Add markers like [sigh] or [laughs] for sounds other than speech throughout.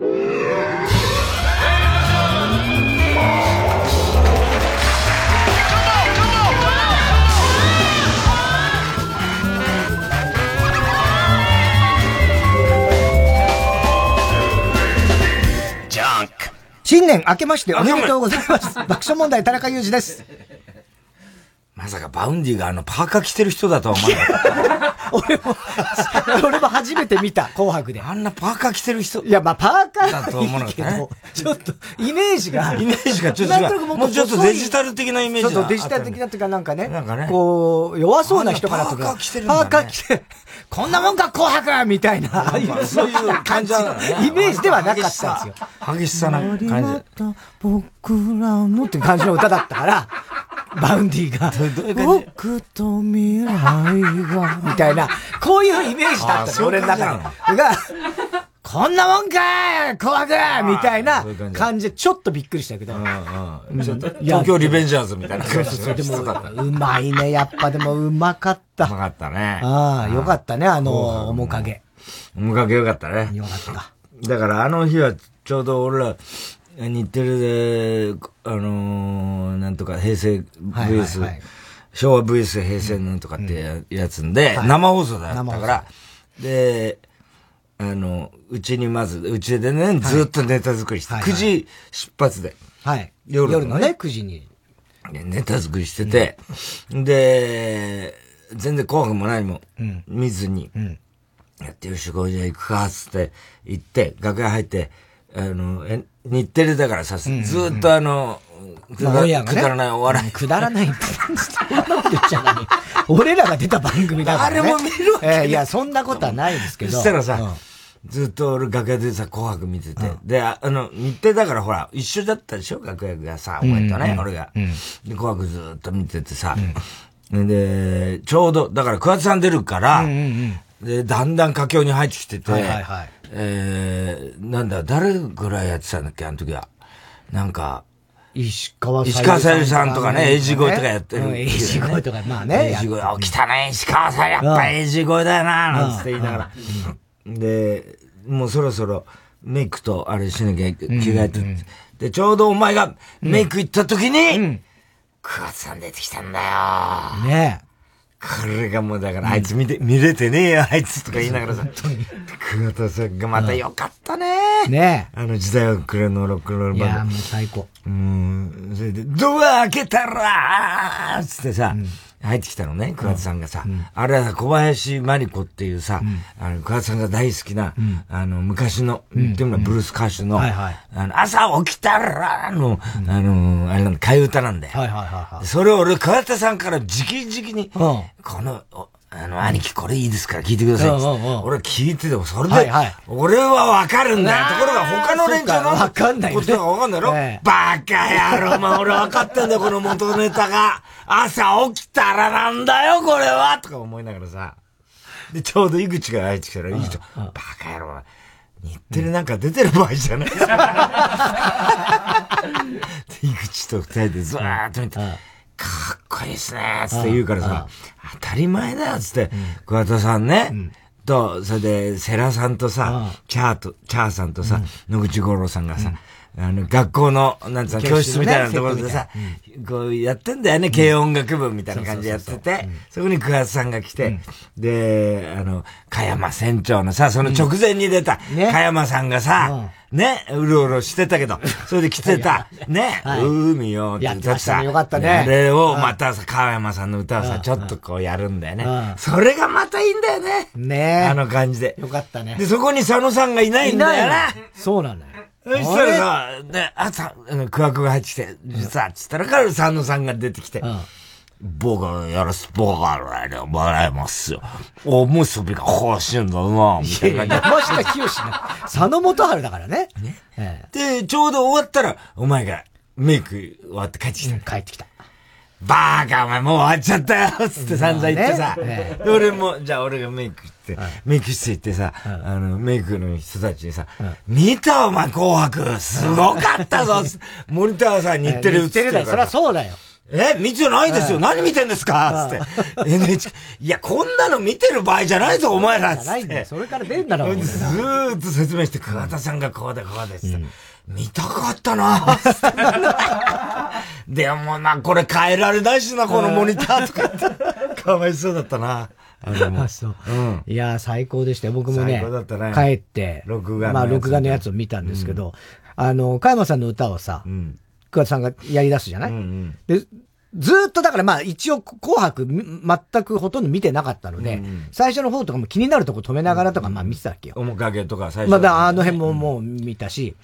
新年明けましておめでとうございます。[laughs] 爆笑問題田中裕二です。まさか Vaundy があのパーカー着てる人だとは思わなかった。[laughs] 俺も、俺も初めて見た、紅白で。あんなパーカー着てる人。いや、まあパーカーだと思うけど、ちょっと、イメージが。イメージがちょっと違う。もうちょっとデジタル的なイメージそうそう、デジタル的なっていうかなんかね、なんかね、こう、弱そうな人からとか。パーカー着てるんだ、ね。パーカー着て、こんなもんか紅白みたいな、そういう感じ、イメージではなかったんですよ。激しさな感じ。僕らのって感じの歌だったから、Vaundy が、僕と未来が、みたいな、こういうイメージだったの、俺の中で。が、こんなもんかー紅白みたいな感じで、ちょっとびっくりしたけど。東京リベンジャーズみたいな感じで。うまいね。やっぱでもうまかった。うまかったね。ああ、よかったね、あの、面影。面影よかったね。よかった。だからあの日はちょうど俺ら、日テレで、あのー、なんとか平成 VS、はいはい、昭和 VS 平成なんとかってやつんで、うん、生放送だったから、で、あの、うちにまず、うちでね、ずっとネタ作りして、はい、9時出発で。はい。夜のね、夜のね9時に。ネタ作りしてて、うん、で、全然紅白も何も見ずに、うん、やってよし、これじゃ行くか、つって行って、楽屋入って、あの、え、日テレだからさ、ずっとあの、くだ,、ね、くだらないお笑い。くだらないって、そんなこと言っちゃ。[laughs] 俺らが出た番組だから、ね。あれも見るわけ、えー、いや、そんなことはないですけど。そしたらさ、うん、ずっと俺楽屋でさ、紅白見てて、うん、で、あの、日テレだからほら、一緒だったでしょ？楽屋がさ、お前とね、うん、俺が、で、紅白ずっと見ててさ、で、ちょうど、だから桑田さん出るから、で、だんだん佳境に入ってきてて、はいはいはい、えー、なんだ、誰ぐらいやってたんだっけ、あの時は。なんか、石川石川さゆりさんとかね、エイジ声とかやってる、ね。エイジ声とか、まあね。エイジ声、起きたね、石川さん、やっぱエイジ声だよな、なんつって言いながら。で、もうそろそろメイクとあれしなきゃ着替えて、で、ちょうどお前がメイク行った時に、桑田さん出てきたんだよ。ねえ。これがもうだから、あいつ見て、見れてねえよ、あいつとか言いながらさ。桑田さんがまたよかったね。ねあの時代をくれのロックロールバンド。いや、もう最高。うん。それで、ドア開けたらーつってさ、入ってきたのね、桑田さんがさ。あれは小林真理子っていうさ、あの、桑田さんが大好きな、あの、昔の、言ってみればブルース歌手の、あの、朝起きたらの、あの、あれなんだ、替え歌なんだよ。はいはいはい。それを俺、桑田さんから直々に、この、あの、兄貴これいいですから聞いてください。俺聞いてても、それで、俺はわかるんだよ。ところが他の連中のわかんないことがわかんないろバカ野郎、まあ俺わかってんだよ、この元ネタが。朝起きたらなんだよ、これはとか思いながらさ。で、ちょうど井口が入ってきたら、いい人、バカ野郎、日テレなんか出てる場合じゃない。[laughs] 井口と二人でずーっと見て、かっこいいっすねつって言うからさ、当たり前だよつって、桑田さんね、と、それで、セラさんとさ、チャーと、チャーさんとさ、野口五郎さんがさ、あの、学校の、なんつうの、教室みたいなところでさ、こうやってんだよね、軽音楽部みたいな感じでやってて、そこに桑田さんが来て、で、あの、加山船長のさ、その直前に出た、加山さんがさ、ね、うろうろしてたけど、[laughs] それで来てた、ね、海よって歌ってさ、よかったね。あれをまたさ、加山さんの歌をさ、ちょっとこうやるんだよね。それがまたいいんだよね。ねあの感じで。よかったね。で、そこに佐野さんがいないんだよな。そうなんだよ。そしたらさ、ね、朝、クワクが入ってきて、実は、つったらから佐野さんが出てきて、僕がやらす、僕が笑えますよ。おむすびが欲しいんだな、みたいな。山下清ね。佐野元春だからね。ね。で、ちょうど終わったら、お前がメイク終わって帰ってきた。帰ってきた。バーカお前もう終わっちゃったよつって散々言ってさ、俺も、じゃあ俺がメイク行って、メイク室行ってさ、あの、メイクの人たちにさ、見たお前紅白すごかったぞ [laughs] モニターさ、日テレ映ってるから。そりゃそうだよ。え、見てないですよ。何見てんですか？つって。NHK、いや、こんなの見てる場合じゃないぞ、お前らつって。それから出んだろ。ずーっと説明して、桑田さんがこうでこうでって。見たかったなでもな、これ変えられないしな、このモニターとかって。かわいそうだったな。あ。そう。うん。いや、最高でしたよ。僕もね、ね帰って、録画まあ、録画のやつを見たんですけど、うん、あの、加山さんの歌をさ、うん、桑田さんがやり出すじゃない、うんうん、で、ずっとだからまあ一応紅白全くほとんど見てなかったので、うんうん、最初の方とかも気になるとこ止めながらとかまあ見てたわけよ。面影とか最初、ね。まああの辺ももう見たし、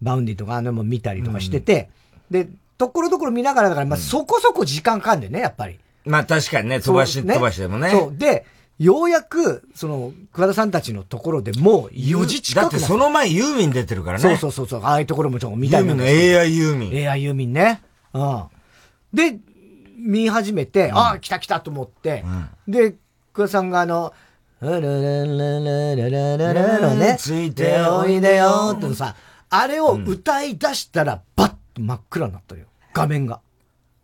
Vaundy とかあのも見たりとかしてて、うん、で、ところどころ見ながらだからまあそこそこ時間かかんでね、やっぱり。まあ確かにね、飛ばし、ね、飛ばしでもね。そう。で、ようやく、その、桑田さんたちのところでもう4時近くだってその前ユーミン出てるからね。そうそうそうそう。ああいうところもちょっと見たいユーミンの AI ユーミン。AI ユーミンね。うん。で、見始めて、うん、ああ、来た来たと思って、うん、で、桑田さんがあの、ラララララララララのね、ついておいでよってさ、あれを歌い出したら、バッと真っ暗になったよ。画面が。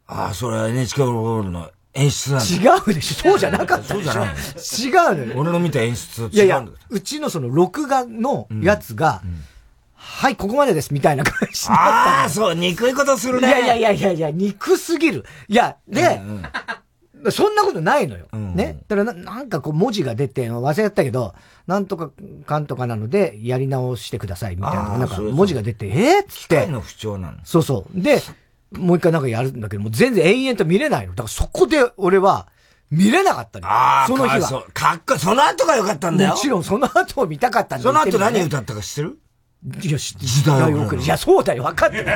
ああ、それは NHK ホールの演出な。違うでしょそうじゃなかったでしょそうじゃない違うのよ。俺の見た演出違うんだいやいや、うちのその録画のやつが、うんうんはい、ここまでです、みたいな感じああ、そう、憎いことするね。いやいやいやいやいや、憎すぎる。いや、で、うんうん、そんなことないのよ。うんうん、ね。だからな、なんかこう文字が出て、忘れたけど、なんとかかんとかなので、やり直してください、みたいな。なんか文字が出て、えー、っつって。の不調なの。そうそう。で、もう一回なんかやるんだけど、もう全然延々と見れないの。だからそこで俺は、見れなかったの。ああ、その日は。かっこその後が良かったんだよ。もちろんその後を見たかったんだその後何歌ったか知ってる？いや、時代遅れ。いや、そうだよ、分かってる。い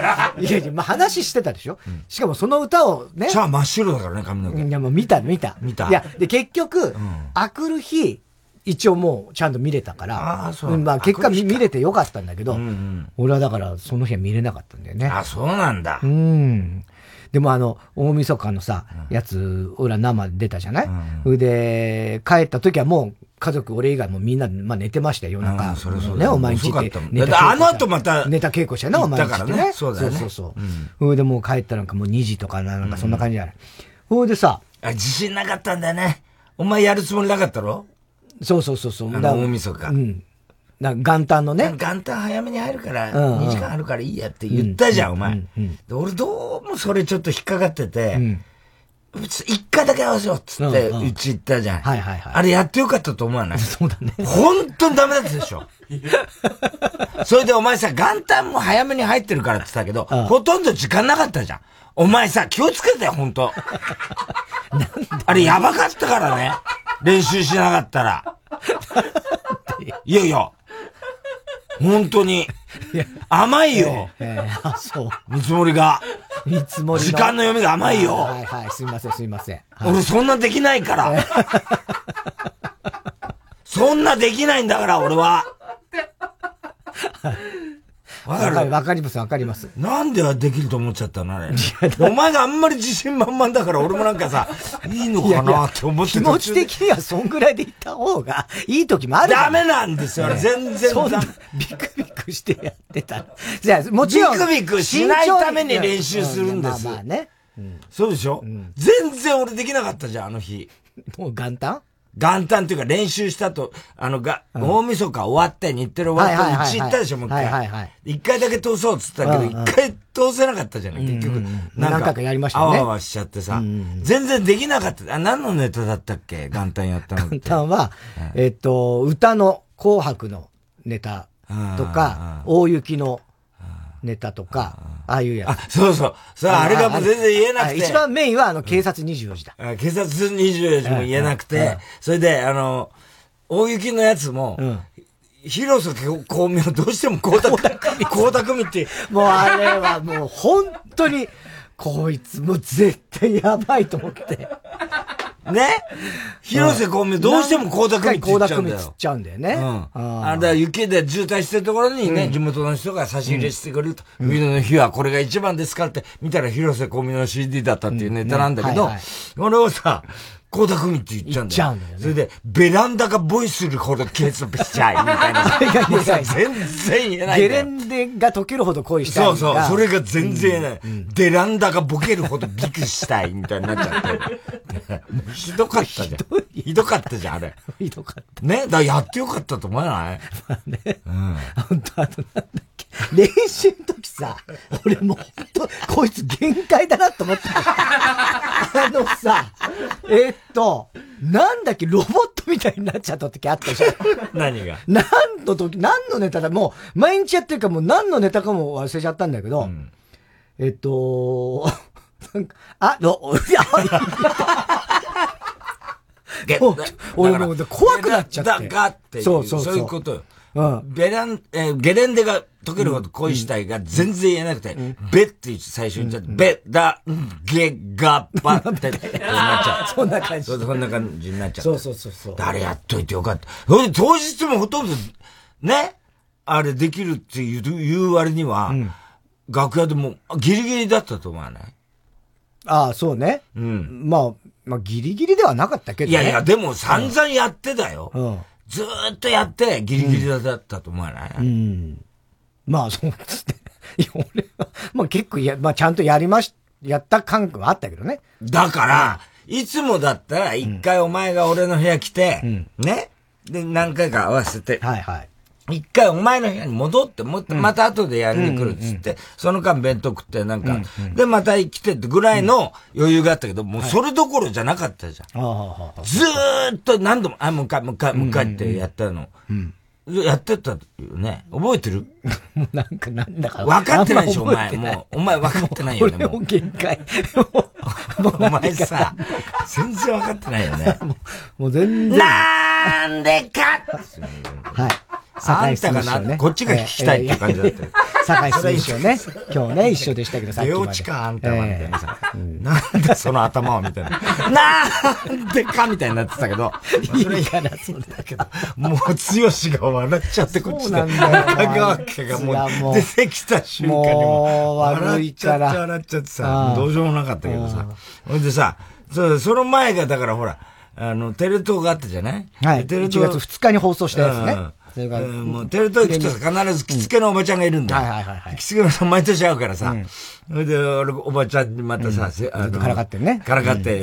やいや、まあ、話してたでしょ、うん、しかもその歌をね。じゃあ真っ白だからね、髪の毛。いや、もう見た、見た。見た。いや、で、結局、うん、あくる日、一応もうちゃんと見れたから、ああ、そう。まあ結果見れてよかったんだけど、うんうん、俺はだからその日は見れなかったんだよね。あ、そうなんだ。うん。でもあの、大晦日のさ、やつ、俺ら生出たじゃない、うん、で、帰った時はもう家族、俺以外もみんな、まあ寝てましたよ、夜中。それそれね、お前んちって。ネタあの後また。ネタ稽古したな、お前んちってね。そうだね。そうそうそう。うん、で、もう帰ったなんかもう2時とかなんかそんな感じじゃない。ほ、うんでさ。あ、自信なかったんだよね。お前やるつもりなかったろ？そうそうそうそう。大晦日。うん。な元旦のね。元旦早めに入るから、2時間あるからいいやって言ったじゃん、お前。俺どうもそれちょっと引っかかってて、一回だけ合わせようっつって、うち行ったじゃん。はいはいはい。あれやってよかったと思わない？[laughs] そうだね。本当にダメだったでしょ。[laughs] それでお前さ、元旦も早めに入ってるからって言ったけど、ほとんど時間なかったじゃん。お前さ、気をつけてよ、本当あれやばかったからね。練習しなかったら。いやいや、本当に。甘いよ。ええあ、そう。見積もりが。見積もり時間の読みが甘いよ。はいはい、すいませんすいません。俺そんなできないから。そんなできないんだから、俺は。わかるわかります、わかります。なんではできると思っちゃったのあれ。お前があんまり自信満々だから、俺もなんかさ、いいのかなって思って気持ち的にはそんぐらいで言った方がいい時もあるダメなんですよ、全然。そんな、ビクビクしてやってた。じゃあ、もちろん。ビクビクしないために練習するんです。まあまあね。そうでしょ？全然俺できなかったじゃん、あの日。もう元旦？元旦っていうか練習したと、あのが、大晦日終わって、日テレ終わって、うち行ったでしょ、もう一回。一回だけ通そうっつったけど、一回通せなかったじゃない、結局。なんか、やりましたね。あわあわしちゃってさ、全然できなかった。あ、何のネタだったっけ元旦やったの元旦は、えっと、歌の紅白のネタとか、大雪のネタとか、ああいうやつ。あ、そうそう。さあ、あれがもう全然言えなくて。一番メインは、あの、警察24時だ。警察24時も言えなくて、それで、あの、大雪のやつも、広瀬香美はどうしても光沢、光沢美って。もうあれはもう本当に、こいつもう絶対やばいと思って。ね？広瀬香美どうしても光沢美って言っちゃうんだよ。っちゃうんだよね。うん。あだから雪で渋滞してるところにね、地元の人が差し入れしてくれると。冬の日はこれが一番ですかって見たら広瀬香美の CD だったっていうネタなんだけど、俺をさ、高田組って言っちゃうんだよ。言っちゃうんだよ、ね、それで、ベランダがボイするほどケースしちゃい、み [laughs] たいな。全然言えない。ゲレンデが溶けるほど恋したい。そうそう、それが全然言えない。うん、ベランダがボケるほどビクしたい、みたいになっちゃって。[laughs] ひどかったじゃん。ひどかったじゃん、あれ。ひどかった。ね、だやってよかったと思わない？まあね。うん。本当あとなんだっけ。練習の時さ、俺もう本当、こいつ限界だなと思った。あのさ、えー、っと、なんだっけ、ロボットみたいになっちゃった時あったじゃん。[laughs] 何が？何の時、何のネタだ、もう、毎日やってるかもう何のネタかも忘れちゃったんだけど、うん、えっと、[laughs] あ、ろ、[laughs] いや、俺もう怖くなっちゃって。だがっていう、そうそうそういうことよ。うん。ベラン、えー、ゲレンデが溶けるほど恋したいが全然言えなくて、うん、ベって最初に言っちゃって、ベ、ダ、ゲ、ガ、バってなっちゃう。そんな感じ。そんな感じになっちゃう。そうそうそうそう。誰やっといてよかった。それで当日もほとんど、ね、あれできるっていう言う割には、うん、楽屋でもギリギリだったと思わない？ああ、そうね。うん。まあ、まあ、ギリギリではなかったけどね。いやいや、でも散々やってたよ。うん。ずーっとやって、ギリギリだったと思わない、うん、うん。まあ、そうですね。[laughs] いや、俺は、まあ結構や、まあちゃんとやりまし、やった感覚はあったけどね。だから、いつもだったら、一回お前が俺の部屋来て、うん、ね？で、何回か合わせて。はいはい。一回お前の部屋に戻って、もまた後でやりに来るっつって、その間弁当食ってなんか、で、また来てってぐらいの余裕があったけど、もうそれどころじゃなかったじゃん。ずーっと何度も、あ、もう一回、もう一回、もう一回ってやったの。やってたよね。覚えてる？も [laughs] うなんかなんだか。分かってないでしょ、お前。もう、お前分かってないよね。[laughs] もう限界。お前さ、全然分かってないよね。[laughs] もう全然。なんでかはい。あんたがな、こっちが聞きたいって感じだった。酒井水晶ね。今日ね、一緒でしたけど、さっきまで。出落ちか、あんたは、みたいなさ。なんでその頭を、みたいな。なんでか、みたいになってたけど。いいから、それだけど。もう、剛が笑っちゃって、こっちで。中川家がもう、出てきた瞬間にも。笑っちゃって、笑っちゃってさ、どうしようもなかったけどさ。ほんでさ、そその前が、だからほら、あの、テレ東があったじゃない？はい。テレ東。1月2日に放送したやつね。それが、うん、もう、テレ東行くと必ず着付けのおばちゃんがいるんだよ。はいはいはい。着付けの毎年会うからさ。それで、俺、おばちゃんにまたさ、あの、からかってね。からかって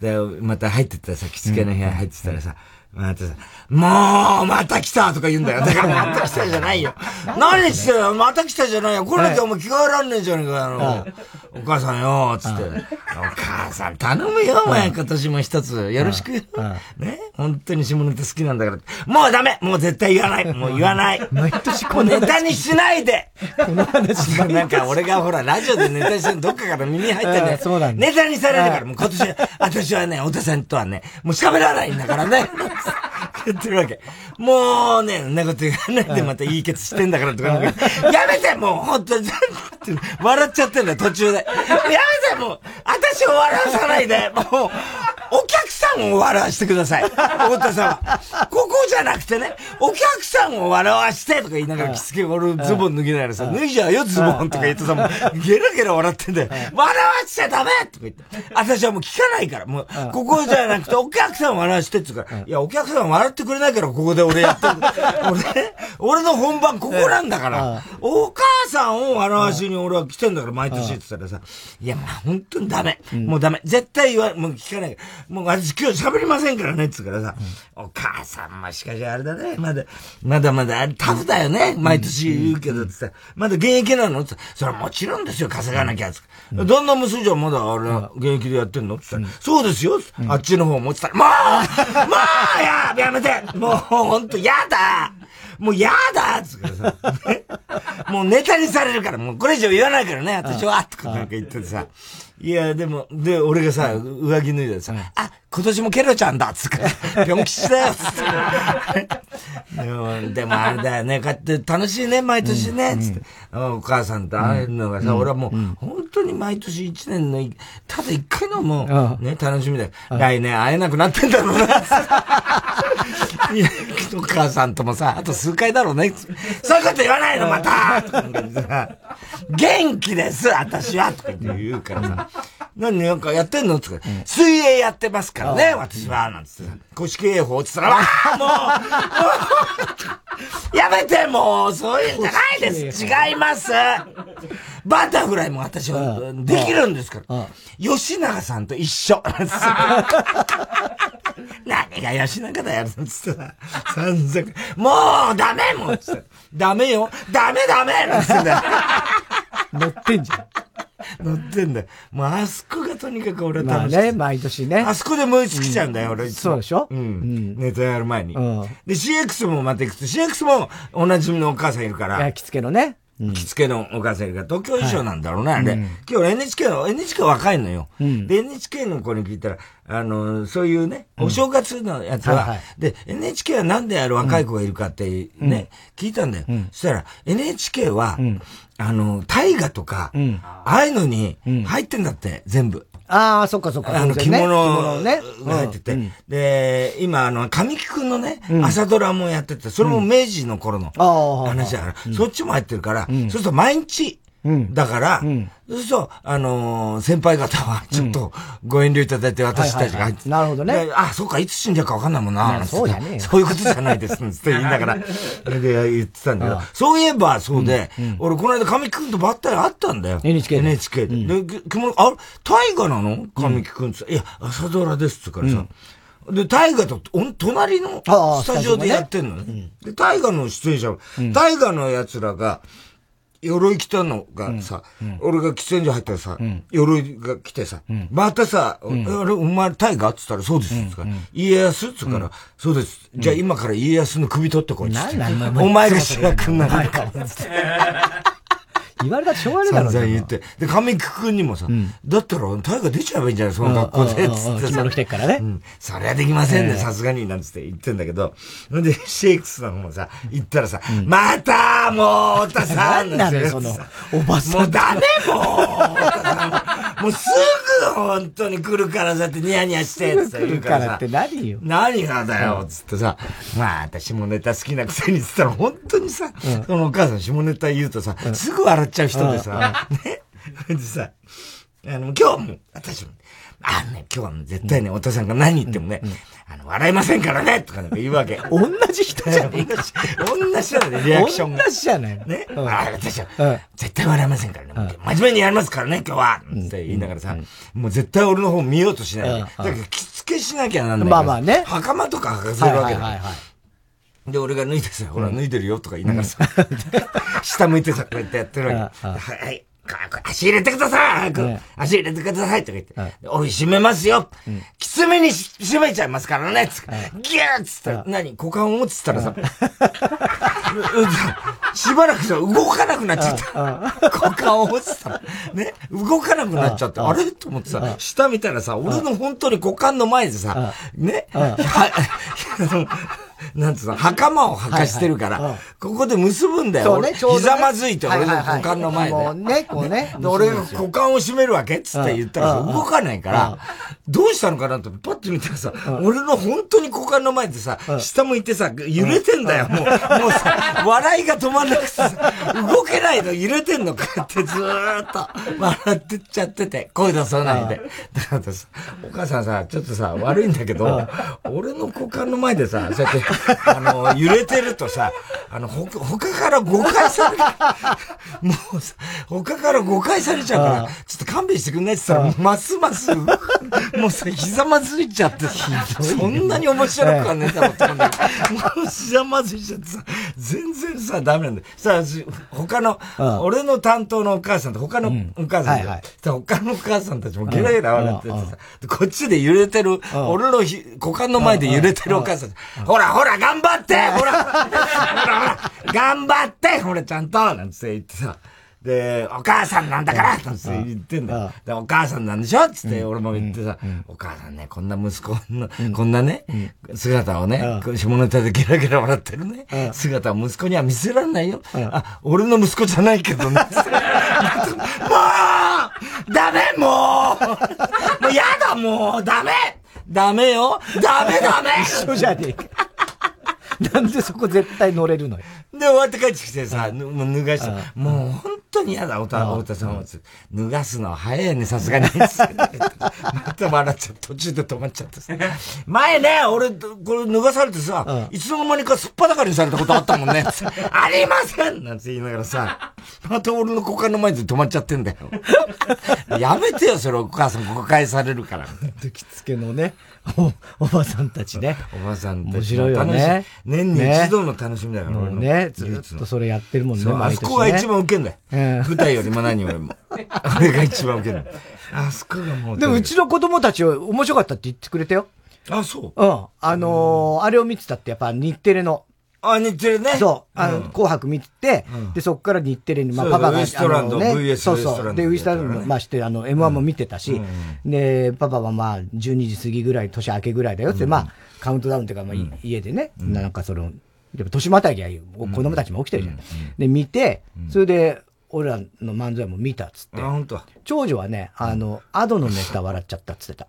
でまた入ってったらさ、着付けの部屋入ってたらさ、またさ、もう、また来たとか言うんだよ。[laughs] だからまた来たじゃないよ。何してよまた来たじゃないよ。これだけお前着替えらんねえじゃねえかよ、あの。お母さんよ、つって。お母さん頼むよ、お前、今年も一つ。よろしく。ね？本当に下ネタ好きなんだから。もうダメもう絶対言わない。もう言わない。毎年このネタにしないでこの話 [laughs] なんか俺がほら、ラジオでネタしてるどっかから耳に入ってね。[laughs] そうなんネタにされるから、もう今年、私はね、太田さんとはね、もう喋らないんだからね。言ってるわけ。もうね、んなこと言わないでまたいいケツしてんだからとか、やめてもう本当に、笑っちゃってんだよ、途中で。やめてもう私を笑わさないでもうお客さんを笑わしてください。太田さんは。ここじゃなくてね、お客さんを笑わしてとか言いながら着付け、俺ズボン脱ぎながらさ、脱いじゃうよズボンとか言ってさ、もうゲラゲラ笑ってんだよ。笑わしちゃダメとか言って。私はもう聞かないから、もう、ここじゃなくてお客さんを笑わしてって言うから、いや、お客さん笑ってくれないからここで俺やってる。俺、俺の本番ここなんだから、お母さんを笑わしに俺は来てんだから毎年って言ったらさ、いや、まあ本当にダメ。もうダメ。絶対言わ、もう聞かない。もう私今日喋りませんからね、つうからさ、うん、お母さんもしかしあれだね、まだ、まだまだタフだよね、毎年言うけど、つって、まだ現役なの？つって、それはもちろんですよ、稼がなきゃ、つうん、どんな娘じゃまだあれ、現役でやってんの？つったら、そうですよ、あっちの方持ってたら、もうもうややめて。もうほんと、やだもうやだつってさ、[laughs] もうネタにされるから、もうこれ以上言わないからね、私は、とかなんか言っててさ、いや、でも、で、俺がさ、上着脱いでさ、あ、今年もケロちゃんだっつ [laughs] って、ぴょん吉だよつって。でも、あれだよね、こうやって楽しいね、毎年ね、つって。お母さんと会えるのがさ、俺はもう、本当に毎年一年の、ただ一回のもう、ね、楽しみだよ。来年会えなくなってんだろうな、[laughs] お母さんともさ、あと数回だろうね。そういうこと言わないの、また。と [laughs] か元気です、私は。とか言うからさ。何なんかやってんの？つって、水泳やってますからね、私は、なんつって。公式泳法って言ったら、もう、やめてもう、そういうんじゃないです。違います。バタフライも私はできるんですから。吉永さんと一緒。[laughs] 何が吉永だよ、つってさ、散々、もうダメもうつって。ダメよ。ダメダメ。つって乗ってんじゃん。[laughs] 乗ってんだよ。もうあそこがとにかく俺楽しい。まあね、毎年ね。あそこで燃え尽きちゃうんだよ、俺。そうでしょ？うん。ネタやる前に。で、CX もまた行くと、CX もおなじみのお母さんいるから。焼き付けのね。着付けのお母さんいるから、東京衣装なんだろうな、あれ。今日 NHK の、NHK 若いのよ。で、NHK の子に聞いたら、あの、そういうね、お正月のやつは、で、NHK はなんである若い子がいるかってね、聞いたんだよ。そしたら、NHK は、あの、大河とか、ああいうのに入ってんだって、全部。ああ、そっかそっか。あの、着物ね。入ってて。で、今、あの、神木くんのね、朝ドラもやってて、それも明治の頃の話だから、そっちも入ってるから、そうすると毎日、だから、そうすると、あのー、先輩方は、ちょっと、ご遠慮いただいて、私たちがなるほどね。あ、そうか、いつ死んじゃうかわかんないもんな。そうやね。そういうことじゃないです、つって言いながら、で言ってたんだけど、そういえば、そうで、俺、この間、神木くんとばったり会ったんだよ。NHK で。NHK で。で、あ、大河なの？神木くんって。いや、朝ドラですってからさ。で、大河と、隣のスタジオでやってんのね。で、大河の出演者、大河の奴らが、鎧着たのがさ、俺が喫煙所入ったらさ、鎧が来てさ、またさ、あれ、お前タイガーっつったらそうですっつから、家康っつうから、そうです。じゃあ今から家康の首取ってこいっつって。お前が主役になるから。[laughs] 言われたらしょうがないだろ。散々言って。で、神木くんにもさ、だったら、タイガー出ちゃえばいいんじゃない？その学校で、つってさ。着てっからね。うん。それはできませんね、さすがに、なんつって言ってんだけど。で、シェイクスの方もさ、言ったらさ、またもう、太田さんなんだよ、その、おばさん。もうダメもうもうすぐ本当に来るからさってニヤニヤして、って言うからさ。って何よ。何がだよ、つってさ、まあ、私下ネタ好きなくせにつったら本当にさ、そのお母さん下ネタ言うとさ、すぐ笑っちゃう人でさ、ね。でさ、あの、今日も、私も、あのね、今日は絶対ね、お父さんが何言ってもね、あの、笑いませんからねとかなんか言うわけ。[laughs] 同じ人じゃねえか。同じだね、リアクションが。同じじゃないね。あ、私は、絶対笑いませんからね。真面目にやりますからね、今日はって言いながらさ、もう絶対俺の方見ようとしない。だから着付けしなきゃなんない。まあまあね。袴とか履かせるわけだ。で、俺が脱いでさ、ほら、脱いでるよとか言いながらさ、[laughs] 下向いてさ、こうやってやってるわけ。はい、足入れてください足入れてくださいとか言って、おい、閉めますよ、きつめに閉めちゃいますからねつギューッつったら、何股間を持つったらさ、しばらくさ、動かなくなっちゃった。股間を持つたら、ね、動かなくなっちゃって、あれ？と思ってさ、下見たらさ、俺の本当に股間の前でさ、ね、なんつうの、袴を履かしてるから、ここで結ぶんだよ。そうね、ひざまずいて、俺の股間の前で。もうね、こうね。[laughs] 俺が股間を締めるわけっつって言ったら動かないから、どうしたのかなとパッと見たらさ、俺の本当に股間の前でさ、下向いてさ、揺れてんだよ、もう。もうさ、笑いが止まんなくてさ、動けないの、揺れてんの、こうやってずーっと。笑ってっちゃってて、声出さないで。だからさ、お母さんさ、ちょっとさ、悪いんだけど、俺の股間の前でさ、そうやって、あの、揺れてるとさ、あの、ほ、他から誤解される。もうさ、他から誤解されちゃうから、ちょっと勘弁してくんないって言ったら、ますます、もうさ、ひざまずいちゃって、そんなに面白くはねえだろってもうひざまずいちゃってさ、全然さ、ダメなんだよ。さあ、他の、俺の担当のお母さんと他のお母さん、他のお母さんたちもゲラゲラ笑っててさ、こっちで揺れてる、俺の股間の前で揺れてるお母さん、ほらほら [laughs] 頑張って！ほらほら。ほら頑張って！ほらちゃんと。なんつって言ってさ、で、お母さんなんだから！なん。つって言ってんだよ。で、お母さんなんでしょ？つって俺も言ってさ、お母さんね、こんな息子の、こんなね、姿をね、下ネタでゲラゲラ笑ってるね、姿を息子には見せられないよ。あ、俺の息子じゃないけどね。[laughs] もうダメ！もう！もうやだ！もう！ダメ！ダメよ！ダメ！ダメ！[laughs] 一緒じゃねえか。[laughs] なんでそこ絶対乗れるのよ。で、終わって帰ってきてさ、もう脱がして、もう本当に嫌だ、太田、さんは。脱がすの早いね、さすがに。[laughs] また笑っちゃって、途中で止まっちゃってさ。前ね、俺、これ脱がされてさ、いつの間にかすっぱだかにされたことあったもんね。[laughs] ありませんなんて言いながらさ、また俺の股間の前で止まっちゃってんだよ。やめてよ、それお母さん誤解されるから。着付けのね。お、[laughs] おばさんたちね。おばさんたち。面白いよね。年に一度の楽しみだから、もうね、ずっとそれやってるもんね、あそこが一番ウケんだよ。舞台よりも何よりも。[laughs] あれが一番ウケる。あそこがもう。でもうちの子供たちは面白かったって言ってくれたよ。あ、そう。うん。あのあれを見てたってやっぱ日テレの。あ、日テレね。そう。あの、紅白見て、で、そっから日テレに、まあ、パパが、ウエストランド、ね、そうそう。で、ウエストランド、まあ、して、あの、M1 も見てたし、で、パパはまあ、12時過ぎぐらい、年明けぐらいだよって、まあ、カウントダウンっていうか、まあ、家でね、なんかその、やっぱ年またぎは子供たちも起きてるじゃん。で、見て、それで、俺らの漫才も見たっつって。長女はね、あの、アドのネタ笑っちゃったっつってた。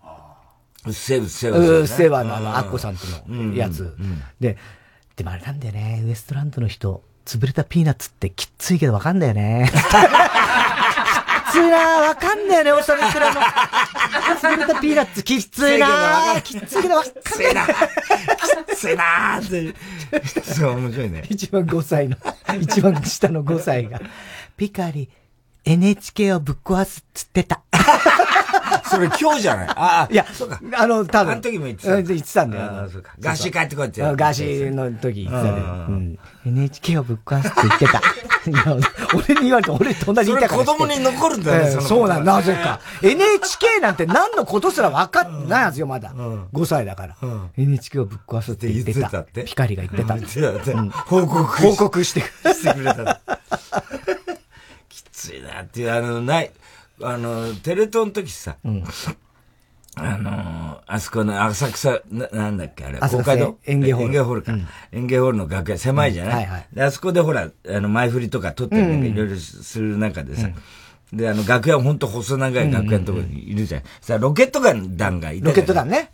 うっせうっせうっせわのあの、アッコさんとのやつ。で、でもあれなんだよね、ウエストランドの人、潰れたピーナッツってきっついけどわかんだよね。きっついなわかんだよね、おさめくらの。潰れたピーナッツきっついなきっついけどわかんないなきっついなって。そう、面白いね。一番5歳の、一番下の5歳が、ピカリ、NHK をぶっ壊すっつってた。[laughs] それ今日じゃない？ああ、いや、そうか。あの、多分。あの時も言ってた。言ってたんだよ。あそうか。ガシ帰ってこいって。ガシの時言ってたね。うん。NHK をぶっ壊すって言ってた。[laughs] 俺に言われて、俺隣にいたから。子供に残るんだよね、そうなんなぜか。NHK なんて何のことすら分かってないはずよ、まだ。5歳だから。NHK をぶっ壊すって言ってた。ピカリが言ってた。[laughs] 報告。報告してくれた。きついなっていう、あの、ない。あの、テレ東の時さ、うん、あのあそこの浅草、ななんだっけあれ、公会堂演芸ホール。演芸ホールか。うん、演芸ホールの楽屋、狭いじゃない、うん。はいはい、で、あそこでほら、あの、前振りとか撮ってるいろいろする中でさ、で、あの、楽屋、ほんと細長い楽屋のところにいるじゃん。さ、ロケット団がいたロケット団ね。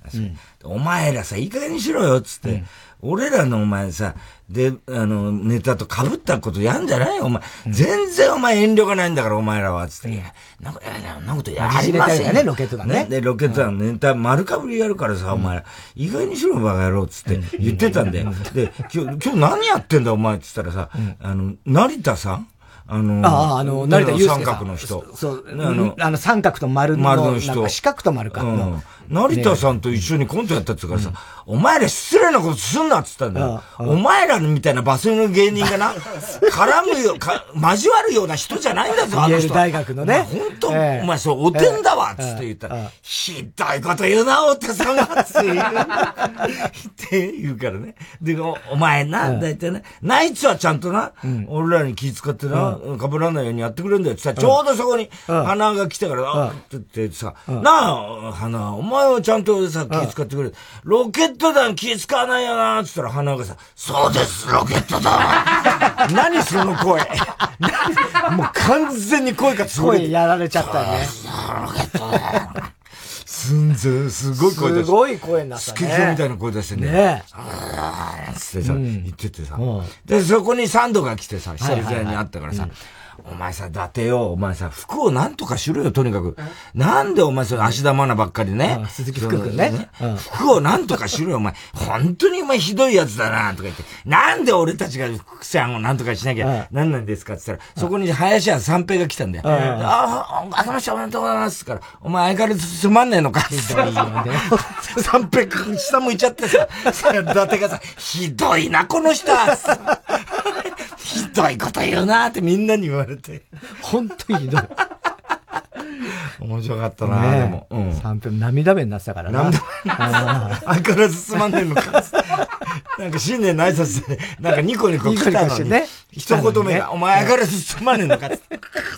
お前らさ、いい加減にしろよ、つって。俺らのお前さ、で、あの、ネタと被ったことやんじゃないお前、うん、全然お前遠慮がないんだから、お前らは、つって。いや、なんか、いや、なんことやりませんよね、ロケットだね。で、ロケットだのネタ丸かぶりやるからさ、お前ら、意外にしろ、バカ野郎、つって言ってたんだよ。で、今日、今日何やってんだ、お前、つったらさ、あの、成田さんあの、ああ、あの、成田祐介三角の人。そう、あの、あの三角と丸の、丸の人。四角と丸か。うん。成田さんと一緒にコントやったってからさ、お前ら失礼なことすんなっつったんだよ。お前らみたいなバスの芸人がな、[laughs] 絡むよ、か、交わるような人じゃないんだぞ、あの人。大学のね。本当、お前そう、おてんだわっつって言ったら、ひどいこと言うな、お手さんがって言う。[laughs] って言うからね。で、お前な、だいたいね、ナイツはちゃんとな、俺らに気遣ってな、かぶらないようにやってくれるんだよってさ、ちょうどそこに花が来てから、あって言ってさ、なあ、花、お前前はちゃんとさ、気使ってくれる。ロケット団気使わないよな、つったら花がさ、そうです、ロケット団 [laughs] 何その声もう完全に声がすごい。声やられちゃったよね。ロケット団。すんぜすごい声出して。すごい声になったね。スケキョみたいな声出してね。ねあってさ、言っててさ。で、そこにサンドが来てさ、久々に会ったからさ、お前さ、伊達よ、お前さ、服をなんとかしろよ、とにかく。なんでお前その芦田愛菜ばっかりね。鈴木福君ね。服をなんとかしろよ、お前。本当にお前ひどいやつだな、とか言って。なんで俺たちが福さんをなんとかしなきゃなんなんですかって言ったら、そこに林家三平が来たんだよ。ああ、あけましておめでとうございますから、お前相変わらずつまんねえのか三平下向いちゃってさ、伊達がさ、ひどいな、この人は。ひどいこと言うなってみんなに言われて。本当にひどい。面白かったな、ね、でも。うん。3分涙目になってたからな。涙目相変わらずつまんねえのか。なんか新年の挨拶で、なんかニコニコ来たのに、ね、一言目が、お前相変わらずつまんねえのか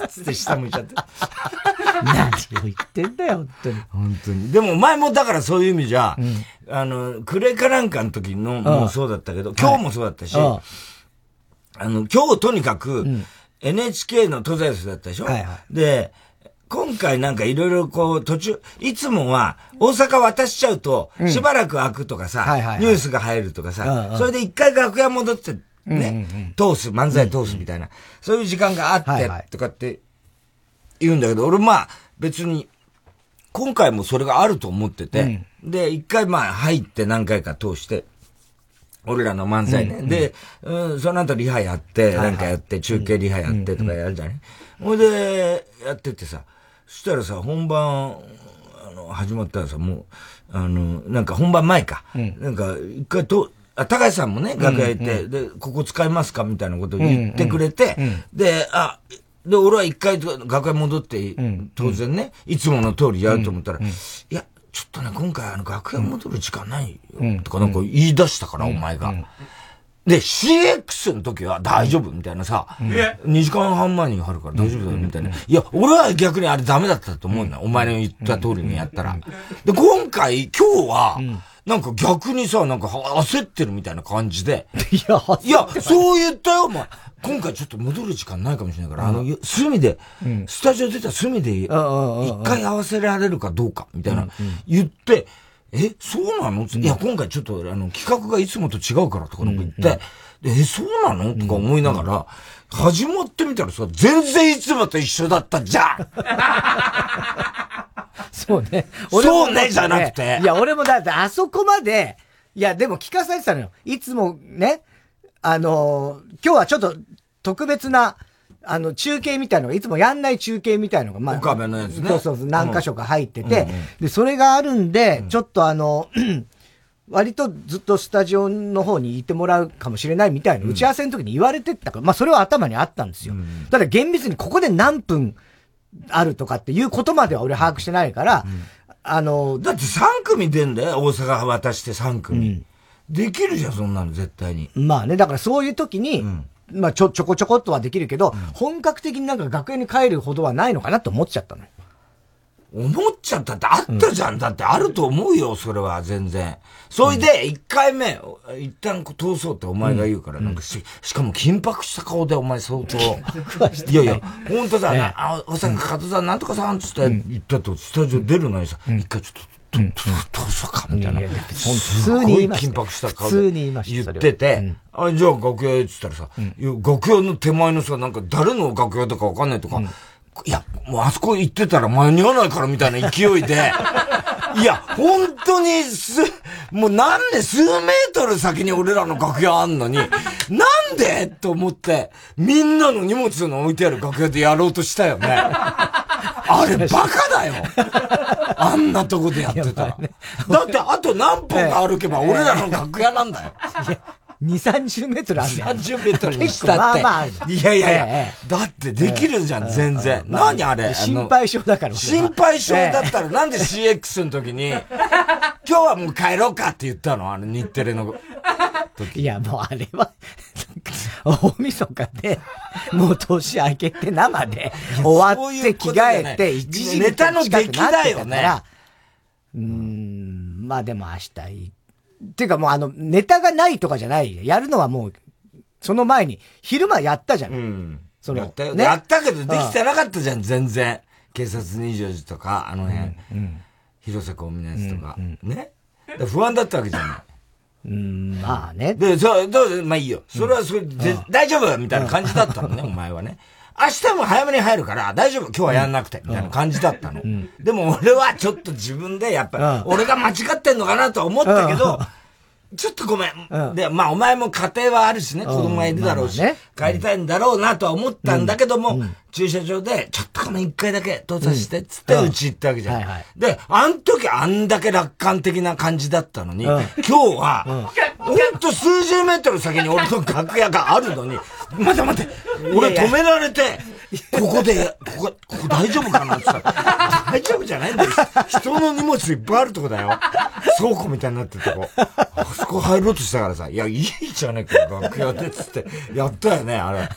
つって下向いちゃって。何を言ってんだよ、本当に。本当に。でも前もだからそういう意味じゃ、うん、あの、クレかなんかの時のもそうだったけど、今日もそうだったし、あの、今日とにかく、NHK の東西だったでしょ、はいはい、で、今回なんかいろいろこう途中、いつもは大阪渡しちゃうと、しばらく開くとかさ、ニュースが入るとかさ、それで一回楽屋戻ってね、通す、漫才通すみたいな、そういう時間があって、とかって言うんだけど、俺まあ別に、今回もそれがあると思ってて、で、一回まあ入って何回か通して、俺らの漫才ね。で、うん、その後リハやって、なんかやって、中継リハやってとかやるじゃない？ほいで、やっててさ、そしたらさ、本番、あの、始まったらさ、もう、あの、なんか本番前か。うん、なんか、一回と、あ、高橋さんもね、楽屋行って、うん。うん、で、ここ使いますかみたいなことを言ってくれて、うんうん、で、あ、で、俺は一回楽屋戻って、当然ね、いつもの通りやると思ったら、いや、ちょっとね、今回あの楽屋戻る時間ないよ、とかなんか言い出したから、お前が。で、CX の時は大丈夫みたいなさ、うん、2時間半前にあるから大丈夫だよみたいな。いや、俺は逆にあれダメだったと思うんだ。お前の言った通りにやったら。で、今回、今日は、なんか逆にさ、なんか焦ってるみたいな感じで。[laughs] いや、い。や、そう言ったよ、お前。今回ちょっと戻る時間ないかもしれないから、あの、隅で、スタジオ出た隅で、一回合わせられるかどうか、みたいな、言って、え、そうなの、いや、今回ちょっと、あの、企画がいつもと違うからとかなんか言って、え、そうなの？とか思いながら、始まってみたらさ、全然いつもと一緒だったじゃん [laughs] そうね。そうね、じゃなくて。いや、俺もだってあそこまで、いや、でも聞かされてたのよ。いつもね、あのー、今日はちょっと特別な、あの、中継みたいのが、いつもやんない中継みたいのが、まあ、岡部のやつね。そうそうそう、何箇所か入ってて、うんうん、で、それがあるんで、ちょっとあの、割とずっとスタジオの方にいてもらうかもしれないみたいな、打ち合わせの時に言われてたから、まあそれは頭にあったんですよ。ただ厳密にここで何分あるとかっていうことまでは俺把握してないから、あの、だって3組出んだよ、大阪渡して3組。できるじゃん、そんなの絶対に。まあね、だからそういう時に、まあちょ、ちょこちょこっとはできるけど、本格的になんか学園に帰るほどはないのかなと思っちゃったのよ。思っちゃったってあったじゃん。だってあると思うよ、それは全然。それで、一回目、一旦通そうってお前が言うから、なんかし、しかも緊迫した顔でお前相当。いやいや、本当だ、ね、あ、おさん、加藤さん、なんとかさんつって言ったと、スタジオ出るのにさ、一回ちょっと、ど、どうそうかみたいな。普通に言い。緊迫した顔で言ってて、あ、じゃあ楽屋へって言ったらさ、楽屋の手前のさ、なんか誰の楽屋とかわかんないとか、いや、もうあそこ行ってたら間に合わないからみたいな勢いで、[laughs] いや、本当にす、もうなんで数メートル先に俺らの楽屋あんのに、なんでと思って、みんなの荷物の置いてある楽屋でやろうとしたよね。[laughs] あれバカだよ。あんなとこでやってたら。だってあと何分か歩けば俺らの楽屋なんだよ。2、30メートルあるんだよ。30メートルにしたって。まあまあいやいやいや、だってできるじゃん、全然。何あれ心配性だから。心配性だったらなんで CX の時に、今日はもう帰ろうかって言ったの？あの日テレの時。いや、もうあれは、大晦日で、もう年明けて生で、終わって着替えて、一時ネタの出来だよね。うん、まあでも明日行っっていうかもうあの、ネタがないとかじゃない。やるのはもう、その前に、昼間やったじゃん。うん。そのやったよ。ね、やったけどできてなかったじゃん、全然。警察24時とか、あの辺。うん。広瀬香美のやつとか。うんね。不安だったわけじゃない。うん、まあね。で、そう、どうまあいいよ。それはそれで、大丈夫みたいな感じだったのね、お前はね。明日も早めに入るから、大丈夫今日はやんなくて、みたいな感じだったの。でも俺はちょっと自分で、やっぱり、俺が間違ってんのかなと思ったけど、ちょっとごめん。で、まあお前も家庭はあるしね、子供がいるだろうし、帰りたいんだろうなとは思ったんだけども、駐車場で、ちょっとごめん一回だけ通させて、つってうち行ったわけじゃん。で、あん時あんだけ楽観的な感じだったのに、今日は、ほんと数十メートル先に俺の楽屋があるのに、待て待て、俺止められて、ここで、ここ、ここ大丈夫かなって言った、大丈夫じゃないんだよ。人の荷物いっぱいあるとこだよ。倉庫みたいになってるとこ。あそこ入ろうとしたからさ、いや、いいじゃねえか、楽屋でっ、つって、やったよね、あれ。ね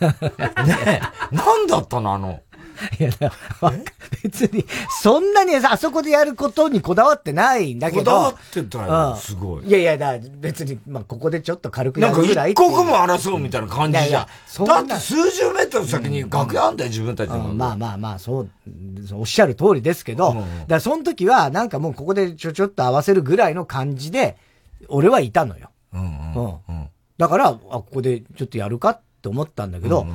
え、なんだったの、あの、いや、別に、そんなにあそこでやることにこだわってないんだけど。こだわってたよ、すごい。いやいや、だ別に、まあ、ここでちょっと軽くやるぐらい。なんか一刻も争うみたいな感じじゃん。だって数十メートル先に楽屋あんだよ、自分たちの。まあまあまあ、そう、おっしゃる通りですけど、だからその時は、なんかもうここでちょちょっと合わせるぐらいの感じで、俺はいたのよ。うんうん。だから、あ、ここでちょっとやるかって思ったんだけど、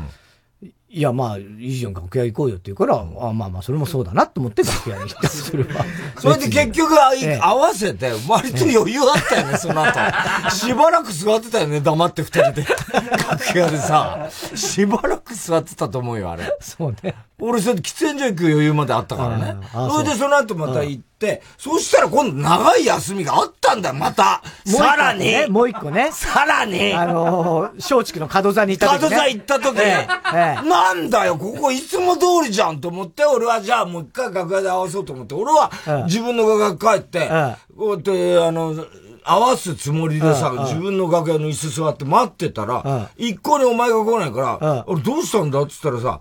いや、まあ、いいじゃん、楽屋行こうよって言うから、うん、あまあまあ、それもそうだなと思って楽屋に行ったそれは。[laughs] それで結局、合わせて、割と余裕あったよね、[laughs] その後。しばらく座ってたよね、黙って二人で。楽屋でさ。しばらく座ってたと思うよ、あれ。そうね。俺、それで喫煙所行く余裕まであったからね。それでその後また行って、そしたら今度長い休みがあったんだよ、また。さらに。もう一個ね。さらに。あの松竹の角座に行った時、ね。角座行った時。ええなんだよ、ここいつも通りじゃんと思って、俺はじゃあもう一回楽屋で合わそうと思って、俺は自分の楽屋帰って、こうやって、あの、合わすつもりでさ、自分の楽屋の椅子座って待ってたら、一向にお前が来ないから、俺どうしたんだ？って言ったらさ、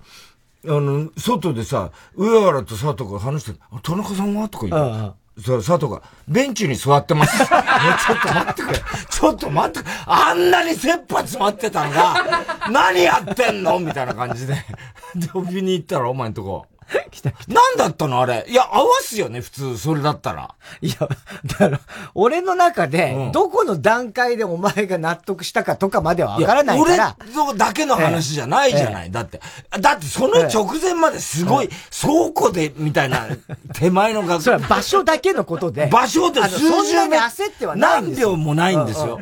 あの、外でさ、上原と佐藤が話して、田中さんは？とか言って。そう、佐藤が、ベンチに座ってます。[laughs] ちょっと待ってくれ。ちょっと待ってくれ。あんなに切羽詰まってたんが、何やってんの？みたいな感じで。で、呼びに行ったら、お前んとこ。[laughs] 来た来た。何だったのあれ？いや、合わすよね、普通、それだったら。いや、だから、俺の中で、どこの段階でお前が納得したかとかまではわからないから。俺だけの話じゃないじゃない。だって、だってその直前まですごい、倉庫で、みたいな、手前の学 [laughs] それは場所だけのことで。場所で数十年。焦ってはない何秒もないんですよ。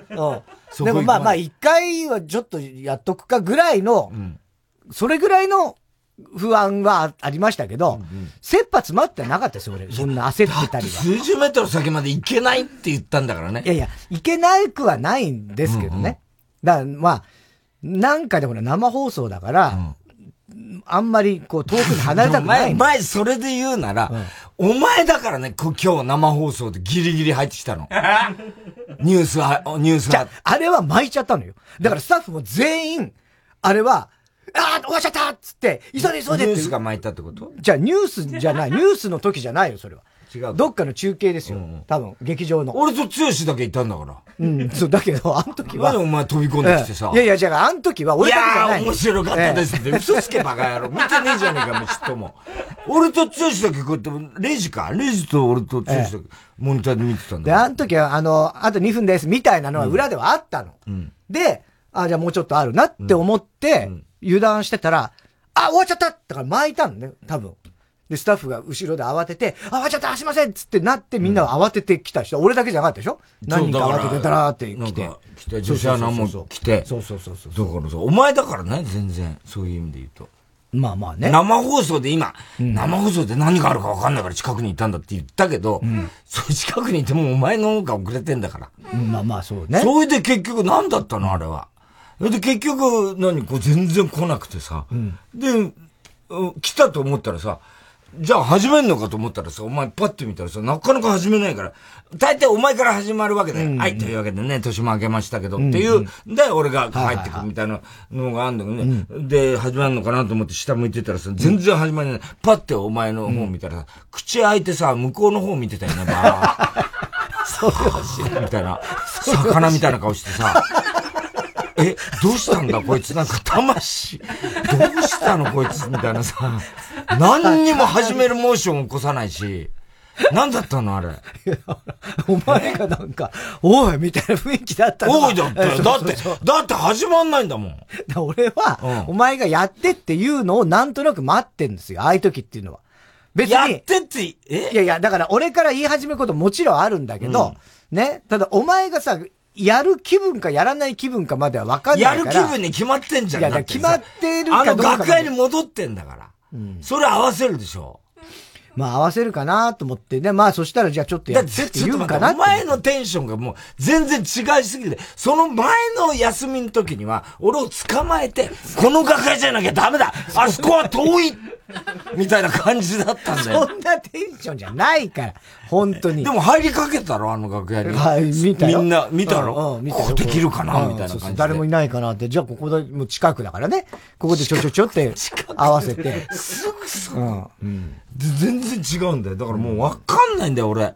でもまあまあ、一回はちょっとやっとくかぐらいの、それぐらいの不安はありましたけど、うんうん、切羽詰まってなかったですよ、俺。そんな焦ってたりは。数十メートル先まで行けないって言ったんだからね。いやいや、行けなくはないんですけどね。うんうん、だから、まあ、なんかでもね、生放送だから、うん、あんまりこう遠くに離れたくない。[laughs] 前、前それで言うなら、うん、お前だからね、今日生放送でギリギリ入ってきたの。[laughs] ニュースは、ニュースは。あれは巻いちゃったのよ。だからスタッフも全員、あれは、ああ、終わっちゃったっつって、急いで急いでニュースが巻いたってこと？じゃあニュースじゃない、ニュースの時じゃないよ、それは。違う。どっかの中継ですよ。うん多分、劇場の。俺と剛だけいたんだから。うん、そう、だけど、あの時は。何お前飛び込んできてさ。いやいや、じゃあ、あの時は俺だけじゃない。いや面白かったですって。嘘つけバカ野郎。見てねえじゃねえか、もうちっとも。俺と剛だけこうやって、レジか？レジと俺と剛だけ、モニターで見てたんだ。で、あの時は、あの、あと2分です、みたいなのは裏ではあったの。うん、で、あ、じゃあもうちょっとあるなって思って、油断してたら、あ、終わっちゃっただから巻いたのね、多分。で、スタッフが後ろで慌てて、あ、終わっちゃったすいませんつってなってみんな慌ててきた人、うん、俺だけじゃなかったでしょ？何人か慌ててたらーって来て。来て、女子アナも来て。そうそうそうそう。だからさ、お前だからね、全然、そういう意味で言うと。まあまあね。生放送で今、うん、生放送で何があるか分かんないから近くに行ったんだって言ったけど、うん、それ近くにいてもお前の方が遅れてんだから。うん、まあまあそうね。それで結局何だったのあれは。で、結局、何、こう全然来なくてさ。うん、で、来たと思ったらさ、じゃあ始めんのかと思ったらさ、お前パッて見たらさ、なかなか始めないから、大体お前から始まるわけだよ。うん。うん、はい、というわけでね、年も明けましたけど、っていう、で、俺が帰ってくみたいなのがあるんだけどね、うん、で、始まるのかなと思って下向いてたらさ、全然始まらない。パッてお前の方見たらさ、口開いてさ、向こうの方見てたよね、ばー。[laughs] そうよ、みたいな、魚みたいな顔してさ、[laughs] え、どうしたんだこいつなんか魂、どうしたのこいつみたいなさ、何にも始めるモーション起こさないし、何だったのあれ。お前がなんか、おいみたいな雰囲気だったのおいだったよ。だって、だって始まんないんだもん。俺は、お前がやってっていうのをなんとなく待ってんですよ。ああいう時っていうのは。別に。やってって、え？いやいや、だから俺から言い始めることもちろんあるんだけど、うん、ね？ただお前がさ、やる気分かやらない気分かまでは分かんないから。やる気分に決まってんじゃん。いや、決まってるかどうか。あの楽屋に戻ってんだから。うん、それ合わせるでしょ。まあ合わせるかなと思ってね。まあそしたらじゃあちょっとやってって言うかなお前のテンションがもう全然違いすぎて、その前の休みの時には、俺を捕まえて、この楽屋じゃなきゃダメだあそこは遠い [laughs] みたいな感じだったんだよ。そんなテンションじゃないから、本当に。でも入りかけたろ、あの楽屋に。はい、見たみんな、見たろ、うんうん、見たここできるかなみたいな感じで。誰もいないかなって、じゃあここで、もう近くだからね。ここでちょちょちょって合わせて。すぐそう。うん。全然違うんだよ。だからもうわかんないんだよ、俺。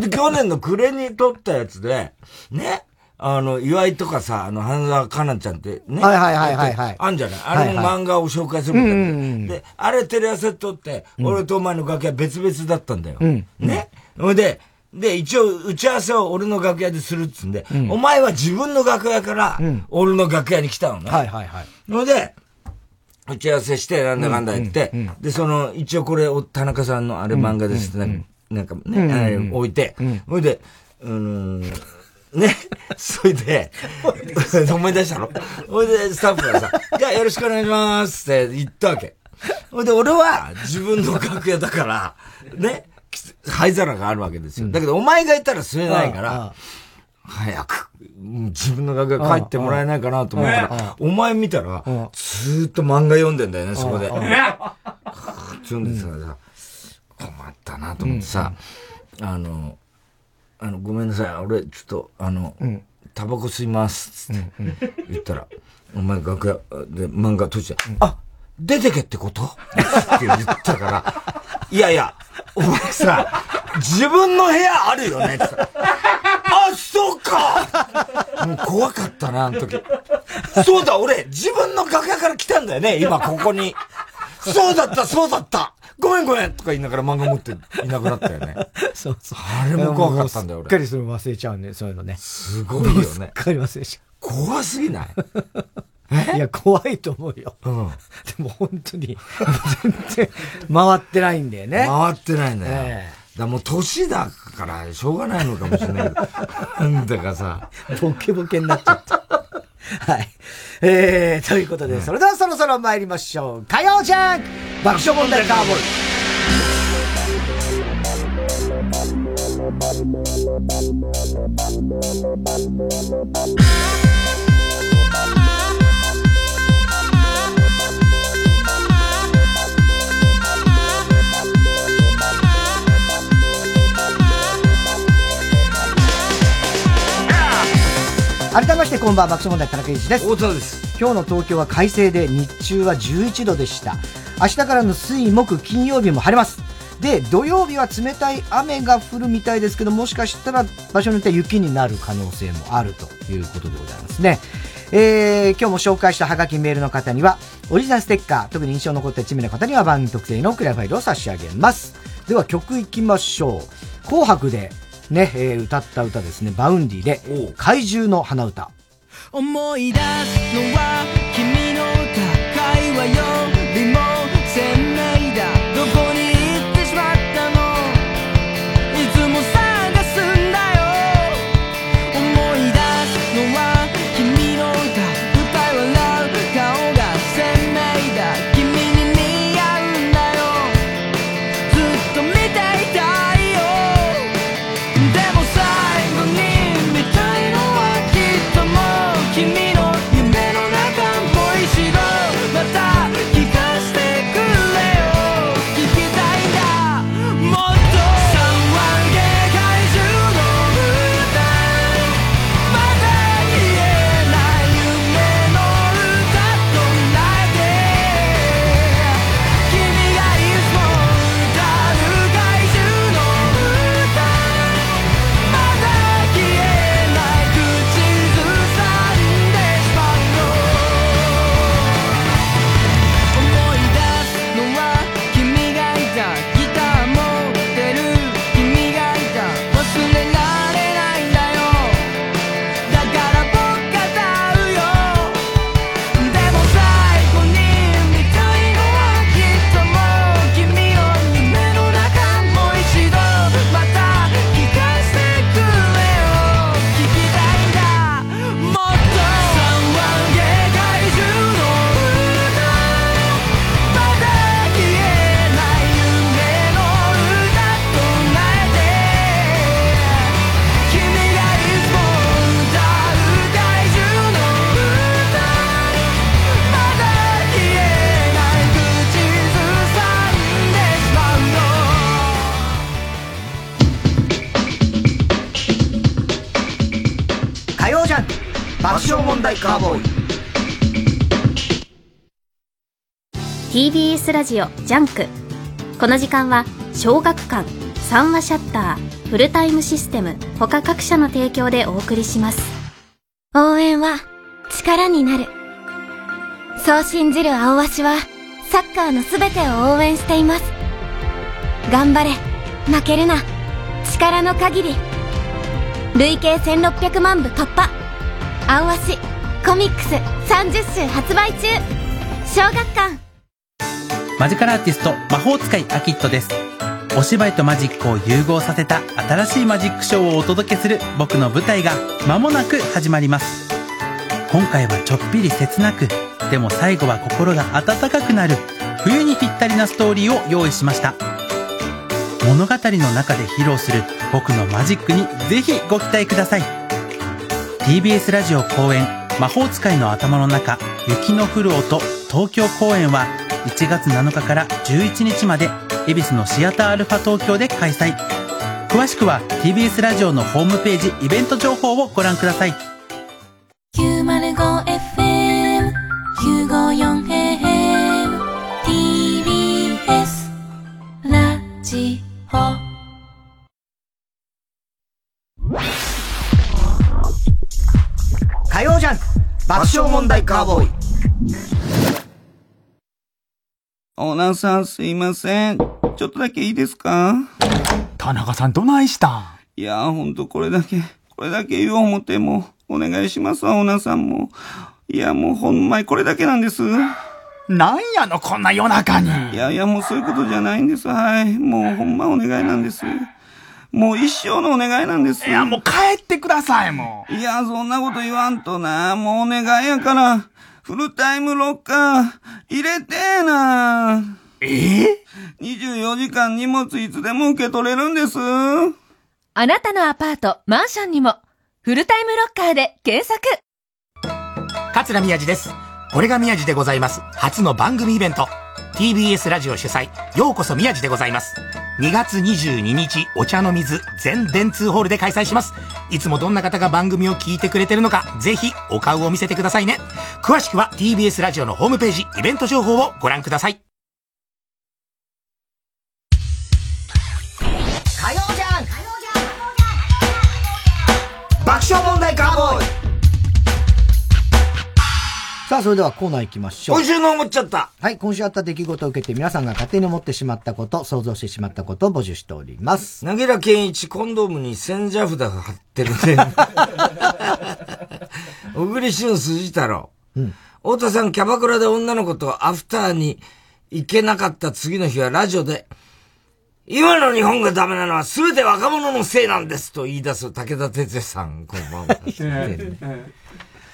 で、去年の暮れに撮ったやつで、ね。あの、岩井とかさ、あの、花澤香菜ちゃんってね。はいはいはいはい、はい。あんじゃない？あれの漫画を紹介するみたいな。で、あれテレ朝で撮って、俺とお前の楽屋別々だったんだよ。うん、ね。ほ、いで、で、一応、打ち合わせを俺の楽屋でするっつんで、うん、お前は自分の楽屋から、俺の楽屋に来たのね。はいはいはい。ので、打ち合わせして、なんだかんだ言って、で、その、一応これ、田中さんのあれ漫画ですって、なんかね、置いて、ほいで、あのね。[laughs] それで、[laughs] 思い出したの。ほいで、スタッフがさ、じゃあよろしくお願いしますって言ったわけ。ほいで、俺は自分の楽屋だから、ね、灰皿があるわけですよ。だけど、お前がいたら吸えないから、早く、自分の楽屋帰ってもらえないかなと思ったら、お前見たら、ずーっと漫画読んでんだよね、そこで。つうんですが困ったなと思ってさ、あの、あの、ごめんなさい、俺、ちょっと、あの、タバコ吸います、つって言ったら、お前楽屋で漫画閉じて、あ、出てけってこと？って言ったから、いやいや、お前さ、自分の部屋あるよね？って。あ、そうかもう怖かったな、あの時。そうだ、俺、自分の楽屋から来たんだよね、今ここに。そうだった、そうだったごめんごめんとか言いながら漫画持っていなくなったよね。[laughs] そうそう。あれも怖かったんだよ、俺。すっかりそれ忘れちゃうんで、そういうのね。すごいよね。[laughs] すっかり忘れちゃう。怖すぎない？いや、怖いと思うよ。うん。でも本当に、全然回ってないんだよね。回ってないんだよ。えー、だもう年だからしょうがないのかもしれないけど。[laughs] なんだかさ。ボケボケになっちゃった。はい。えー、ということで、それではそろそろ参りましょう。火曜じゃん爆笑問題カーボーイ。改めましてこんばんは爆笑問題田中裕二です。大沢です。今日の東京は快晴で日中は11度でした。明日からの水木金曜日も晴れます。で土曜日は冷たい雨が降るみたいですけどもしかしたら場所によっては雪になる可能性もあるということでございますね。えー、今日も紹介したハガキメールの方にはオリジナルステッカー特に印象に残った1名の方には番組特製のクリアファイルを差し上げます。では曲いきましょう。紅白でね、えー、歌った歌ですね、 Vaundyで、怪獣の花歌。思い出すのは君の歌会話よりもラジオジャンク。この時間は小学館三和シャッターフルタイムシステム他各社の提供でお送りします。応援は力になる。そう信じるアオアシはサッカーの全てを応援しています。頑張れ。負けるな。力の限り。累計1600万部突破。青足コミックス30週発売中。小学館。マジカルアーティスト魔法使いアキットです。お芝居とマジックを融合させた新しいマジックショーをお届けする僕の舞台が間もなく始まります。今回はちょっぴり切なくでも最後は心が温かくなる冬にぴったりなストーリーを用意しました。物語の中で披露する僕のマジックにぜひご期待ください。TBS ラジオ公演魔法使いの頭の中雪の降る音東京公演は1月7日から11日まで恵比寿のシアターアルファ東京で開催。詳しくは TBS ラジオのホームページイベント情報をご覧ください。905FM954AM TBS ラジオ。火曜ジャン爆笑問題カーボーイオーナーさんすいません。ちょっとだけいいですか？田中さんどないしたん？いやほんとこれだけ、これだけ言おう思っても、お願いしますわ、オーナーさんも。いやもうほんまにこれだけなんです。なんやの、こんな夜中に？いやいやもうそういうことじゃないんです。はい。もうほんまお願いなんです。もう一生のお願いなんです。いやもう帰ってください、もう。いや、そんなこと言わんとな。もうお願いやから。フルタイムロッカー、入れてえな。え？え ?24 時間荷物いつでも受け取れるんです。あなたのアパート、マンションにも、フルタイムロッカーで検索桂宮治です。これが宮治でございます。初の番組イベント。TBS ラジオ主催、ようこそ宮治でございます。2月22日、お茶の水、全電通ホールで開催します。いつもどんな方が番組を聞いてくれてるのか、ぜひお顔を見せてくださいね。詳しくは TBS ラジオのホームページ、イベント情報をご覧ください。火曜ジャン爆笑問題カーボーイさあ、それではコーナー行きましょう。今週の思っちゃった。はい、今週あった出来事を受けて皆さんが勝手に思ってしまったこと、想像してしまったことを募集しております。なぎら健一、コンドームに千社札が貼ってるね。[laughs] 小栗旬辻太郎。うん。太田さん、キャバクラで女の子とアフターに行けなかった次の日はラジオで、今の日本がダメなのは全て若者のせいなんですと言い出す武田鉄矢さん、こんばんは。[laughs]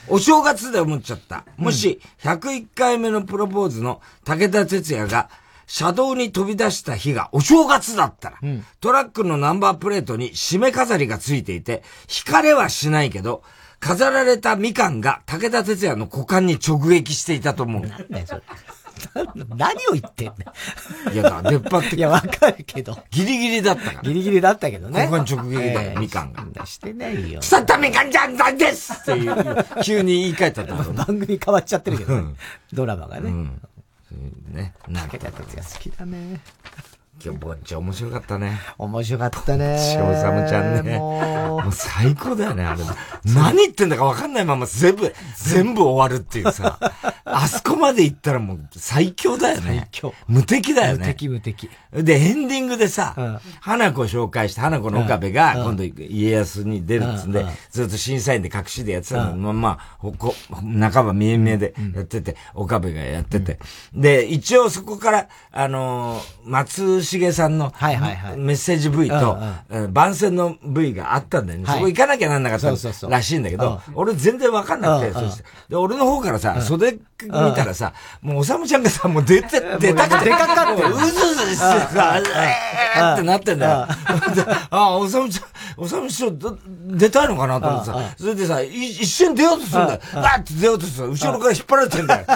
お正月で思っちゃった。もし、101回目のプロポーズの武田鉄矢が、車道に飛び出した日がお正月だったら、うんトラックのナンバープレートに締め飾りがついていて、引かれはしないけど、飾られたみかんが武田鉄矢の股間に直撃していたと思う。[laughs] 何を言ってんのいや、出っ張って。いや、わかるけど。ギリギリだったから。ギリギリだったけどね。股間直撃だよ、ええみかんが。してないよ。腐ったみかんじゃんなんですっていう、急に言い換えたと [laughs] 番組変わっちゃってるけどね。ドラマがね。ね。なん武田鉄矢好きだね。今日ぼっち面白かったね。面白かったね。しおさむちゃんね。ももう最高だよね、あれ。何言ってんだか分かんないまま全部、全部終わるっていうさ。あそこまで行ったらもう最強だよね。最強。無敵だよね。無敵無敵。で、エンディングでさ、花子を紹介して、花子の岡部がうん今度家康に出るっつんでうん、ずっと審査員で隠しでやってたの。うんまあまあ、ほこ、半ば見え見えでやってて、岡部がやってて。で、一応そこから、あのー、松重さんのメッセージ V と、うん番宣の V があったんだよね。はい。そこ行かなきゃなんなかったらしいんだけど、俺全然わかんなくて、うんそして。で、俺の方からさ、うん。袖見たらさ、もうおさむちゃんがさ、もう出て、[laughs] 出たか出かかってるうずうずしてさ、えーってなってんだよ。で [laughs] あ、おさむちゃん、おさむ師匠、出たいのかなと思ってさ、それでさ、一瞬出ようとするんだよ。わーって出ようとする後ろから引っ張られてんだよ。[laughs] あ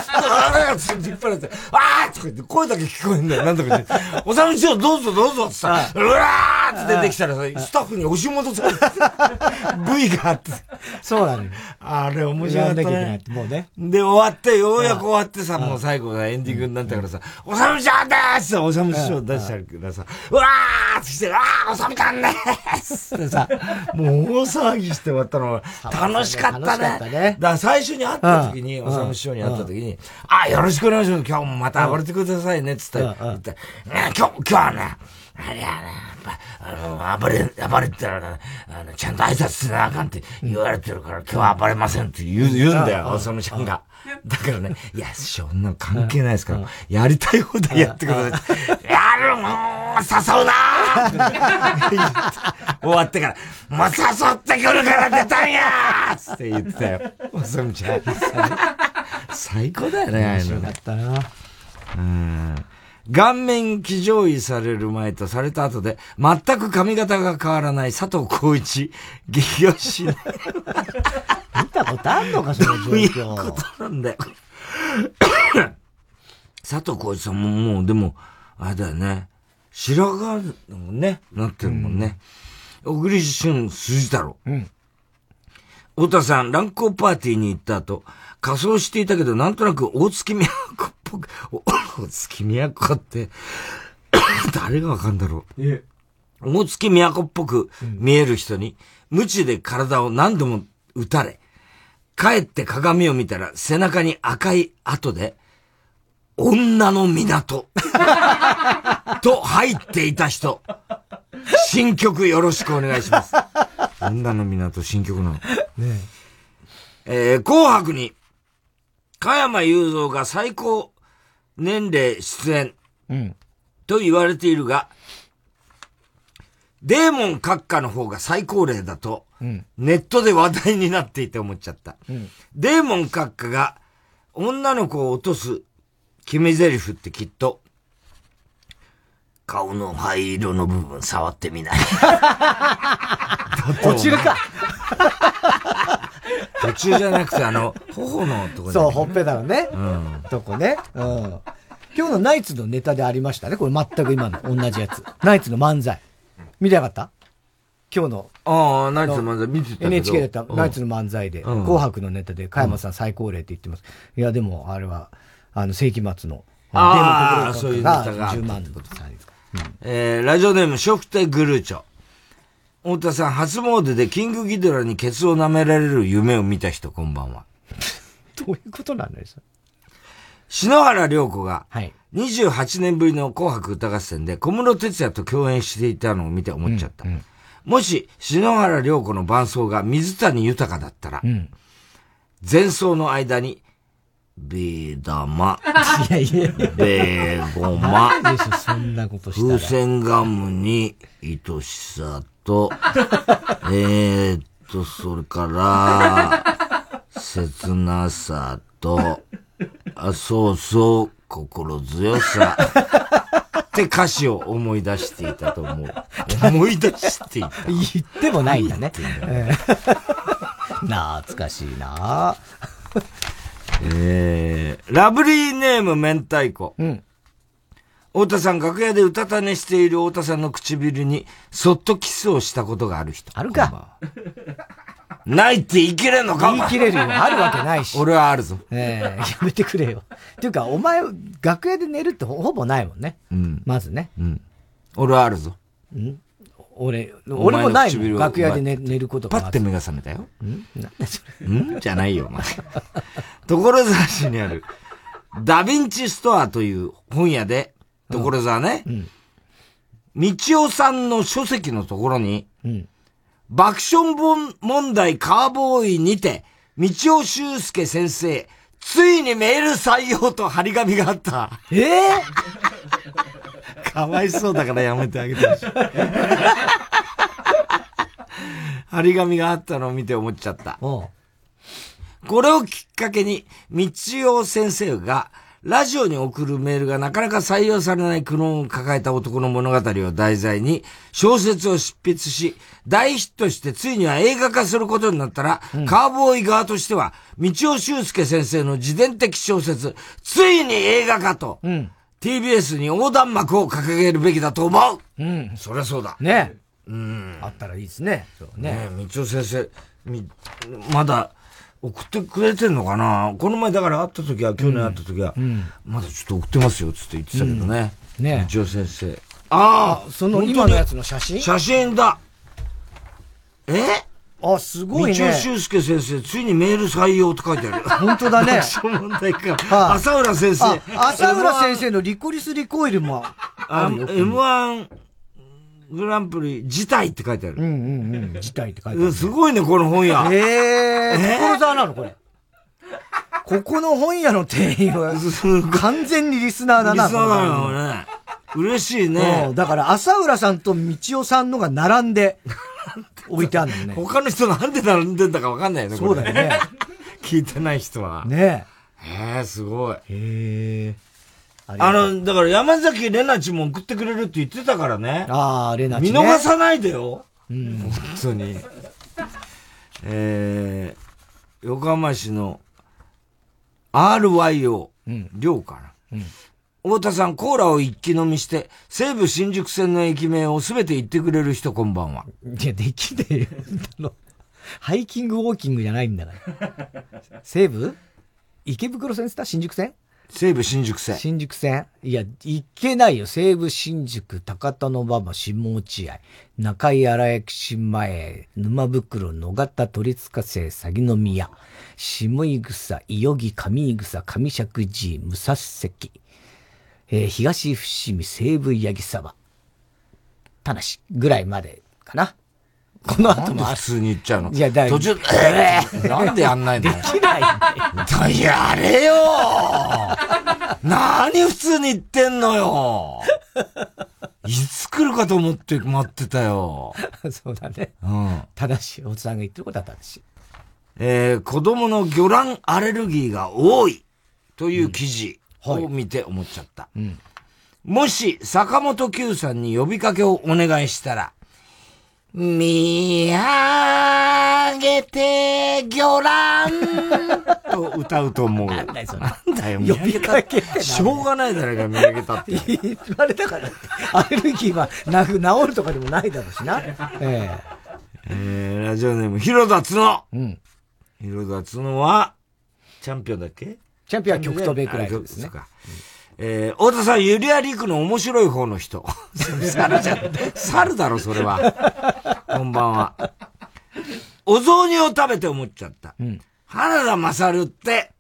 ーって引っ張られて、あーとか言って声だけ聞こえんだよ。なんとか言って、おさむ師匠どうぞどうぞってさ、うわーって出てきたらさ、スタッフに押し戻されて、[laughs] V があって。そうなのよ。あれ面白かったね。もうね。で、終わって、ようやく終わってさ、もう最後がエンディングになったからさ、おさむちゃんでーすおさむ師匠出したからさ、うわーってして、あーおさむちゃんでーすってさ、[laughs] もう大騒ぎして終わったの楽しかったね。ね。だから最初に会った時に、おさむ師匠に会った時に、あ、よろしくお願いします。今日もまた暴れてくださいね、つって、言って、今日、今日はね、あれやね、あの、暴れ、暴れたら、あの、ちゃんと挨拶せなあかんって言われてるから、今日は暴れませんって言う、言うんだよ、おさむちゃんが。だからね、いや、そんな関係ないですから、やりたい放題やってください。やるもう、誘うな終わってから、もう誘ってくるから出たんやつって言ってたよ。おさむちゃん。最高だよね、面白かったな。うん。顔面騎乗位される前とされた後で、全く髪型が変わらない佐藤浩一、激推し。見たことあんのか、その状況。どういうことなんだよ。佐藤浩一さんももう、でも、あれだよね。白髪もね、なってるもんね。小栗旬筋太郎。うん。太田さん、乱行パーティーに行った後、仮装していたけど、なんとなく大月都っぽく、大月都って、誰がわかんだろう。大月都っぽく見える人に、無知で体を何度も撃たれ、帰って鏡を見たら背中に赤い跡で、女の港と入っていた人。新曲よろしくお願いします。女の港新曲なの。ねえー、紅白に、加山雄三が最高年齢出演。うん。と言われているが、デーモン閣下の方が最高齢だと、うん、ネットで話題になっていて思っちゃった。うん、デーモン閣下が女の子を落とす決め台詞ってきっと、顔の灰色の部分触ってみない。[laughs] 落ちるか途中じゃなくて、あの、頬のとこそう、ほっぺたのね。うん。とこね。うん。今日のナイツのネタでありましたね。これ全く今の同じやつ。ナイツの漫才。見てなかった？今日の。ああ、ナイツの漫才見てたけど NHK だったナイツの漫才で、うん、紅白のネタで、加山さん最高齢って言ってます。いや、でも、あれは、あの、世紀末の。ああ、そういうネタが。10万のことさですか。うん、えー、ラジオネーム、ショフテグルーチョ。太田さん、初詣でキングギドラにケツを舐められる夢を見た人、こんばんは。どういうことなんです篠原涼子が、28年ぶりの紅白歌合戦で小室哲也と共演していたのを見て思っちゃった。うんうん、もし、篠原涼子の伴奏が水谷豊だったら、うん、前奏の間に、ビー玉。いやいやいや。ベーゴマ。そんなことした風船ガムに愛しさと、[laughs] えーっと、それから、切なさと、あ、そうそう、心強さ。って歌詞を思い出していたと思う。思い出していた。言ってもないんだね。懐かしいなえー、ラブリーネーム明太子。うん。太田さん、楽屋でうたた寝している太田さんの唇に、そっとキスをしたことがある人。あるか。ないって言い切れんのか言い切れるよ。あるわけないし。俺はあるぞ。ええー、やめてくれよ。っていうか、お前、楽屋で寝るってほぼないもんね。うん。まずね。うん。俺はあるぞ。うん俺、俺もないもん。楽屋で寝寝ることが。パッて目が覚めたよ。ん？なんでそれ。ん？じゃないよ、お前。[laughs] 所沢市にある、ダヴィンチストアという本屋で、所沢ね。うん。道夫さんの書籍のところに、うん。爆笑問題カーボーイにて、道尾修介先生、ついにメール採用と張り紙があった。え？えー、かわいそうだからやめてあげてほしい。張り紙があったのを見て思っちゃった。これをきっかけに、道尾先生がラジオに送るメールがなかなか採用されない苦悩を抱えた男の物語を題材に小説を執筆し、大ヒットしてついには映画化することになったら、うん、カーボーイ側としては、道尾修介先生の自伝的小説、ついに映画化と、うん、TBS に横断幕を掲げるべきだと思ううん。そりゃそうだ。ねうん。あったらいいですね。そうね。ね道尾先生、み、まだ、送ってくれてんのかな？この前だから会った時は、去年会った時は、うん、まだちょっと送ってますよ、つって言ってたけどね。うん、ね道夫先生。ああその今のやつの写真？写真だえ？あ、すごいね。道夫修介先生、ついにメール採用って書いてある。本当だね。[laughs] 問題か。はあ、浅浦先生。浅浦先生のリコリスリコイルもある M1 グランプリ自体って書いてある。うんうんうん。自体って書いてある、すごいね、この本屋。ええー？所沢なのこれ。ここの本屋の店員は、完全にリスナーだな。リスナーだよね。嬉しいね。だから、浅浦さんと道夫さんのが並んで、置いてあるのね。他の人なんで並んでんだかわかんないよね。そうだよね。[laughs] 聞いてない人は。ねえ。へえ、すごい。へえ。あの、だから山崎玲奈ちも送ってくれるって言ってたからね。ああ、玲奈ち、ね、見逃さないでよ。うん。本当に。えー、横浜市の RYO、うん、寮かな。うん。太田さん、コーラを一気飲みして、西武新宿線の駅名をすべて言ってくれる人、こんばんは。いや、できねえよ。ハイキングウォーキングじゃないんだから。西武？池袋線っつった？新宿線？西武新宿線。新宿線いや、行けないよ。西武新宿、高田馬場、下落合、中井荒駅市前、沼袋、野方、鳥塚瀬、鷺宮、下井草、伊予木、上井草、上石寺、武蔵関、えー、東伏見、西武八木沢、田無ぐらいまでかな。この後も。普通に言っちゃうの。いや、だ途中、えー、なんでやんないのできないんやれよ。何普通に言ってんのよ。いつ来るかと思って待ってたよ。そうだね。うん。正しい、おじさんが言ってることは正しい。えー、子供の魚卵アレルギーが多い。という記事を見て思っちゃった。うん、はいうん。もし、坂本九さんに呼びかけをお願いしたら、見上げて、魚卵と歌うと思う。なんだよ、それ。なんだよ、見上げた。しょうがないじゃないか、見上げたって。言われたから。アレルギーはなく治るとかでもないだろうしな。えええー、ラジオネーム、広田角。うん。広田角は、チャンピオンだっけ？チャンピオンは極東ベイクライフですね。そうか。えー、太田さん、ゆりやりくの面白い方の人。[laughs] 猿じゃん。猿だろ、それは。こんばんは。お雑煮を食べて思っちゃった。うん、原田勝って、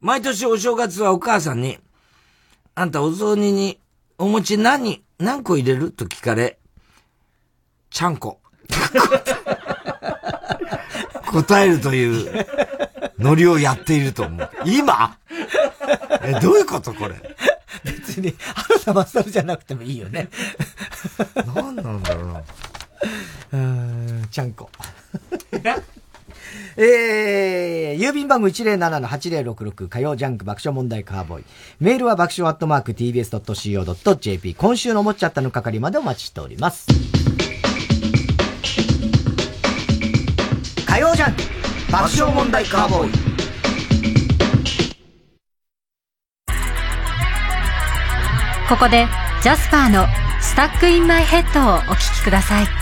毎年お正月はお母さんに、あんたお雑煮にお餅何、何個入れる？と聞かれ、ちゃんこ。[laughs] 答えるというノリをやっていると思う。今？え、どういうことこれ？別に、原田勝じゃなくてもいいよね。何なんだろうな。うん、ちゃんこ。[laughs] えー、郵便番号107-8066火曜ジャンク爆笑問題カーボーイ。メールは爆笑アットマーク tbs.co.jp。今週の思っちゃったの係までお待ちしております。火曜ジャンク爆笑問題カーボーイ。ここでジャスパーの「スタック・イン・マイ・ヘッド」をお聴きください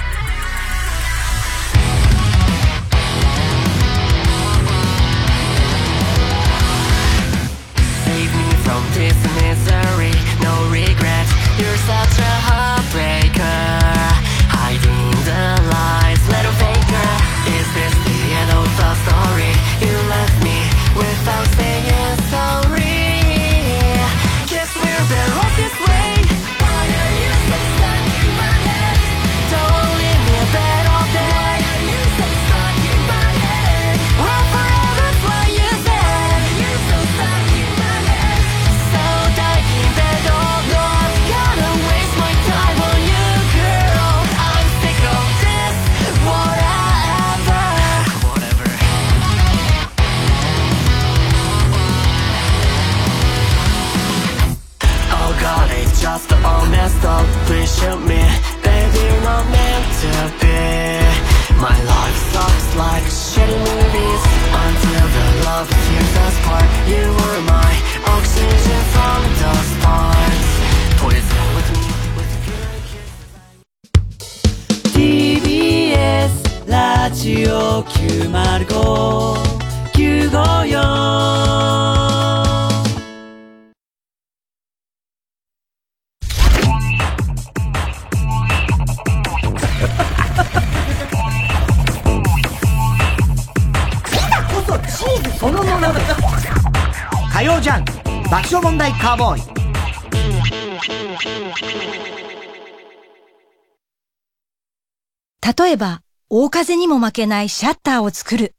風にも負けないシャッターを作る。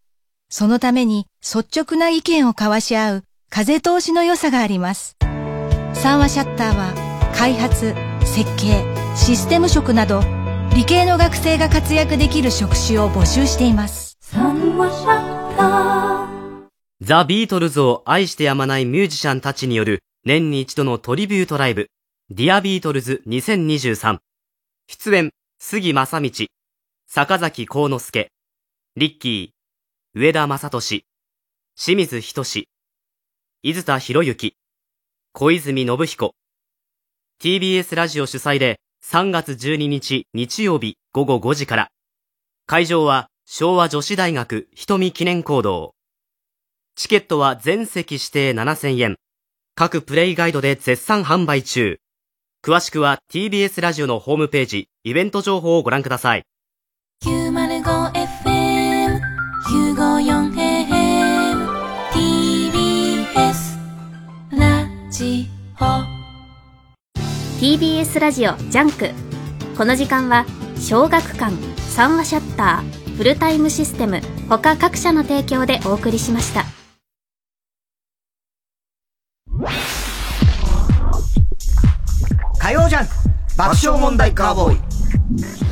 そのために率直な意見を交わし合う風通しの良さがあります。三和シャッターは開発、設計、システム職など理系の学生が活躍できる職種を募集しています。三和シャッターザ・ビートルズを愛してやまないミュージシャンたちによる年に一度のトリビュートライブ、ディアビートルズ2023。出演、杉正道、坂崎幸之助、リッキー、上田正俊、清水仁伊豆田博之、小泉信彦。TBS ラジオ主催で3月12日日曜日午後5時から。会場は昭和女子大学瞳記念講堂。チケットは全席指定7000円。各プレイガイドで絶賛販売中。詳しくは TBS ラジオのホームページ、イベント情報をご覧ください。905FM 954AM TBS ラジオ。TBS ラジオジャンク。この時間は小学館三和シャッターフルタイムシステム他各社の提供でお送りしました。火曜ジャンク爆笑問題カーボーイ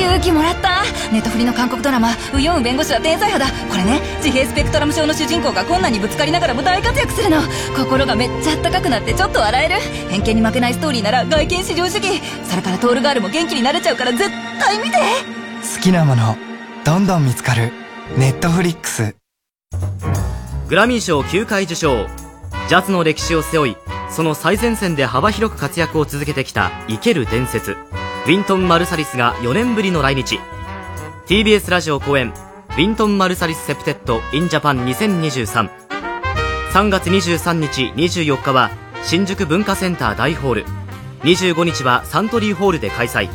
勇気もらった。ネットフリの韓国ドラマ「ウヨンウ弁護士は天才派だ」これね自閉スペクトラム症の主人公が困難にぶつかりながらも大活躍するの。心がめっちゃあったかくなってちょっと笑える。偏見に負けないストーリーなら外見至上主義。それからトールガールも元気になれちゃうから絶対見て。好きなものどんどん見つかる。ネットフリックス。グラミー賞9回受賞。ジャズの歴史を背負い、その最前線で幅広く活躍を続けてきた生ける伝説、ウィントン・マルサリスが4年ぶりの来日。TBS ラジオ公演、ウィントン・マルサリス・セプテット in Japan 2023。3月23日、24日は、新宿文化センター大ホール。25日はサントリーホールで開催。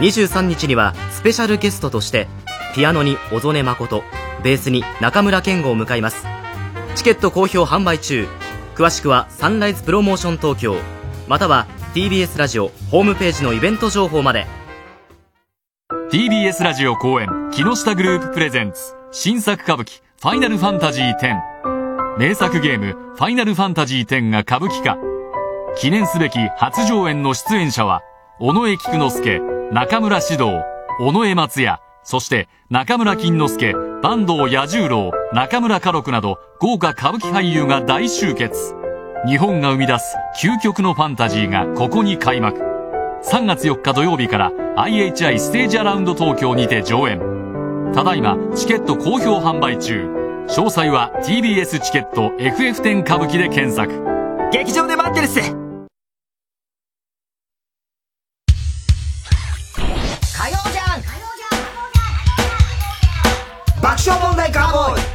23日には、スペシャルゲストとして、ピアノに小曽根誠、ベースに中村健吾を迎えます。チケット好評販売中。詳しくはサンライズプロモーション東京、または TBS ラジオホームページのイベント情報まで。TBS ラジオ公演木下グループプレゼンツ。新作歌舞伎ファイナルファンタジー10名作ゲームファイナルファンタジー10が歌舞伎化。記念すべき初上演の出演者は尾上菊之助中村獅童尾上松也そして中村金之助坂東彌十郎中村歌六など豪華歌舞伎俳優が大集結。日本が生み出す究極のファンタジーがここに開幕。3月4日土曜日から IHI ステージアラウンド東京にて上演。ただいまチケット好評販売中。詳細は TBS チケット FF10 歌舞伎で検索。劇場で待ってるっす。火曜じゃん。爆笑問題カーボーイ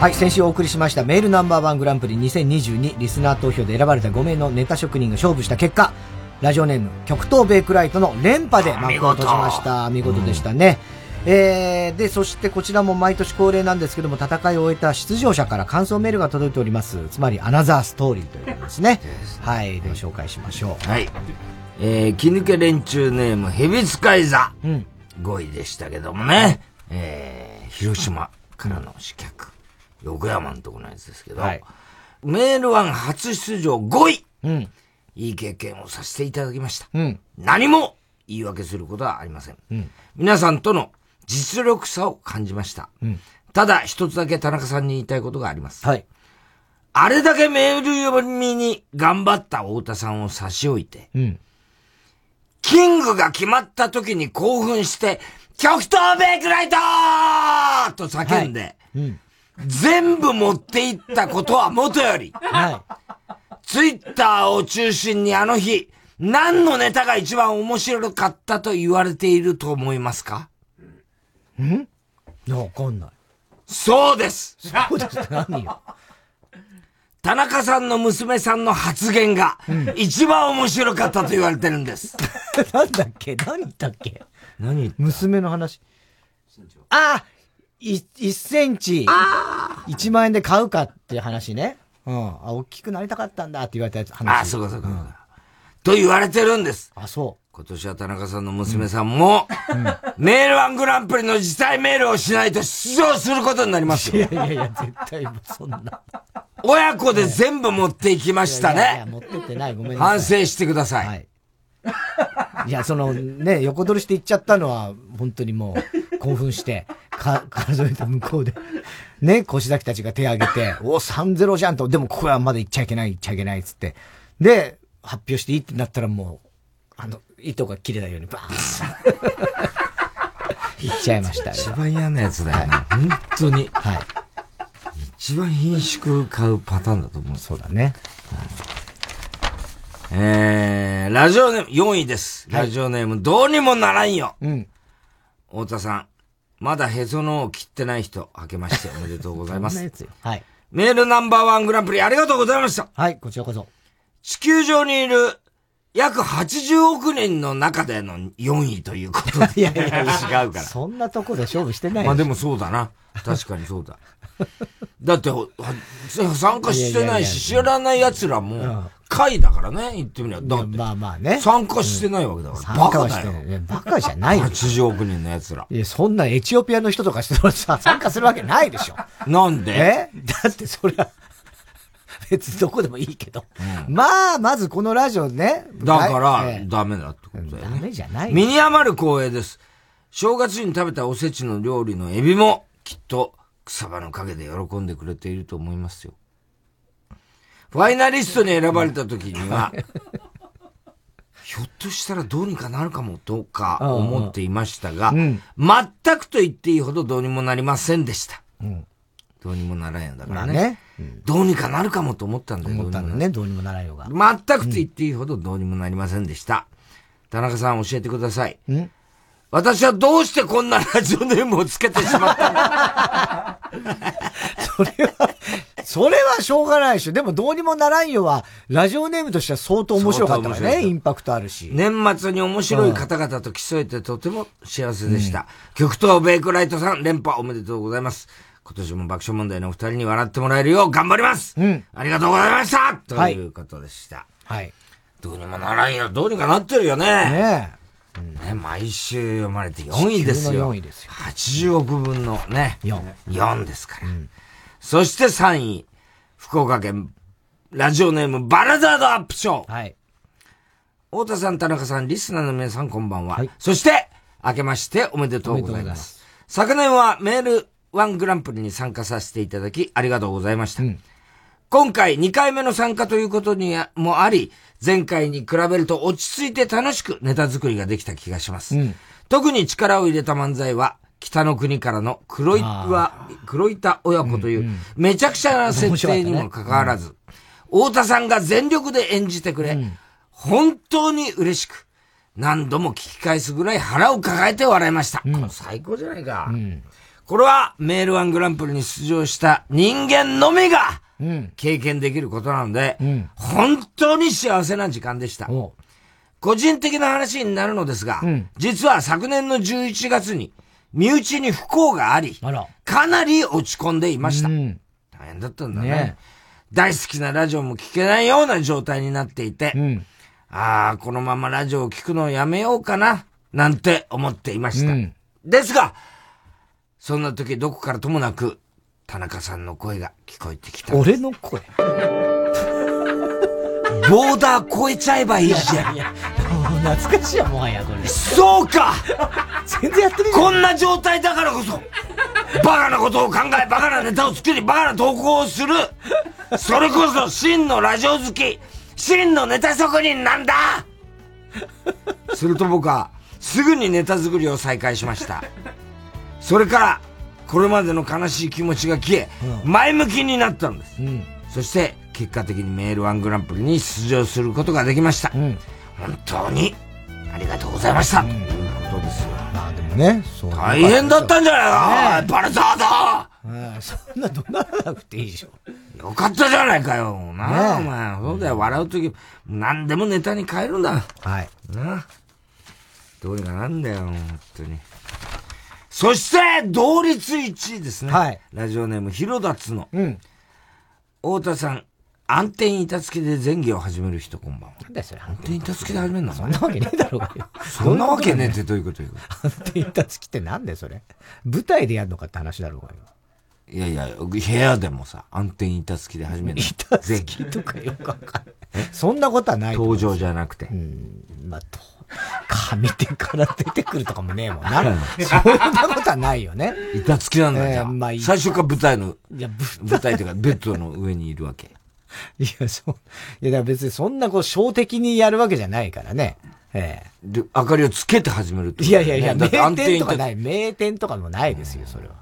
はい、先週お送りしましたメールナンバーワングランプリ2022リスナー投票で選ばれた5名のネタ職人が勝負した結果、ラジオネーム極東ベイクライトの連覇で幕を閉じました。見事でしたね。えー、で、そしてこちらも毎年恒例なんですけども、戦いを終えた出場者から感想メールが届いております。つまり、アナザーストーリーということですね。はい、では紹介しましょう。はい。えー、気抜け連中ネーム、ヘビ使い座。うん。5位でしたけどもね。えー、広島からの刺客。横山のとこのやつですけど。はいメールワン初出場5位。うん。いい経験をさせていただきました。うん。何も言い訳することはありません。うん。皆さんとの実力差を感じました。うん。ただ一つだけ田中さんに言いたいことがあります。はい。あれだけメール読みに頑張った太田さんを差し置いて、うん。キングが決まった時に興奮して、極東ベイクライトと叫んで、うん。全部持っていったことはもとより、はツイッターを中心にあの日、何のネタが一番面白かったと言われていると思いますか？い。ん？わかんない。そうですそうです。何よ？田中さんの娘さんの発言が、一番面白かったと言われてるんです。[laughs] なんだっけ？何言ったっけ？何娘の話。あい、1センチ、1万円で買うかっていう話ね。うん。あ、大きくなりたかったんだって言われたやつ、話。あそうかそうかそうかと言われてるんです。あ、そう。今年は田中さんの娘さんも、メールワングランプリの辞退メールをしないと出場することになりますよ。いやいやいや、絶対そんな。親子で全部持っていきましたいやいやね。持ってってない。ごめんなさい。反省してください。はい。[laughs] いや、そのね、横取りして行っちゃったのは、本当にもう、興奮して、か、数えて向こうで、ね、腰崎たちが手挙げて、[laughs] お、3-0じゃんと、でもここはまだ行っちゃいけない、行っちゃいけない、っつって。で、発表していいってなったらもう、あの、糸が切れないように、バーン [laughs] 行っちゃいましたよ。一番嫌なやつだよね。本当に。はい。一番品種買うパターンだと思う。そうだね。えー、ラジオネーム4位です。ラジオネームどうにもならんよ。うん。太田さん、まだへその緒を切ってない人、明けまして [laughs] おめでとうございます。はい。メールナンバーワングランプリありがとうございました。はい、こちらこそ。地球上にいる約80億人の中での4位ということで。[laughs] いやいや違うから。そんなとこで勝負してないまあでもそうだな。確かにそうだ。だって、参加してないし、知らない奴らも、会だからね、言ってみりゃ。だって、まあまあね。参加してないわけだから。バカだよ。ないいやバカじゃないよ。80億人の奴ら。いや、そんなエチオピアの人とかしてさ、参加するわけないでしょ。[laughs] なんで？え？だってそれは、別にどこでもいいけど。まあ、まずこのラジオね。だから、ええダメだってことだよね。ダメじゃないよ身に余る光栄です。正月に食べたおせちの料理のエビも、きっと草葉の陰で喜んでくれていると思いますよ。ファイナリストに選ばれた時には、ひょっとしたらどうにかなるかもとか思っていましたが、うん全くと言っていいほどどうにもなりませんでした。うんどうにもならんやだからね。まあね。どうにかなるかもと思ったんだよ。思ったんだね、どうにもならんよが。全くと言っていいほどどうにもなりませんでした。田中さん教えてください。ん私はどうしてこんなラジオネームをつけてしまったんだ [laughs] それはしょうがないでしょ。でもどうにもならんよは、ラジオネームとしては相当面白かったからね。インパクトあるし。年末に面白い方々と競えてとても幸せでした。極東ベイクライトさん連覇おめでとうございます。今年も爆笑問題のお二人に笑ってもらえるよう頑張ります、ありがとうございましたということでした。はい。どうにもならんよ。どうにかなってるよね。ねね、毎週読まれて4位ですよ。の4位ですよ80億分のね、4 4ですから。そして3位、福岡県、ラジオネームバラザードアップショー。はい。太田さん、田中さん、リスナーの皆さん、こんばんは。そして、明けましておめでとうございます。昨年はメールワングランプリに参加させていただき、ありがとうございました。今回2回目の参加ということにもあり、前回に比べると落ち着いて楽しくネタ作りができた気がします。特に力を入れた漫才は、北の国からの黒いは、黒板親子という、めちゃくちゃな設定にもかかわらず、太田さんが全力で演じてくれ、本当に嬉しく、何度も聞き返すぐらい腹を抱えて笑いました。これ最高じゃないか。これはメールワングランプリに出場した人間のみが経験できることなので、本当に幸せな時間でした。個人的な話になるのですが、実は昨年の11月に身内に不幸があり、かなり落ち込んでいました。大変だったんだねね。大好きなラジオも聞けないような状態になっていて、ああ、このままラジオを聞くのをやめようかな、なんて思っていました。ですが、そんな時どこからともなく、田中さんの声が聞こえてきた。俺の声？ボーダー超えちゃえばいいじゃん。懐かしいよ、もはや、これ。そうか全然やってるこんな状態だからこそ、バカなことを考え、バカなネタを作り、バカな投稿をする。それこそ真のラジオ好き、真のネタ職人なんだすると僕は、すぐにネタ作りを再開しました。それから、これまでの悲しい気持ちが消え、前向きになったんです。そして、結果的にメールワングランプリに出場することができました。本当に、ありがとうございました。ということですよ。まあでもね。大変だったんじゃないか、ねバレザーだえそんな怒鳴らなくていいでしょ。よかったじゃないかよ。なあ、お前。そうだよ、笑うとき、何でもネタに変えるんだ。はい。なあ。どうにかなんだよ、本当に。そして、同率1位ですね。はい。ラジオネーム、広田つの。うん。太田さん、暗転板付きで前戯を始める人、こんばんは。なんだよ、それ。暗転板付きで始めるの？そんなわけねえだろうがよ。そんなわけねえってどういうことよ。暗転板付きってなんだよ、それ。舞台でやるのかって話だろうがよ。いやいや、部屋でもさ、暗転板付きで始めるの。板付きとかよくわかんない。そんなことはない登場じゃなくて。うん、まあ、と、上手から出てくるとかもねえもんな。そんなことはないよね。板付きなんだよ、じゃあまあいい最初から舞台の、いや、舞台っていうか、ベッドの上にいるわけ。[laughs] いや、そう。いや、だから別にそんなこう、小的にやるわけじゃないからね。ええ。で、明かりをつけて始めるってこといやいやいや、名店とかない。名店とかもないですよ、それは。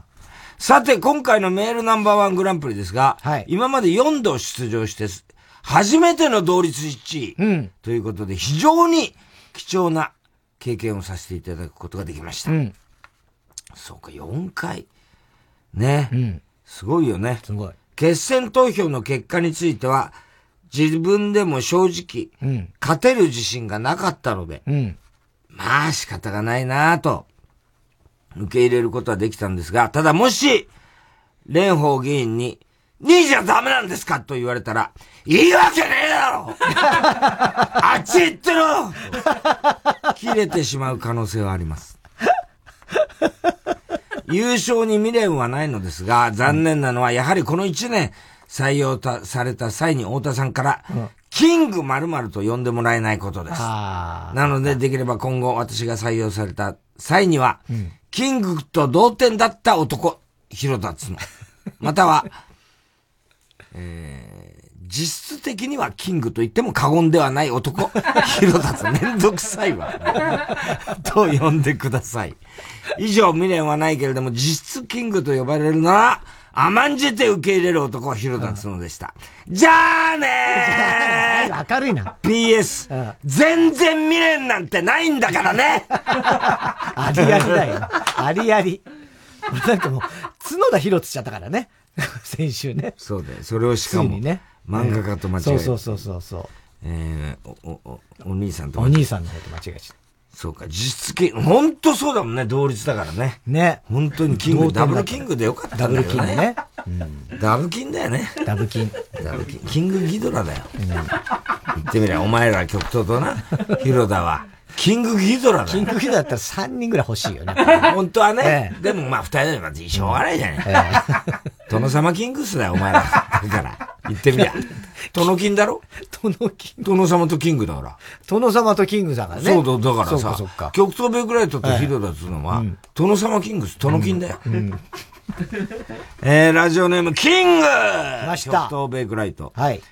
さて、今回のメールナンバーワングランプリですが、今まで4度出場して、初めての同率1位、ということで、非常に貴重な経験をさせていただくことができました。そうか、4回。ね。すごいよね。すごい。決選投票の結果については、自分でも正直、勝てる自信がなかったので、うん。まあ仕方がないなぁと、受け入れることはできたんですが、ただもし、蓮舫議員に、2位じゃダメなんですかと言われたら、いいわけねえだろ [laughs] あっち行ってろ切れてしまう可能性はあります。優勝に未練はないのですが、残念なのは、やはりこの1年採用たされた際に太田さんから、キング〇〇と呼んでもらえないことです。なので、できれば今後私が採用された際には、キングと同点だった男、広田つの。または、えー実質的にはキングと言っても過言ではない男、[laughs] 広田つめんどくさいわ。と呼んでください。以上、未練はないけれども、実質キングと呼ばれるなら、甘んじて受け入れる男、広田つのでした。じゃあねー [laughs] 明るいな。PS、全然未練なんてないんだからね [laughs] ありありだよ。ありあり。なんかもう、角田博つしちゃったからね。先週ね。そうだよ。それをしかも、ついにね漫画家と間違えそうそうそうそうそう。えー、お、お、お、お兄さんと。お兄さんの方と間違えちゃっそうか、実質キング、本当そうだもんね、同率だからね。ね。本当にキング、ダブルキングでよかったんだよね。ダブルキングね。ダブルキンだよね。ダブキン。ダブルキン。キングギドラだよ。言ってみりゃ、お前ら極東とな、広田は、キングギドラだよ。キングギドラだったら3人ぐらい欲しいよね。[laughs] 本当はね。えでもまあ、二人でまずしょうがないじゃない。殿様キングスだよ、お前ら。だから、言ってみりゃ。[laughs] 殿金だろ？殿金。殿様とキングだから。殿様とキングだからね。そうだ、だからさか、極東ベイクライトと広田っつうのは、殿様キングス、殿金だよ。[laughs] えー、ラジオネーム、キングました極東ベイクライト。はい。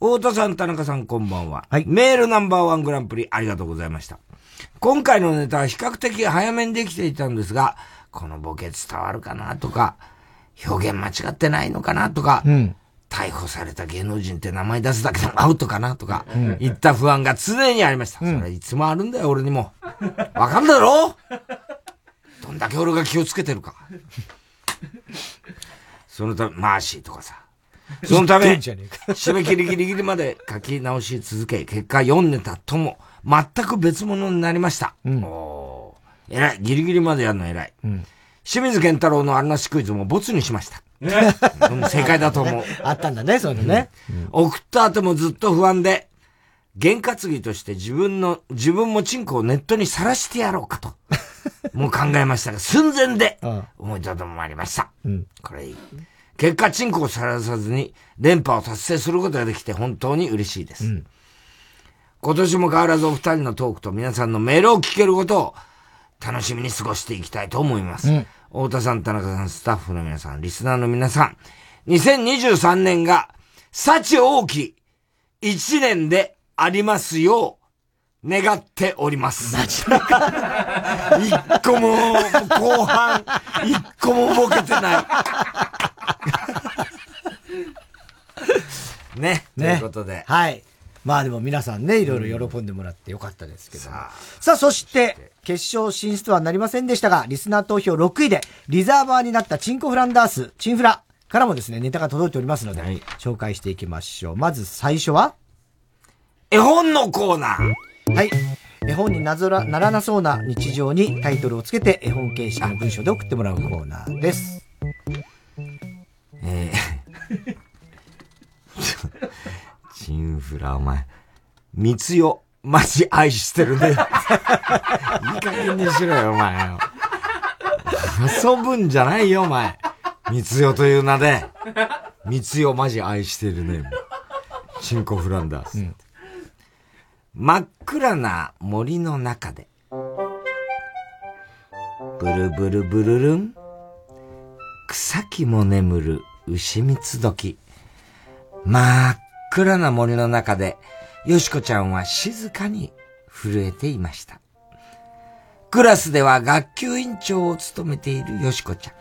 太田さん、田中さん、こんばんは。メールナンバーワングランプリ、ありがとうございました。今回のネタは比較的早めにできていたんですが、このボケ伝わるかなとか、表現間違ってないのかなとか、うん。逮捕された芸能人って名前出すだけでもアウトかなとか、うん言った不安が常にありました。それいつもあるんだよ、俺にも。わかんだろ？どんだけ俺が気をつけてるか。そのため、マーシーとかさ。そのため、締め切りギリギリまで書き直し続け、結果4ネタとも全く別物になりました。おー偉い。ギリギリまでやるの偉い。清水健太郎のあんなしクイズもボツにしました。うん正解だと思う。[laughs] あったんだね、そういうのね。送った後もずっと不安で、験担ぎとして自分の、自分もチンコをネットにさらしてやろうかと、[laughs] もう考えましたが、寸前で思いとどまりました。うん。これいい。結果、チンコをさらさずに連覇を達成することができて本当に嬉しいです。今年も変わらずお二人のトークと皆さんのメールを聞けることを楽しみに過ごしていきたいと思います。うん太田さん、田中さん、スタッフの皆さん、リスナーの皆さん、2023年が、幸大きい一年でありますよう、願っております。一個も、後半、一個もボケてない。[laughs] ね。ということで。はい。まあでも皆さんね、いろいろ喜んでもらってよかったですけど。さあ、そして、決勝進出はなりませんでしたが、リスナー投票6位で、リザーバーになったチンコフランダース、チンフラからもですね、ネタが届いておりますので、紹介していきましょう。まず最初は絵本のコーナー。はい。絵本になぞらならなそうな日常にタイトルをつけて絵本形式の文章で送ってもらうコーナーです。えー、[laughs] チンフラ、お前、三つよ、マジ愛してるね。いい加減にしろよ、お前よ。遊ぶんじゃないよ、お前。三つよという名で。三つよ、マジ愛してるね。チンコフランダース。真っ暗な森の中で。ブルブルブルルン。草木も眠る牛蜜時。真っ暗な森の中で、よしこちゃんは静かに震えていました。クラスでは学級委員長を務めているよしこちゃん。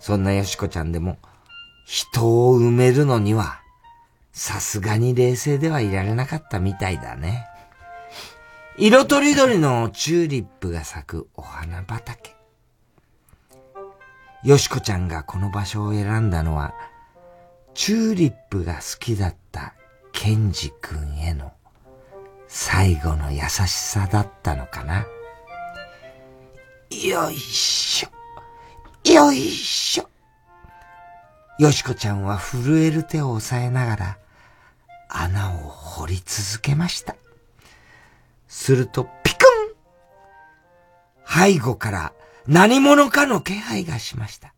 そんなよしこちゃんでも、人を埋めるのには、さすがに冷静ではいられなかったみたいだね。色とりどりのチューリップが咲くお花畑。よしこちゃんがこの場所を選んだのは、チューリップが好きだったケンジ君への最後の優しさだったのかな。よいしょ。よいしょ。よしこちゃんは震える手を押さえながら穴を掘り続けました。するとピクン背後から何者かの気配がしました。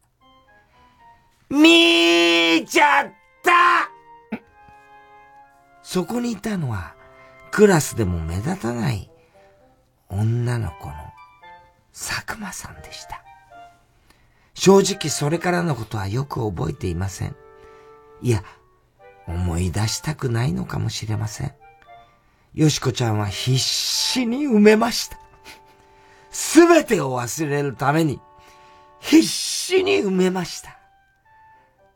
見ちゃったそこにいたのは、クラスでも目立たない女の子の佐久間さんでした。正直それからのことはよく覚えていません。いや、思い出したくないのかもしれません。よしこちゃんは必死に埋めました。すべてを忘れるために、必死に埋めました。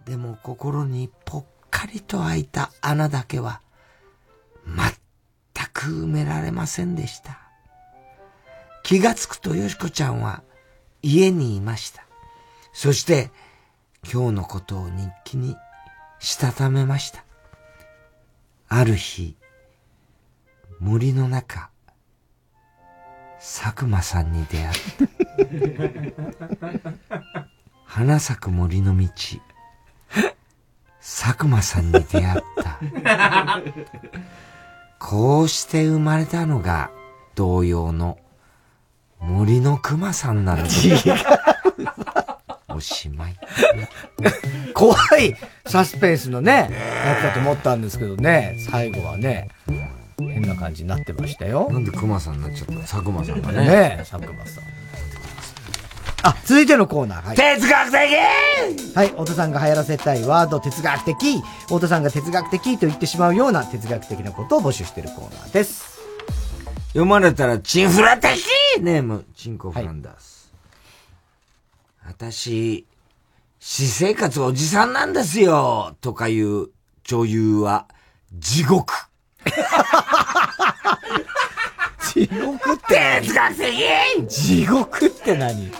でも心にぽっかりと開いた穴だけは、全く埋められませんでした。気がつくとよしこちゃんは家にいました。そして、今日のことを日記にしたためました。ある日、森の中、佐久間さんに出会った。[laughs] 花咲く森の道、佐久間さんに出会った。[laughs] こうして生まれたのが同様の森の熊さんなのです。おしまい。怖いサスペンスのね、やつだと思ったんですけどね、最後はね、変な感じになってましたよ。なんで熊さんになっちゃったの？佐久間さんがね。ね佐久間さん。あ、続いてのコーナー。はい、哲学的はい、太田さんが流行らせたいワード哲学的、太田さんが哲学的と言ってしまうような哲学的なことを募集しているコーナーです。読まれたらチンフラ的ネーム、チンコフランダース。私、私生活おじさんなんですよ、とかいう女優は地獄。地獄って哲学的地獄って何？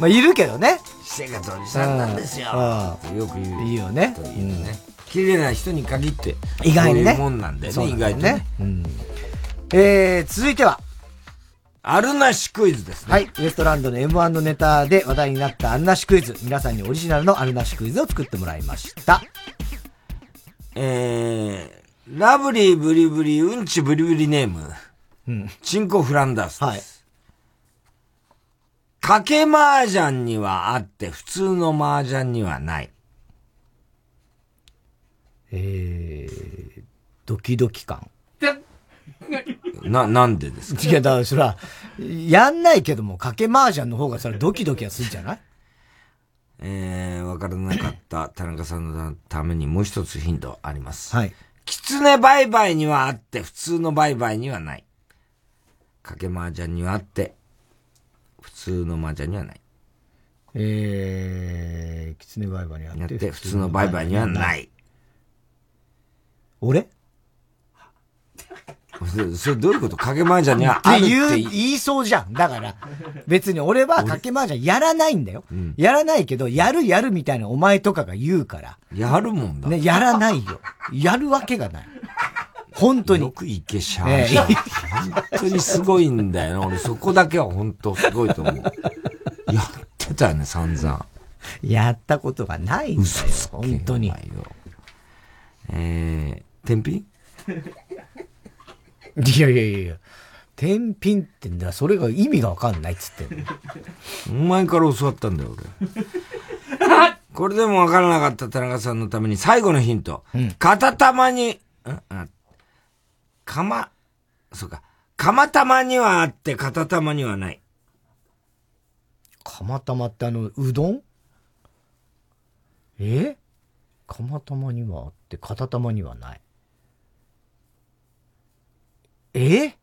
まあ、いるけどね。私生活おじさんなんですよ。よく言う。いいよね。いいよね。綺麗な人に限って、意外にね。そういうもんなんでね、そう意外とね。うん、えー、続いては、あるなしクイズですね。はい。ウエストランドの M1 のネタで話題になったあるなしクイズ。皆さんにオリジナルのあるなしクイズを作ってもらいました。えー、ラブリーブリブリうんちブリブリネーム。うん。チンコフランダースです。はい。賭け麻雀にはあって、普通の麻雀にはない。えー、ドキドキ感。な、なんでですか？いや、だからそら、やんないけども、賭け麻雀の方がそれドキドキはするんじゃない？えー、わからなかった田中さんのためにもう一つヒントあります。はい。狐売買にはあって、普通の売買にはない。賭け麻雀にはあって、普通の麻雀にはない。えー、狐売買にあって、やって、普通の売買にはない。俺？それどういうこと？賭け麻雀にはあるって言う、言言いそうじゃん。だから、別に俺は賭け麻雀やらないんだよ。やらないけど、やるやるみたいなお前とかが言うから。やるもんだ。ね、やらないよ。やるわけがない。本当に。よくいけしゃあしゃえ本当にすごいんだよな。俺そこだけは本当すごいと思う。[laughs] やってたよね、散々。やったことがないんだよ。本当に。えー、天品？[laughs] いやいやいやいや。天品ってんだ、それが意味がわかんないっつってんの。お前から教わったんだよ、俺。[laughs] これでもわからなかった田中さんのために最後のヒント。片玉に、んあ、かま、そうか。釜玉にはあって片玉にはない。釜玉ってあの、うどん？え？釜玉にはあって、片玉にはない。え？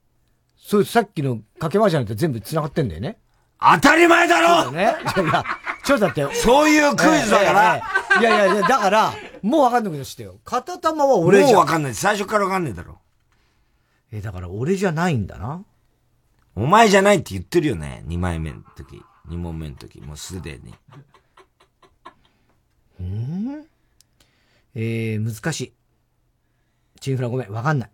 それさっきのかけまじゃなくて全部繋がってんだよね当たり前だろそうだね。いや、ちょっと待って。そういうクイズだからいやいやいや、だから、もうわかんなくなってよ。片玉は俺じゃん。もうわかんない。最初からわかんないだろ。え、だから俺じゃないんだな。お前じゃないって言ってるよね。二枚目の時。二問目の時。もうすでに。うん？えー、難しい。チンフラごめん、わかんない。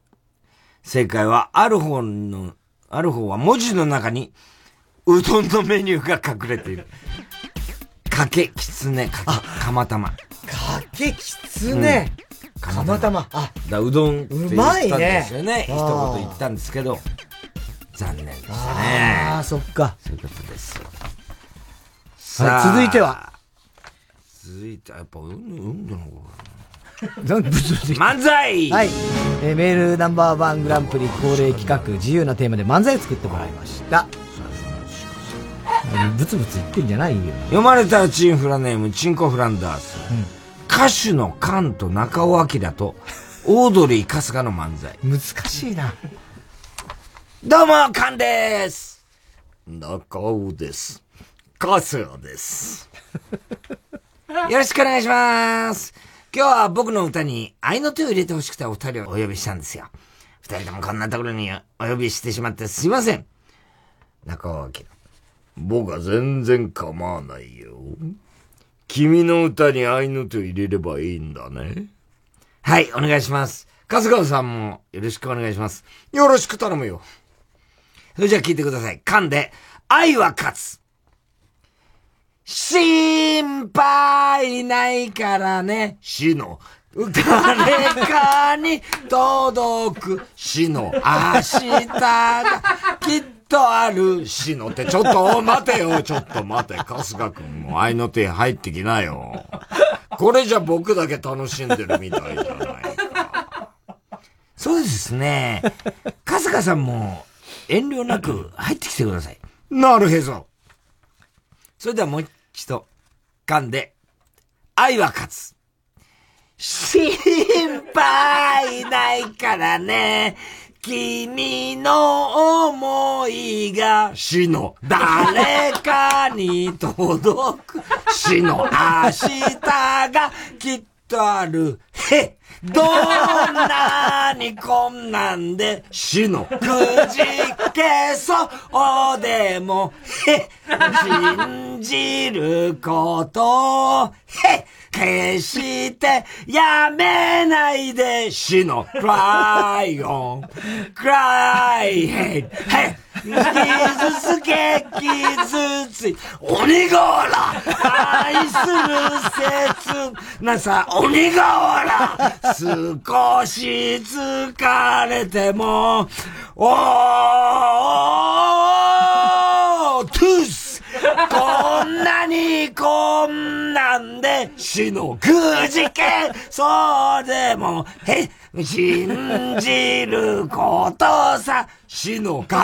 正解は、ある方の、ある方は文字の中に、うどんのメニューが隠れている。かけ、きつね、かけ、かまたま。かけきつね。かまたま。あ、だうどんって言うったんまいねですよね。一あー言言ったんですけど、残念でしたね。ああ、そっか。そういうことです。はい続いては。続いては、やっぱ、うん、うんどの方漫才はい。えーメールナンバーワングランプリ恒例企画、自由なテーマで漫才を作ってもらいました。ブツブツ言ってんじゃないよ。読まれたチンフラネーム、チンコフランダース。歌手のカンと中尾明と、オードリー春日の漫才。難しいな。どうも、カンです中尾です。春日です。[laughs] よろしくお願いします。今日は僕の歌に愛の手を入れてほしくてお二人をお呼びしたんですよ。二人ともこんなところにお呼びしてしまってすいません。中尾明。僕は全然構わないよ。君の歌に愛の手を入れればいいんだね。はい、お願いします。春日さんもよろしくお願いします。よろしく頼むよ。それじゃあ聞いてください。噛んで、愛は勝つ。心配ないからね、死の。誰かに届く死の明日がきっとある死の手。ちょっと待てよ、[laughs] ちょっと待て。春日くんも愛の手入ってきなよ。これじゃ僕だけ楽しんでるみたいじゃないか。そうですね。春日さんも遠慮なく入ってきてください。なるへそ。それではもう一度、噛んで、愛は勝つ。心配ないからね。君の思いが死の誰かに届く。死の明日がきっとある。へどんなに困難で死の。くじけそうでも、へ信じること。を、へ決してやめないで死の。Cry on, cry, hey, hey 傷つけ、傷つい、鬼瓦愛する切なさ、鬼瓦少し疲れても、おー。こんなにこんなんで死のくじけそうでもへ信じることさ。死の必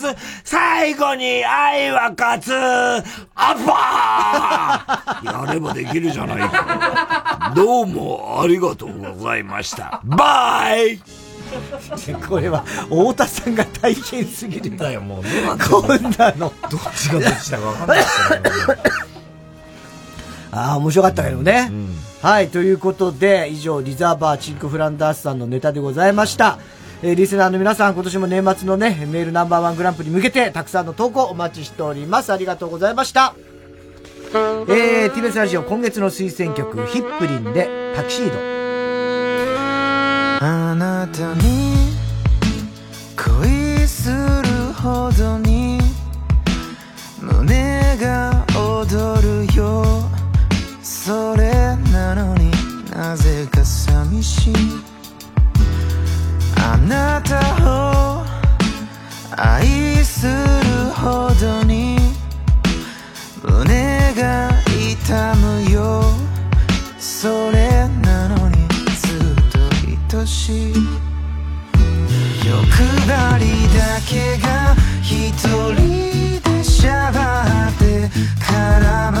ず最後に愛は勝つ。アッパー。やればできるじゃないか。どうもありがとうございました。バイ。[laughs] これは、太田さんが大変すぎる。だよ、もう。こんなの。どっちがどっちだか分かんない [laughs] ああ、面白かったけどね、うん。はい、ということで、以上、リザーバーチンク・フランダースさんのネタでございました。えー、リスナーの皆さん、今年も年末のね、メールナンバーワングランプリに向けて、たくさんの投稿お待ちしております。ありがとうございました。えー、TBS ラジオ今月の推薦曲、ヒップリンで、タキシード。たに恋するほどに胸が躍るよ。それなのになぜか寂しい。あなたを愛するほどに胸が痛むよ。それし。い欲張りだけが一人でしゃばって空回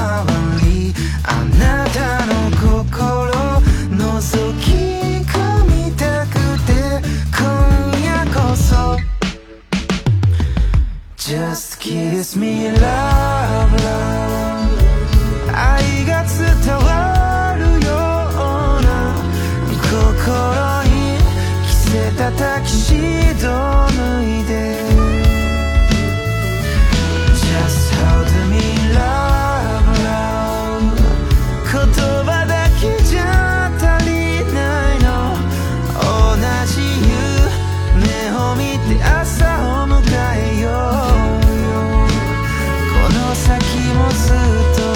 りあなたの心覗き込みたくて今夜こそ。Just kiss me love love. 愛が伝わるせたタキシード脱いで Just hold me love love 言葉だけじゃ足りないの。同じ夢を見て朝を迎えよう。この先もずっと。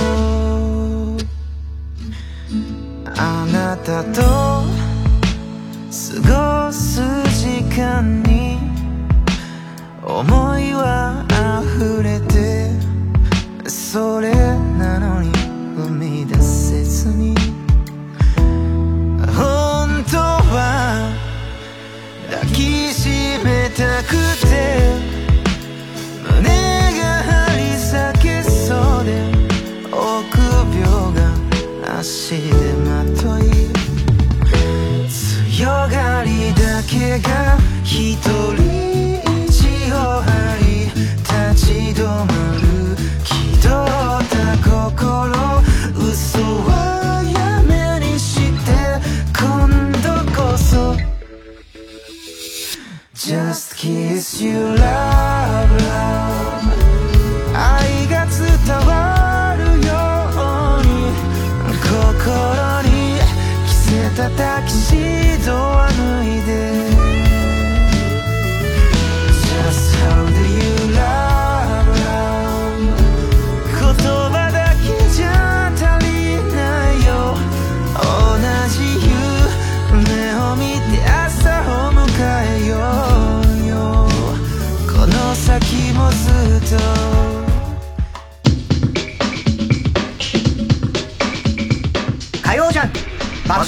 あなたとに思いは溢れてそれなのに生み出せずに。本当は抱きしめたくて胸が張り裂けそうで臆病が足でまとい強がりだけが一人意を張り立ち止まる気取った心嘘はやめにして今度こそ Just kiss you love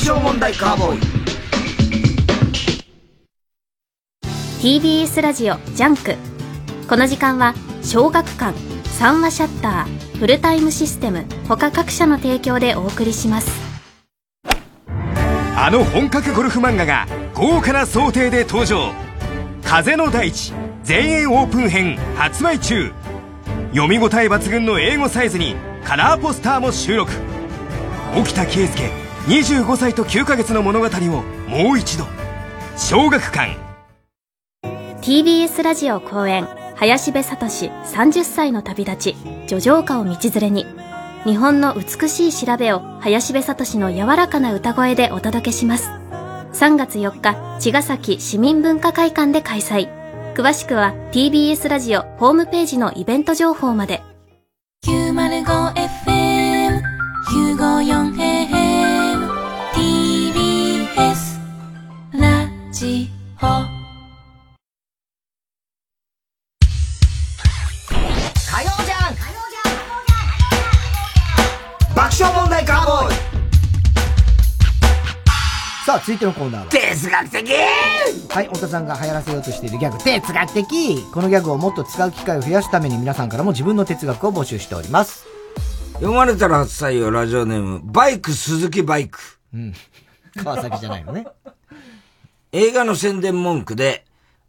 爆笑問題カーボーイ TBS ラジオジャンクこの時間は小学館三和シャッターフルタイムシステム他各社の提供でお送りしますあの本格ゴルフ漫画が豪華な装丁で登場風の大地全英オープン編発売中読み応え抜群の A5サイズにカラーポスターも収録沖田圭介25歳と9ヶ月の物語をもう一度。小学館。TBS ラジオ公演。林部聡30歳の旅立ち。叙情歌を道連れに。日本の美しい調べを林部聡の柔らかな歌声でお届けします。3月4日茅ヶ崎市民文化会館で開催。詳しくは TBS ラジオホームページのイベント情報まで。905FM954AM ジオ笑問題カーボーイさあ、続いてのコーナーは。哲学的はい、太田さんが流行らせようとしているギャグ、哲学的このギャグをもっと使う機会を増やすために皆さんからも自分の哲学を募集しております。読まれたら初採用ラジオネーム、バイク鈴木バイク。うん。川崎じゃないのね。映画の宣伝文句で、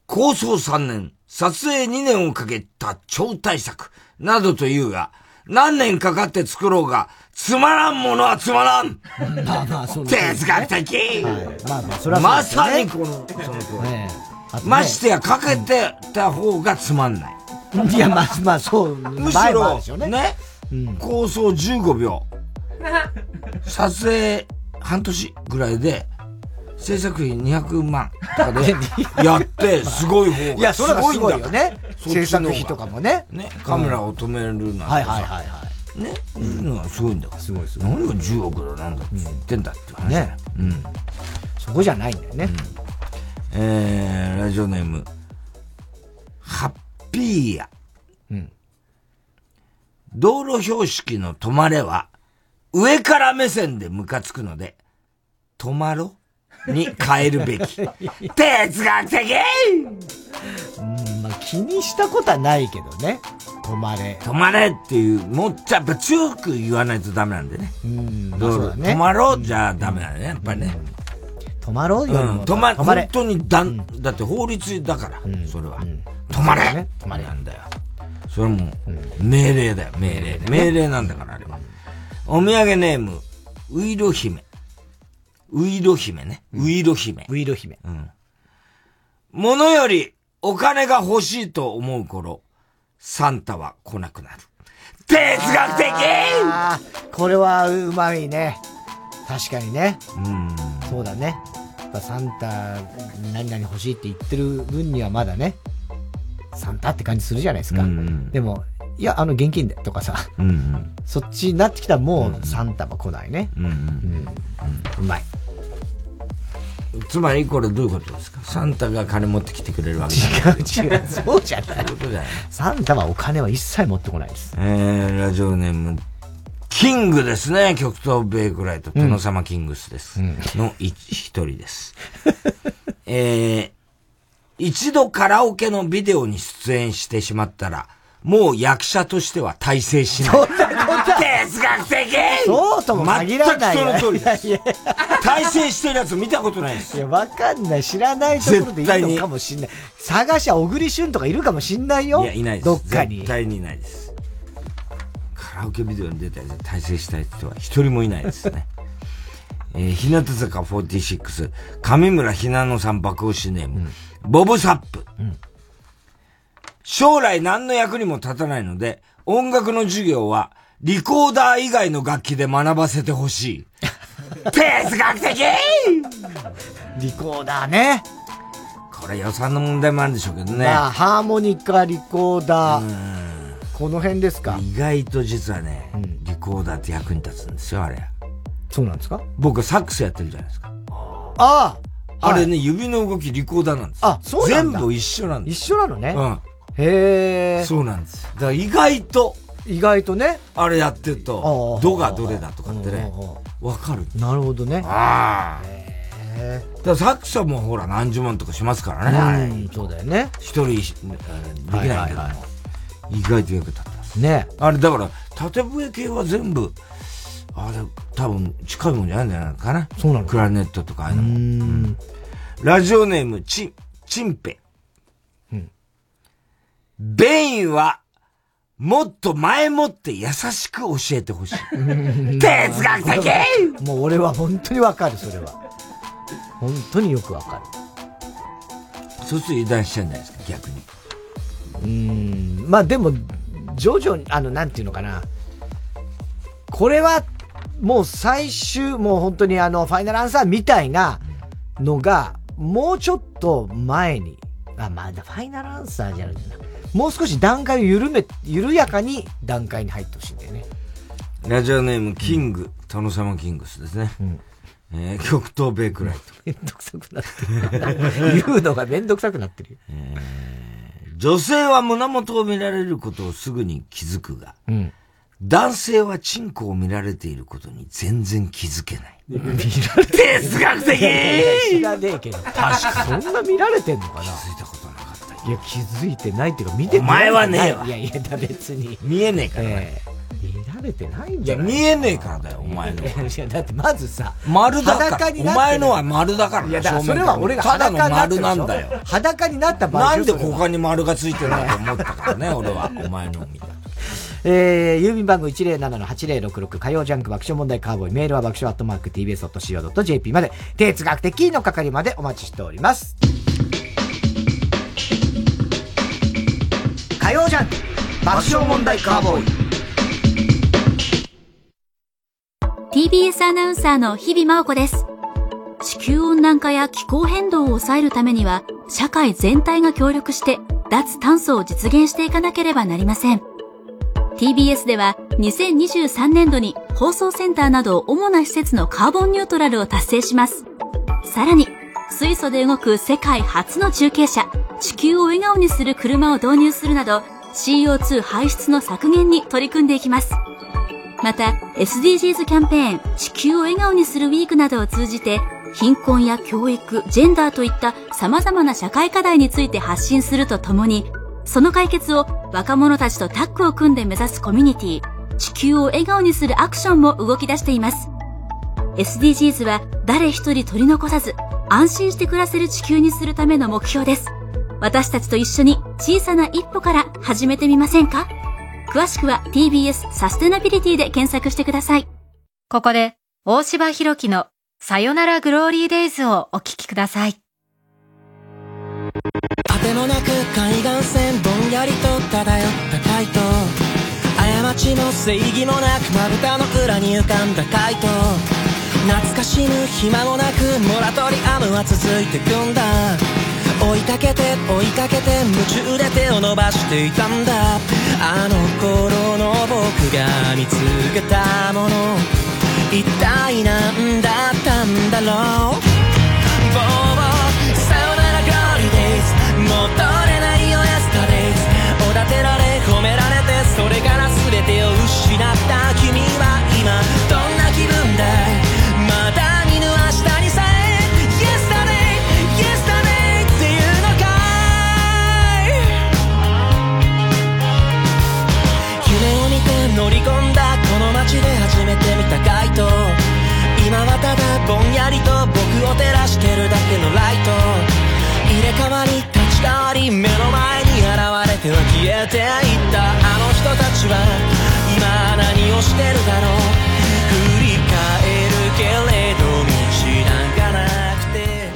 構想3年、撮影2年をかけた超大作、などというが、何年かかって作ろうが、つまらんものはつまらんまあまあ、そう哲学的、はい、まあまあ、それはねさにこの、その通り。ねましてやかけてた方がつまんない。いや、まあ、まあ、そう、むしろでしょうね。ね、構想15秒、[laughs] 撮影半年ぐらいで、制作費200万とかでやって、すごい方がいや、それはすごいよね。制作費とかもね。ね、カメラを止めるなんてさ、はいはいはいはい。ね、いうのがすごいんだから。すごいすごい。何が10億だなんだって言ってんだって話。ね。うん。そこじゃないんだよね。えー、ラジオネーム、ハッピーや。うん。道路標識の止まれは、上から目線でムカつくので、止まろに変えるべき。[laughs] 哲学的うん、まあ気にしたことはないけどね。止まれ。止まれっていう、もっとやっぱ強く言わないとダメなんでね。うん、まうだね。止まろうじゃダメだね、やっぱりね。止まろうよりも。うん止ま、止まれ本。当にだん、だって法律だから、それは。止まれ止まれなんだよ。それも、命令だよ、命令。命令なんだから、あれは。お土産ネーム、ウイロ姫。ウイロ姫ね。ウイロ姫。ウイロ姫。うん。物よりお金が欲しいと思う頃、サンタは来なくなる。哲学的これはうまいね。確かにね。うん。そうだね。やっぱサンタ、何々欲しいって言ってる分にはまだね、サンタって感じするじゃないですか。でも、いや、あの、現金でとかさ、うんうん。そっちになってきたらもうサンタは来ないね。うんうん。うまい。つまりこれどういうことですか？サンタが金持ってきてくれるわけ。違う、そうじゃない。そうじゃない。サンタはお金は一切持ってこないです。えー、ラジオネーム、キングですね。極東ベイクライト、殿様キングスです。の一一人です。[laughs] えー、一度カラオケのビデオに出演してしまったら、もう役者としては大成しない。そんなことは哲学的そうとも限らない全くその通りですいやいや大成してるやつ見たことないです。いや、わかんない。知らないところでいいのかもしんない。探しは小栗旬とかいるかもしんないよ。いや、いないです。どっかに。絶対にいないです。カラオケビデオに出たやつで大成したい人は一人もいないですね。[laughs] えー、日向坂46、上村ひなのさん爆押しネーム、ボブサップ。将来何の役にも立たないので、音楽の授業は、リコーダー以外の楽器で学ばせてほしい。哲学的リコーダーね。これ予算の問題もあるんでしょうけどね。まあ、ハーモニカ、リコーダー。この辺ですか？意外と実はね、リコーダーって役に立つんですよ、あれ。そうなんですか？僕サックスやってるじゃないですか。あああれね、指の動きリコーダーなんですよあ、そうなんだ全部一緒なんです。一緒なのね。うん。へえ。そうなんです。だから意外と、意外とね。あれやってると、どがどれだとかってね、わかる。なるほどね。ああ。だからサックスはもうほら何十万とかしますからね。あれうん、そうだよね。一人しできないけども、意外と役立ってます。ねあれだから、縦笛系は全部、あれ、多分近いもんじゃないんじゃないかな。そうなのクラネットとかああいうのも。うんラジオネーム、チン、チンペ。ベインは、もっと前もって優しく教えてほしい。[laughs] 哲学的もう俺は本当にわかる、それは。本当によくわかそうすると油断しちゃうんじゃないですか、逆に。る。うん。まあでも、徐々に、あの、なんていうのかな。これは、もう最終、もう本当にあの、ファイナルアンサーみたいなのが、もうちょっと前に、あ、まだファイナルアンサーじゃないんだな。もう少し段階を緩め、緩やかに段階に入ってほしいんだよね。ラジオネーム、キング、殿様キングスですね。えー極東ベイクライト。めんどくさくなってる。言うのがめんどくさくなってるよ。女性は胸元を見られることをすぐに気づくが、うん男性はチンコを見られていることに全然気づけない。見られて哲学的知らねえけど。確かそんな見られてんのかな？気づいた。いや、気づいてないっていうか、見てお前はねえわいやいや、別に。見えねえからええ見られてないんいや、じゃない見えねえからだよ、お前の。いや、だってまずさ、丸だから。お前のは丸だから。いや、だからそれは俺がただの丸なんだよ。。裸になった場合なんで他に丸がついてないと思ったからね、[laughs] 俺は。お前のを見た。えー、郵便番号107-8066火曜ジャンク爆笑問題カーボーイメールは爆笑アットマーク tbs.co.jp まで哲学的の係までお待ちしております火曜ジャンク爆笑問題カーボーイ TBS アナウンサーの日々真央子です。地球温暖化や気候変動を抑えるためには、社会全体が協力して、脱炭素を実現していかなければなりません。TBS では、2023年度に放送センターなど主な施設のカーボンニュートラルを達成します。さらに、水素で動く世界初の中継車、地球を笑顔にする車を導入するなど、CO2 排出の削減に取り組んでいきます。また SDGs キャンペーン地球を笑顔にするウィークなどを通じて貧困や教育、ジェンダーといった様々な社会課題について発信するとともにその解決を若者たちとタッグを組んで目指すコミュニティ地球を笑顔にするアクションも動き出しています SDGs は誰一人取り残さず安心して暮らせる地球にするための目標です私たちと一緒に小さな一歩から始めてみませんか？詳しくは TBS サステナビリティで検索してください。ここで、大柴弘樹のさよならグローリーデイズをお聞きください。果てもなく海岸線ぼんやりと漂った海と過ちも正義もなくまぶたの裏に浮かんだ海と懐かしむ暇もなくモラトリアムは続いてくんだ追いかけて追いかけて夢中で手を伸ばしていたんだ。あの頃の僕が見つけたもの。一体何だったんだろう。ボーボーさよならグローリデイズ戻れないよ Yesterdays おだてられ褒められてそれから全てを失った君は今どんな気分だ？ぼんやりと僕を照らしてるだけのライト入れ替わり立ち替わり目の前に現れては消えていったあの人たちは今何をしてるだろう振り返るけれど道なんかなくて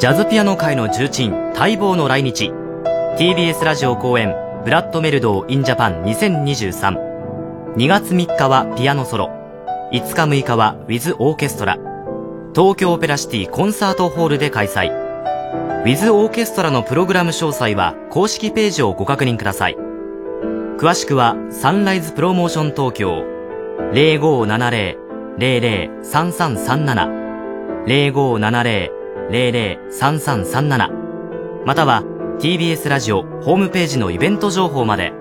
ジャズピアノ界の重鎮、待望の来日。TBS ラジオ公演、ブラッドメルドー in Japan 2023。2月3日はピアノソロ。5日6日は with orchestra。東京オペラシティコンサートホールで開催。 with orchestra のプログラム詳細は公式ページをご確認ください。詳しくはサンライズプロモーション東京0570-003337 0570-003337または TBS ラジオホームページのイベント情報まで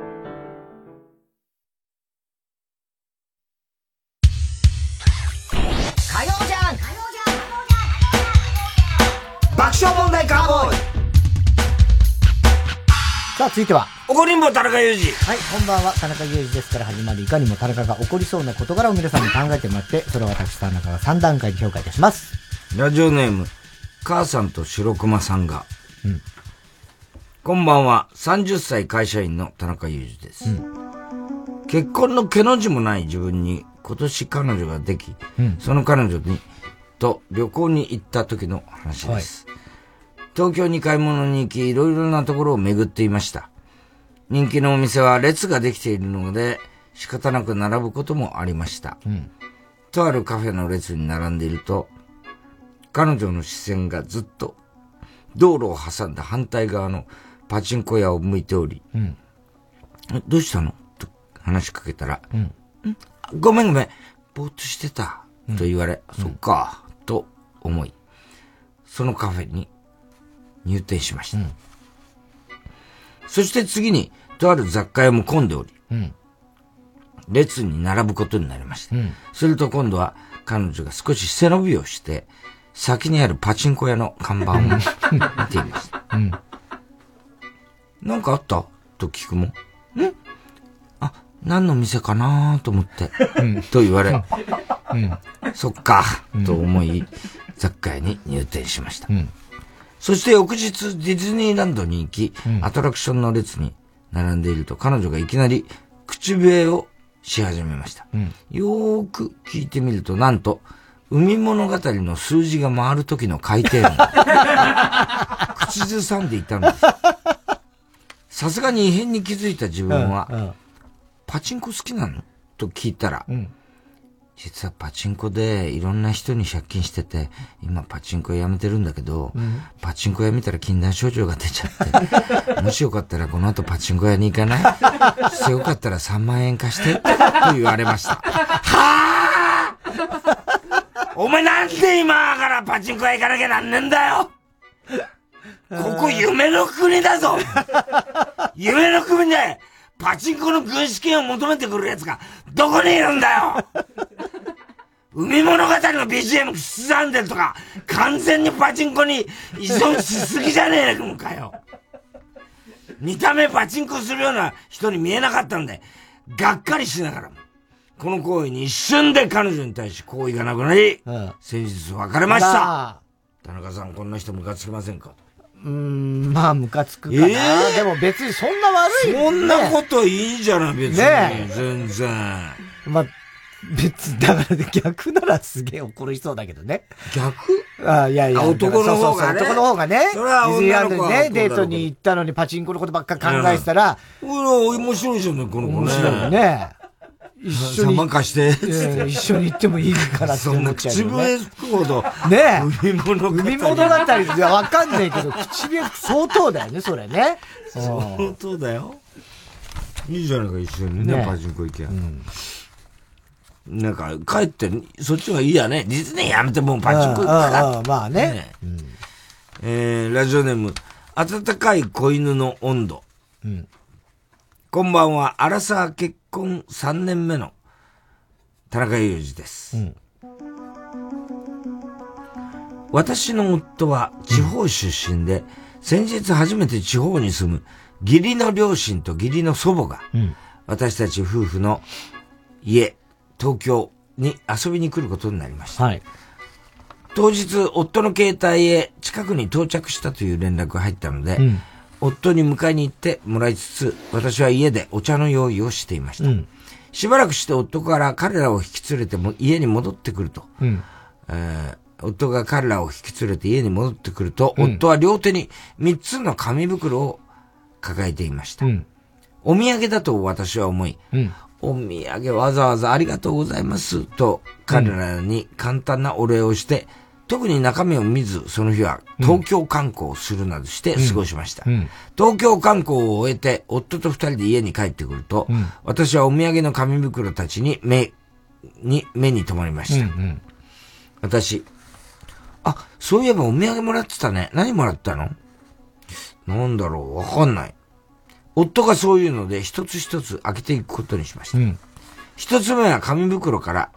続いては。怒りんぼ田中裕二。はい、こんばんは、田中裕二ですから始まるいかにも田中が起こりそうな事柄を皆さんに考えてもらって、それを私田中が3段階で評価いたします。ラジオネーム、母さんと白熊さんが。こんばんは、30歳会社員の田中裕二です。結婚の毛の字もない自分に今年彼女ができ、うんその彼女に、と旅行に行った時の話です。東京に買い物に行き、いろいろなところを巡っていました。人気のお店は列ができているので、仕方なく並ぶこともありました。うん。とあるカフェの列に並んでいると、彼女の視線がずっと道路を挟んだ反対側のパチンコ屋を向いており、うん。えどうしたの？と話しかけたら、うん。ん？ごめんごめん、ぼーっとしてた。と言われ、そっか、と思い、そのカフェに入店しました。そして次に、とある雑貨屋も混んでおり、うん。列に並ぶことになりました。うん。すると今度は彼女が少し背伸びをして、先にあるパチンコ屋の看板を見ていました。うん。なんかあった？と聞くもん？んあ、何の店かなと思って。と言われ。うん。そっか、と思い、雑貨屋に入店しました。そして翌日ディズニーランドに行き、アトラクションの列に並んでいると彼女がいきなり口笛をし始めました。よーく聞いてみると、なんと、海物語の数字が回る時の回転音。[laughs] 口ずさんでいたのです。さすがに異変に気づいた自分は、うんうんパチンコ好きなの？と聞いたら、ん実はパチンコでいろんな人に借金してて、今パチンコやめてるんだけど、うん。パチンコやめたら禁断症状が出ちゃって、[laughs] もしよかったらこの後パチンコ屋に行かない？よかったら3万円貸して、と言われました。はぁお前なんで今からパチンコ屋行かなきゃなんねんだよ！ここ夢の国だぞ！夢の国で、パチンコの軍資金を求めてくる奴が、どこにいるんだよ海物語の BGM 刻んでるとか、完全にパチンコに依存しすぎじゃねえのかよ。見た目パチンコするような人に見えなかったんで、がっかりしながらも、この行為に一瞬で彼女に対し好意がなくなり、先日別れました。ま田中さん、こんな人ムカつきませんか？うーん、まあ、ムカつくかな。えー？でも別にそんな悪い、そんなこといいじゃない、別に。ねえ全然。まあ、別に、だから逆ならすげえ怒る人だけどね。逆？あいやいや。あ男の方がねそうそう男の方がね。それはディズニーランドにね、女の子はデートに行ったのにパチンコのことばっか考えてたら、うら、面白いじゃんね、この子ね。面白いね。一緒に。3万貸して。一緒に行ってもいいからってそんな思っちゃうよ口笛ね。吹くほど。ねえ。海物語。海物語いや、わかんないけど、口笛相当だよね、それね。相当だよ。いいじゃないか、一緒にね、ねパチンコ行け。なんか、帰って、そっちはいいやね。ディズニーやめてもうパチンコ行くうんうんかうん。まあね。えー、ラジオネーム、暖かい子犬の温度。うんこんばんは、アラサー結婚3年目の田中裕二です。私の夫は地方出身で、先日初めて地方に住む義理の両親と義理の祖母が、私たち夫婦の家、東京に遊びに来ることになりました。はい。当日、夫の携帯へ近くに到着したという連絡が入ったので、うん夫に迎えに行ってもらいつつ、私は家でお茶の用意をしていました。うんしばらくして夫から彼らを引き連れても家に戻ってくると、うん。えー夫が彼らを引き連れて家に戻ってくると、うん夫は両手に3つの紙袋を抱えていました。うん。お土産だと私は思い、うん。お土産わざわざありがとうございますと彼らに簡単なお礼をして、特に中身を見ずその日は東京観光をするなどして過ごしました。うん。東京観光を終えて夫と二人で家に帰ってくると、うん私はお土産の紙袋たちに目、に、目に留まりました。うん私、あ、そういえばお土産もらってたね。何もらったの？なんだろう？わかんない。夫がそういうので一つ一つ開けていくことにしました。うん。一つ目は紙袋から、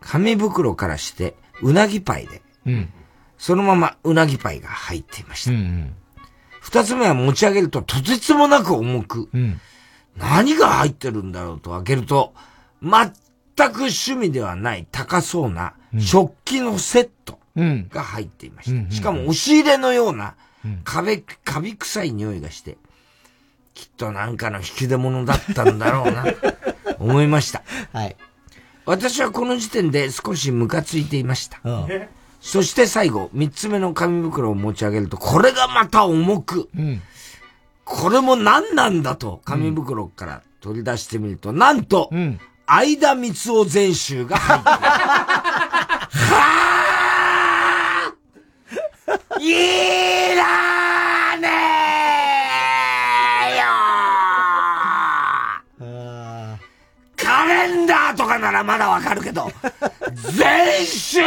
紙袋からして、うなぎパイで、うん。そのままうなぎパイが入っていました。うん。二つ目は持ち上げるととてつもなく重く、うん。何が入ってるんだろうと開けると、全く趣味ではない高そうな食器のセットうん。が入っていまうんした。しかも押し入れのような壁、カビ臭い匂いがして、きっとなんかの引き出物だったんだろうな、[laughs] 思いました。はい。私はこの時点で少しムカついていました。うん。そして最後、三つ目の紙袋を持ち上げると、これがまた重く、うん。これも何なんだと、紙袋から取り出してみると、なんと、うん。相田光夫全集が入っている。[laughs] はぁいらねえかならまだわかるけど、全集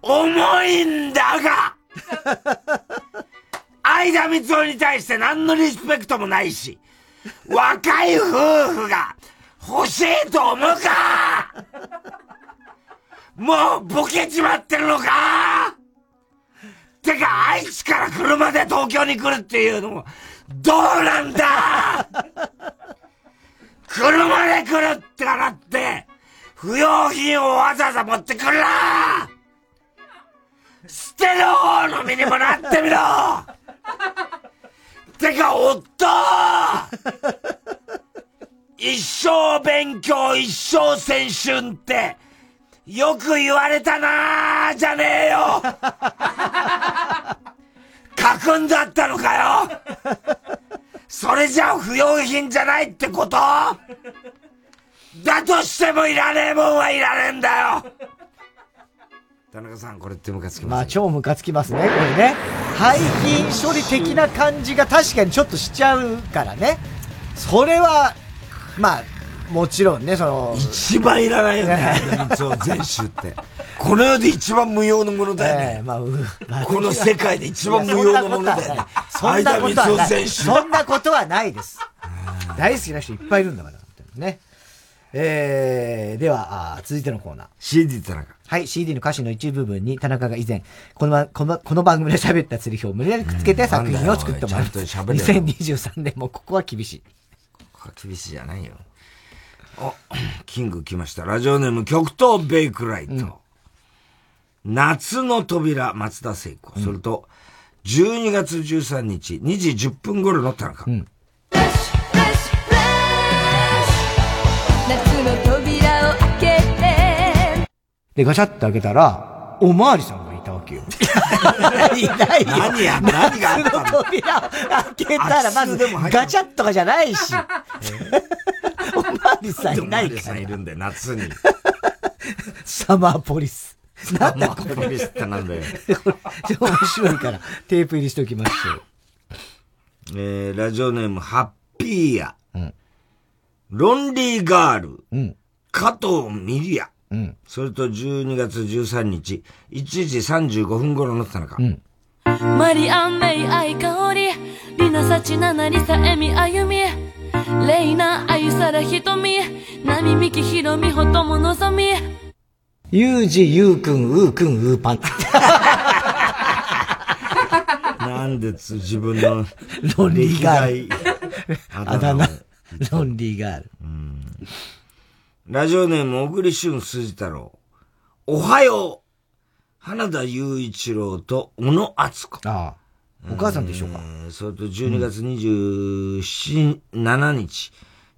重いんだが相相田光夫に対して何のリスペクトもないし、若い夫婦が欲しいと思うかもうボケちまってるのかてか、愛知から車で東京に来るっていうのも、どうなんだ。車で来るってからって、不要品をわざわざ持ってくるな。捨てる方の身にもなってみろ。てか、夫。一生勉強、一生青春って、よく言われたなーじゃねえよ。[laughs] 書くんだったのかよ。それじゃ不用品じゃないってこと？だとしてもいらねえもんはいらねえんだよ田中さん、これってムカつきますまあ、超ムカつきますね、これね。廃品処理的な感じが確かにちょっとしちゃうからね。それは、まあ、もちろんね、その。一番いらないよね、そう、全集って。この世で一番無用のものだよね。えー、まあ、まあ、この世界で一番無用のものだよね。そんなことはない。そんなことはないです。大好きな人いっぱいいるんだから、ね。えー、では、続いてのコーナー。CD 田中。はい、CD の歌詞の一部分に田中が以前、このこのこの番組で喋った釣り表を無理やりくっつけて作品を作ってもらいます。2023年もここは厳しい。ここは厳しいじゃないよ。あ、キング来ました。ラジオネーム極東ベイクライト。うん、夏の扉、松田聖子。うん、それと、12月13日、2時10分頃の田中。うん夏の扉を開けて。で、ガチャって開けたら、おまわりさんけよ。[laughs] いないよ。何や、何があったの？扉を開けたら、まず、ガチャッとかじゃないし。おまわりさんいないから。おまわりさんいるんだよ、夏に。サマーポリス。なんだこれ。ポリスってなんだよ。面白いから、テープ入りしておきましょう。えー、ラジオネーム、ハッピーや。ロンリーガール、うん、加藤ミリア、うん、それと12月13日、1時35分頃の田中。うん、マリアン・メイ・アイ・カオリ、リナ・サチ・ナナ・リサ・エミ・アユミ、レイナ・アユサラ・ヒトミ、ナミ・ミキ・ヒロミ・ホトモ・ノゾミ。ユージ、ユーくん、ウーくん、ウーパン。なんで自分のロンリーガール。あだ名。ロンリーガール。うん。ラジオネーム、小栗旬辻太郎。おはよう花田雄一郎と小野敦子。ああ。お母さんでしょうか？えー、それと12月27、うん、7日、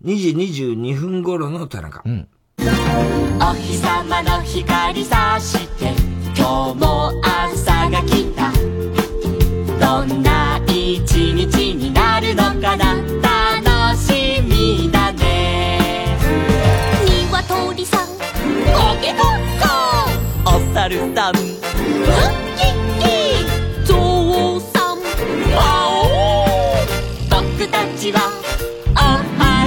2時22分頃の田中。うん。お日様の光さして、今日も朝が来た。どんな一日になるのかな？コお猿さんウッキッキゾウさんパオ僕たちはおは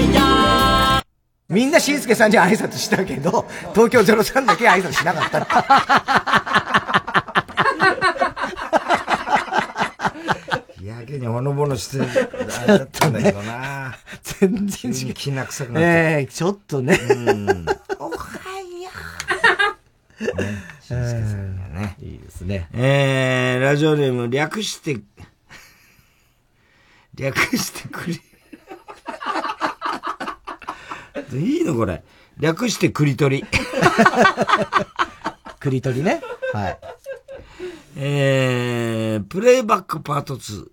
ようみんなしんすけさんに挨拶したけど、東京03だけ挨拶しなかった。[laughs] けにほのぼのして、だったんだけどな。全然違う。気な臭くなって。ええー、ちょっとね。うん。おはよう。ね。ね。えー、ラジオネーム略して、略してくり。いいのこれ。略してくり取り。[laughs] くり取りね。はい。えー、プレイバックパート2。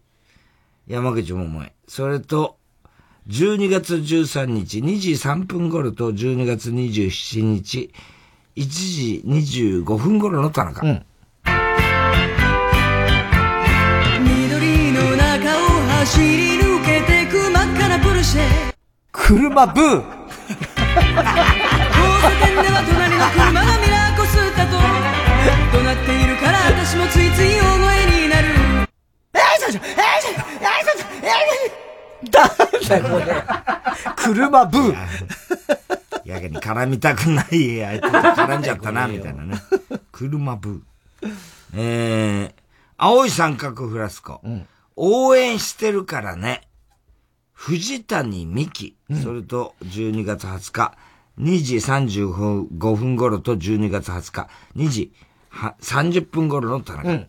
山口百恵。それと、12月13日2時3分頃と12月27日1時25分頃の田中。うん、走り抜けてく真っ赤なポルシェ。車ブー交差点では隣の車がミラーコスったと怒鳴っているから私もついつい大声になる。えいしょえいしょえいだだこれ。車ブー。やけに絡みたくない相手と絡んじゃったな、みたいなね。車ブー。えー、青い三角フラスコ。うん、応援してるからね。藤谷美希、それと12月20日、2時35分頃と12月20日、2時は30分頃の田中。夏が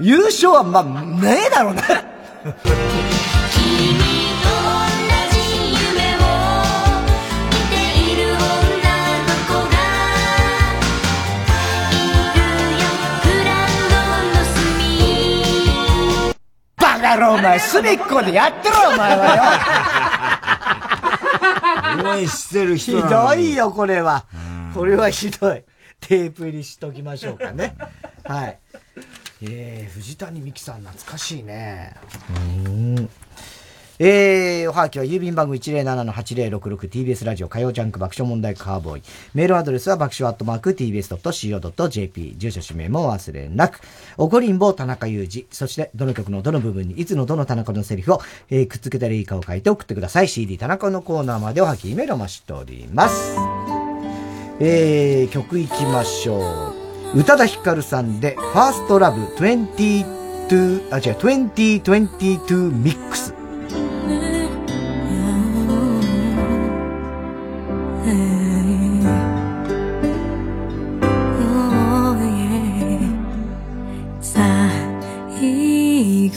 優勝は、まあ、ねえだろうな。君と同じ夢を見ている女の子がいるよグラウンドの隅バカ野郎お前、隅っこでやってろお前はよ。応援してる人ひどいよ、これは。これはひどい。テープ入りしときましょうかね。はい。えー、藤谷美樹さん懐かしいね。うん。えー、おはがきは郵便番号 107-8066TBS ラジオ火曜ジャンク爆笑問題カーボーイ。メールアドレスは爆笑アットマーク TBS.CO.JP。住所氏名も忘れなく。おこりんぼ田中裕二。そして、どの曲のどの部分にいつのどの田中のセリフを、えーくっつけたらいいかを書いて送ってください。CD 田中のコーナーまでおはきメールを待しております。えー、曲いきましょう。宇多田ヒカルさんで、ファーストラブ22、あ、違う、2022ミックス。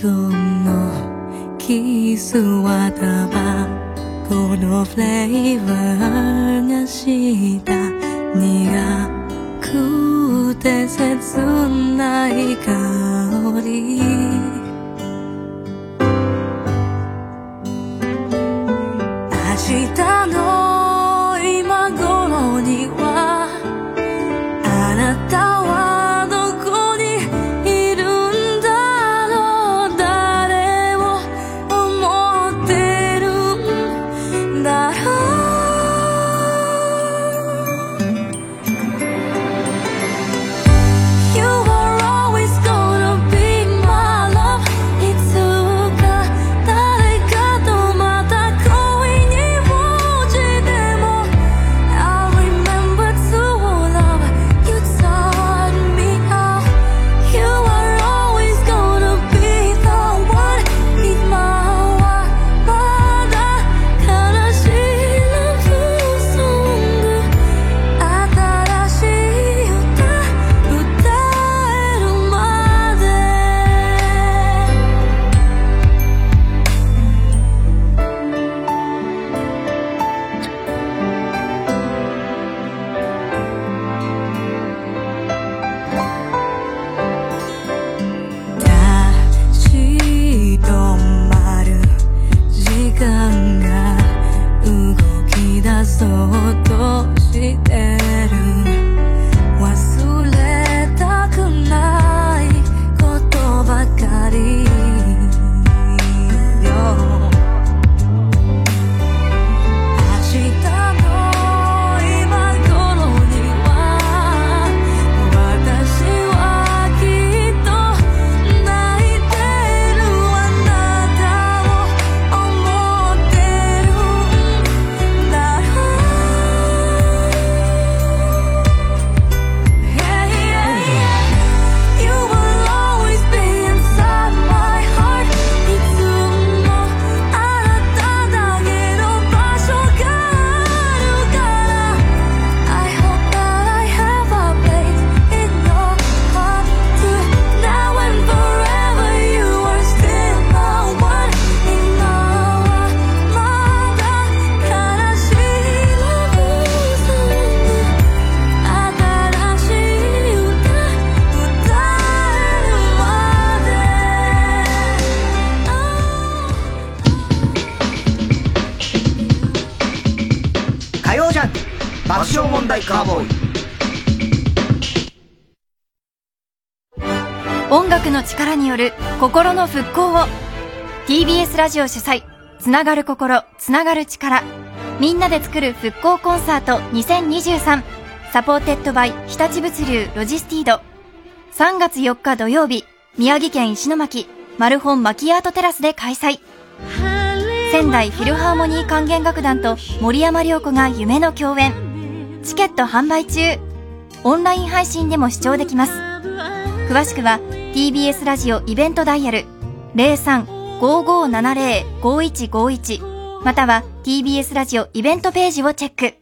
後のキスはタバコのフレーバーがした苦くて切ない香り。明日の心の復興を TBS ラジオ主催つながる心つながる力みんなで作る復興コンサート2023 supported by 日立物流ロジスティード。3月4日土曜日、宮城県石巻、マルホンマキアートテラスで開催。仙台フィルハーモニー管弦楽団と森山良子が夢の共演。チケット販売中。オンライン配信でも視聴できます。詳しくは TBS ラジオイベントダイヤル03-5570-5151または TBS ラジオイベントページをチェック。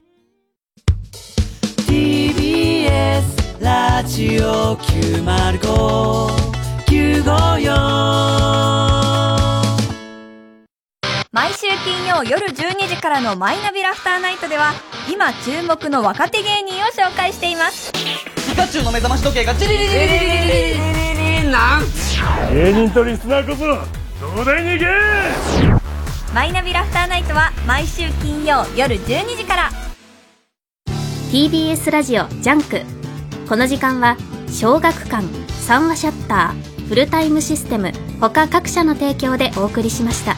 TBS ラジオ905954毎週金曜夜12時からのマイナビラフターナイトでは今注目の若手芸人を紹介していますピカチュウの目覚まし時計がチリリリリリリリリリリなん？芸人とリスナーこそ東大に行けマイナビラフターナイトは毎週金曜夜12時から。TBS ラジオジャンク。この時間は小学館三和シャッターフルタイムシステム他各社の提供でお送りしました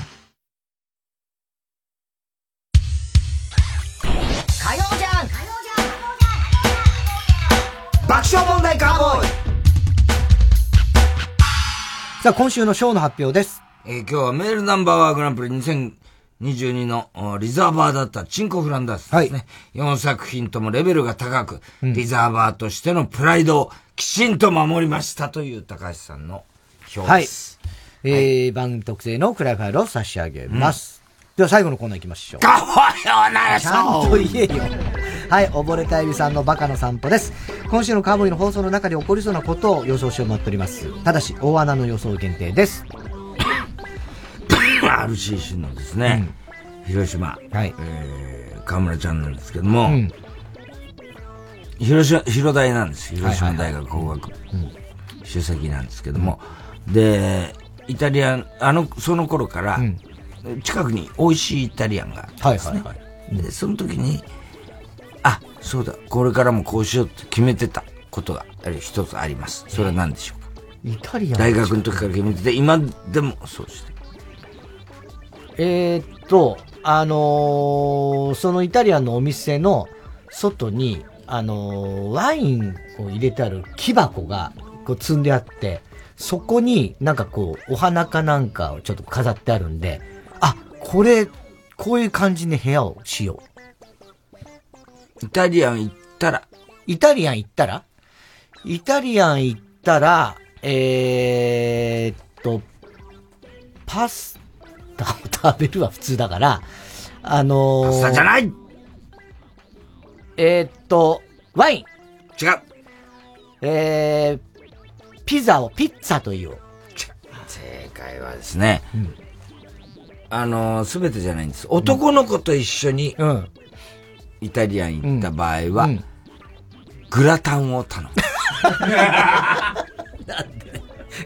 さあ、今週のショーの発表です。えー今日はメールナンバーワングランプリ2022のおリザーバーだったチンコフランダースですね。4作品ともレベルが高く、リザーバーとしてのプライドをきちんと守りましたという高橋さんの表はいです。。えー、番組特製のクライファイルを差し上げます。では最後のコーナー行きましょう。かわよなちゃんと言えよ。はい、溺れたエビさんのバカの散歩です。今週のカーボーイの放送の中で起こりそうなことを予想してもらっております。ただし、大穴の予想限定です。RCC のですね、広島、えー河村ちゃんなんですけども、広島、広大なんです。広島大学工学部、主席なんですけども、で、イタリアン、あの、その頃から、近くに美味しいイタリアンがあったんですね。で、その時に、あ、そうだ、これからもこうしようって決めてたことが一つあります。それは何でしょうか？イタリアン大学の時から決めてて、今でもそうして。えーっと、あのーそのイタリアンのお店の外に、あのーワインを入れてある木箱がこう積んであって、そこになんかこう、お花かなんかをちょっと飾ってあるんで、あ、これ、こういう感じに部屋をしよう。イタリアン行ったら。イタリアン行ったら？イタリアン行ったら、えーっと、パスタを [laughs] 食べるは普通だから、あのー、パスタじゃない！えーっと、ワイン。違う。えー、ピザをピッツァと言おう。正解はですね、あの、すべてじゃないんです。男の子と一緒に、イタリアン行った場合は、グラタンを頼む。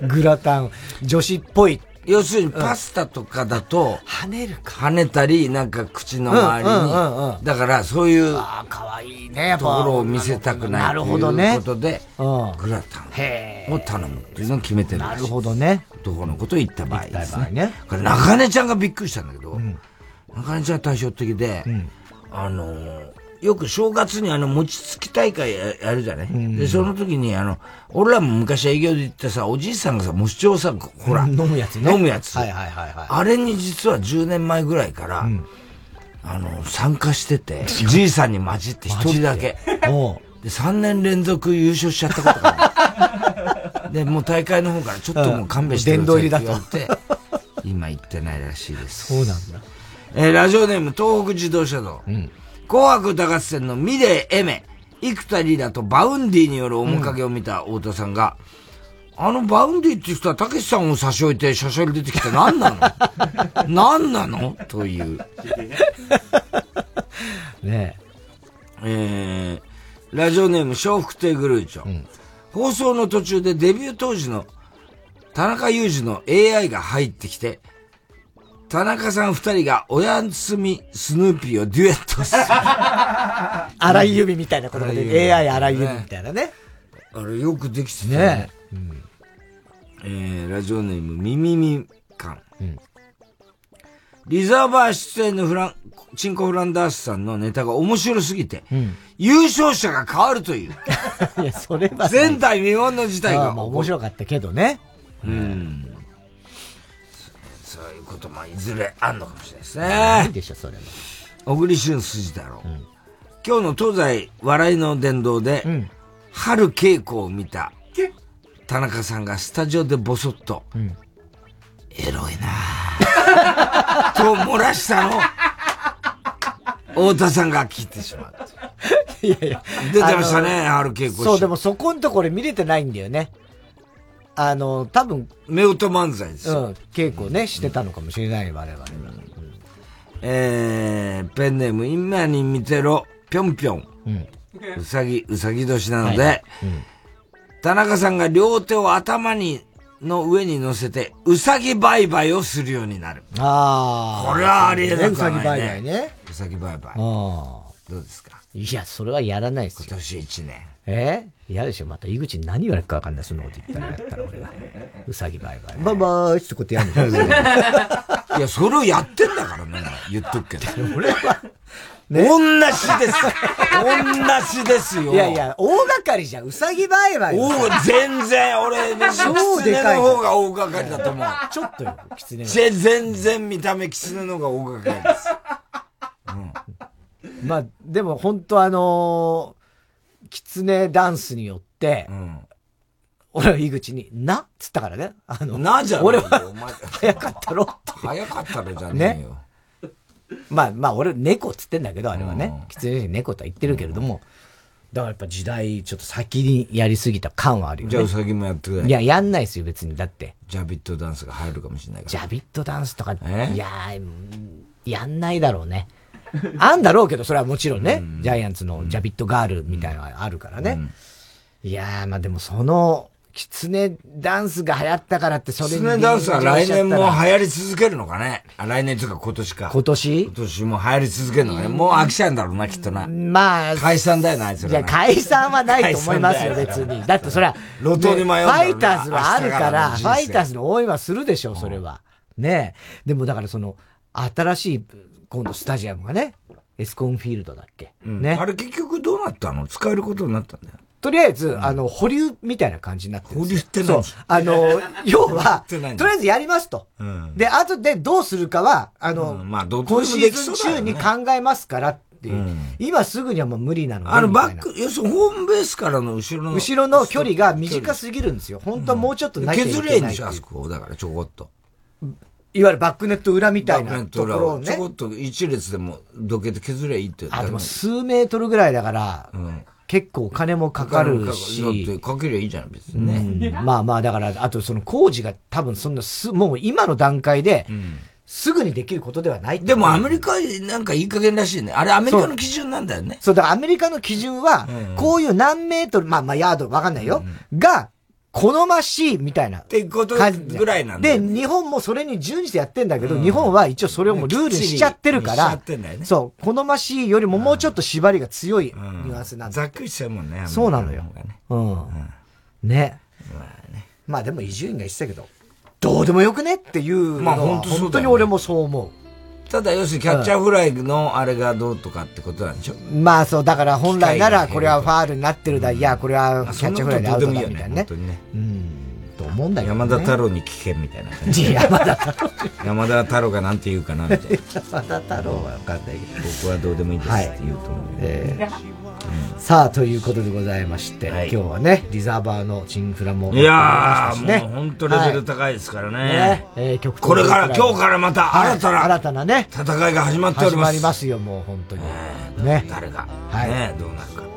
[laughs] グラタン、女子っぽい。要するにパスタとかだと、跳ねるか。跳ねたり、なんか口の周りうんうんうんうに。だからそういう、ああ、かわいいね、やっとぱ。ころを見せたくないなるほどねということで、グラタンを頼むっていうのを決めてるなるほどね。男の子と行った場合ですね。ね。これ中根ちゃんがびっくりしたんだけど、中根ちゃんは対照的で、あのー、よく正月にあの、餅つき大会ややるじゃない、んで、その時にあの、俺らも昔営業で行ってさ、おじいさんがさ、餅をさ、ほら、飲むやつね。飲むやつ。はいはいはいはい。あれに実は10年前ぐらいから、あの、参加してて、じいさんに混じって一人だけ。で、3年連続優勝しちゃったことがある。[laughs] で、もう大会の方からちょっともう勘弁してくださいって言われて、今行ってないらしいです。そうなんだ。えーラジオネーム東北自動車道。紅白歌合戦の milet、Aimer、幾田りらと Vaundy による面影を見た太田さんが、あの Vaundyって人はたけしさんを差し置いてシャシャリ出てきて何なの？[laughs] 何なの？という。[laughs] ねえ。ー、ラジオネーム笑福亭グルーチョ、放送の途中でデビュー当時の田中裕二の AI が入ってきて、田中さん二人がおやすみスヌーピーをデュエットする。[laughs] 荒井由実みたいなことで、実 AI 荒井由実みたいなね。あれよくできてたねえー、ラジオネーム、ミミミカン。リザーバー出演のフラン、チンコフランダースさんのネタが面白すぎて、優勝者が変わるという。[laughs] いや、それは。前代未聞の事態がまあ面白かったけどね。うん。こともいずれあんのかもしれないですね。いいでしょ、それは。小栗旬筋太郎。今日の東西笑いの殿堂で、春稽古を見た田中さんがスタジオでボソッと、エロいなぁ [laughs] と漏らしたのを、太田さんが聞いてしまう。[laughs] いやいや。出てましたね春稽古そう、でもそこんところ見れてないんだよね。あの、多分。夫婦漫才ですようん、稽古ね、してたのかもしれない、我々は。えー、ペンネーム、今に見てろ、ぴょんぴょん。うさぎ、うさぎ年なので、はい田中さんが両手を頭に、の上に乗せて、うさぎ売買をするようになる。ああ。これはありえなない、ね。うさぎ売買ね。うさぎ売買。ああ。どうですか？いや、それはやらないですよ。今年一年。え？嫌でしょまた井口に何言われるか分かんない、そんなこと言ったらやったら俺が。うさぎ売買。バイバーイってことやるん [laughs] いや、それをやってんだからね、言っとくけど。俺は、ね。同じです。同じですよ。いやいや、大掛かりじゃん。うさぎ売買お全然、俺、超でかい。狐の方が大掛かりだと思う。ちょっとよ、狐の。全然見た目狐の方が大掛かりです。[laughs] まあ、でも本当あのー、狐ダンスによって、俺は井口に、なっつったからね。あの、なじゃ俺は、早かったろ。早かったろじゃねえよ。[laughs] まあまあ俺猫っつってんだけど、あれはね。狐に猫とは言ってるけれども、だからやっぱ時代ちょっと先にやりすぎた感はあるよね。じゃあうさぎもやってくれ。いや、やんないですよ別に。だって。ジャビットダンスが入るかもしれないから。ジャビットダンスとか、いやー、やんないだろうね。[laughs] あんだろうけど、それはもちろんね、ジャイアンツのジャビットガールみたいなのがあるからね。いやー、まあでもその、キツネダンスが流行ったからって、それキツネダンスは来年も流行り続けるのかねあ来年というか今年か。今年？今年も流行り続けるのかねもう飽きちゃうんだろうな、きっとな。まあ。解散だよな、あいつら。いや、解散はないと思いますよ、[laughs] 別に。だってそれは、路頭に迷うファイターズはあるから、ファイターズの応援はするでしょ、それは。ねえ。でもだからその、新しい、今度スタジアムがね、エスコンフィールドだっけ？ね。あれ結局どうなったの？使えることになったんだよ。とりあえず、あの、保留みたいな感じになってるんですよ。保留ってそう何。あの、[laughs] 要は、とりあえずやりますと。で、後でどうするかは、あの、まあ、ど今シーズン中に考えますからっていう。今すぐにはもう無理なので。あの、バック、要するにホームベースからの後ろの。後ろの距離が短すぎるんですよ。本当はもうちょっとなきゃいけない削れいいんでしょ、あそこ。だからちょこっと。いわゆるバックネット裏みたいなバックネットところをね裏ちょこ。っと一列でもどけて削ればいいって。あ、でも数メートルぐらいだから、結構お金もかかるし。だってかけりゃいいじゃん、別にね。うんまあまあ、だから、あとその工事が多分そんなす、もう今の段階で、すぐにできることではないでもアメリカなんかいい加減らしいね。あれアメリカの基準なんだよね。そう、だからアメリカの基準は、こういう何メートル、まあまあヤードわかんないよ。が、好ましいみたいな。ってことぐらいなんだで、日本もそれに準じてやってんだけど、日本は一応それをもうルールにしちゃってるからってんだよ、ねそう、好ましいよりももうちょっと縛りが強いニュアンスなんだ。ざっくりしちゃうもんね。そうなのよ。うん。ね。まあでも伊集院が言ってたけど、どうでもよくねっていうのは、まあ本当に俺もそう思ただ要するにキャッチャーフライのあれがどうとかってことなんでしょ？う。まあそう、だから本来ならこれはファールになってるだ、いや、これはキャッチャーフライでアウトだみたいなね。本当にね。と思うんだけど、ね。山田太郎に聞けみたいな感じ。山田太郎。山田太郎がなんて言うかなみたいな。山田太郎はわかんないけど。僕はどうでもいいですって言うと思う。えーさあ、ということでございまして、今日はね、リザーバーのチンフラも、いやー、ねもう本当レベル高いですからね。ねえー曲とこれから、今日からまた新たな、新たなね、戦いが始まっております。始まりますよ、もう本当に。ね。誰が、はいね、どうなるか。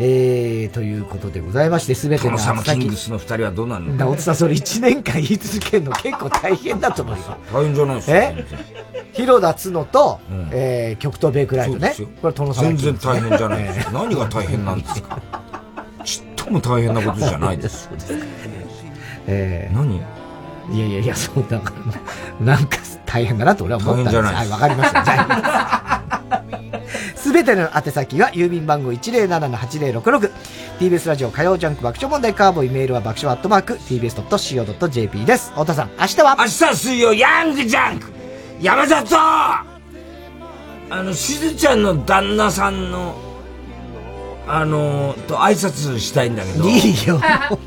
えー、ということでございまして、すべての殿様キングスの二人はどうなるの？だ、おつさん、それ1年間言い続けるの結構大変だと思うよ。大変じゃないですよ。え？広田つのと、えー、極東ベイクライトね。これ殿様全然大変じゃないです。何が大変なんですか？ちっとも大変なことじゃないです。[laughs] えー、何？いやいやいや、そうだから、なんか大変だなと俺は思ったんです。大変じゃないですはい、わかりました。すべての宛先は郵便番号107-8066。TBS ラジオ火曜ジャンク爆笑問題カーボーイメールは爆笑アットマーク TBS.CO.JP です。太田さん、明日は？明日水曜ヤングジャンク山里あの、しずちゃんの旦那さんの、あのと挨拶したいんだけど。いいよ。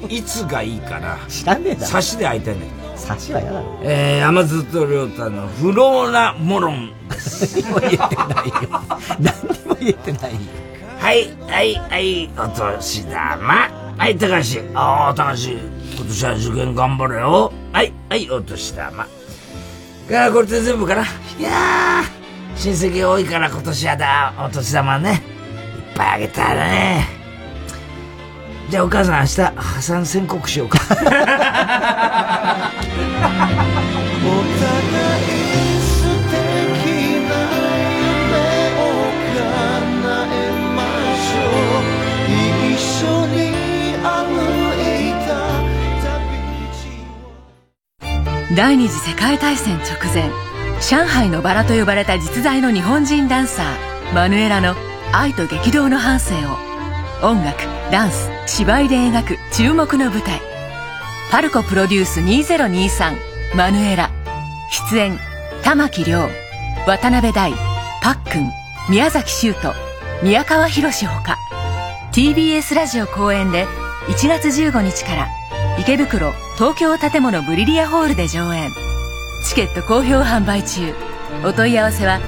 いつがいいかな。知らねえだろ差しで会いたいんだけど。差しは嫌だろ。えー、山津と亮太のフローラモロン。何も言えてないよ。何にも言えてないよ。はい、はい、はい、お年玉。はい、高橋。ああ、高橋。今年は受験頑張れよ。はい、はい、お年玉。が、これで全部かな。いやー、親戚多いから今年はだ、お年玉ね。いっぱいあげたらね。じゃあお母さん明日破産宣告しようか。一緒に歩いた第二次世界大戦直前上海のバラと呼ばれた実在の日本人ダンサーマヌエラの愛と激動の半生を音楽ダンス芝居で描く注目の舞台。パルコプロデュース2023マヌエラ。出演玉木亮。渡辺大パックン宮崎修斗宮川博ほか。TBS ラジオ公演で1月15日から池袋東京建物ブリリアホールで上演。チケット好評販売中。お問い合わせは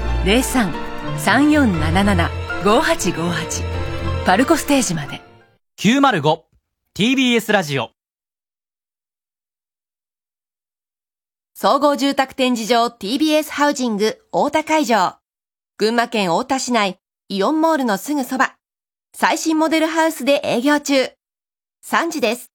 03-3477-5858パルコステージまで 905TBS ラジオ総合住宅展示場 TBS ハウジング大田会場。群馬県大田市内イオンモールのすぐそば。最新モデルハウスで営業中。3時です。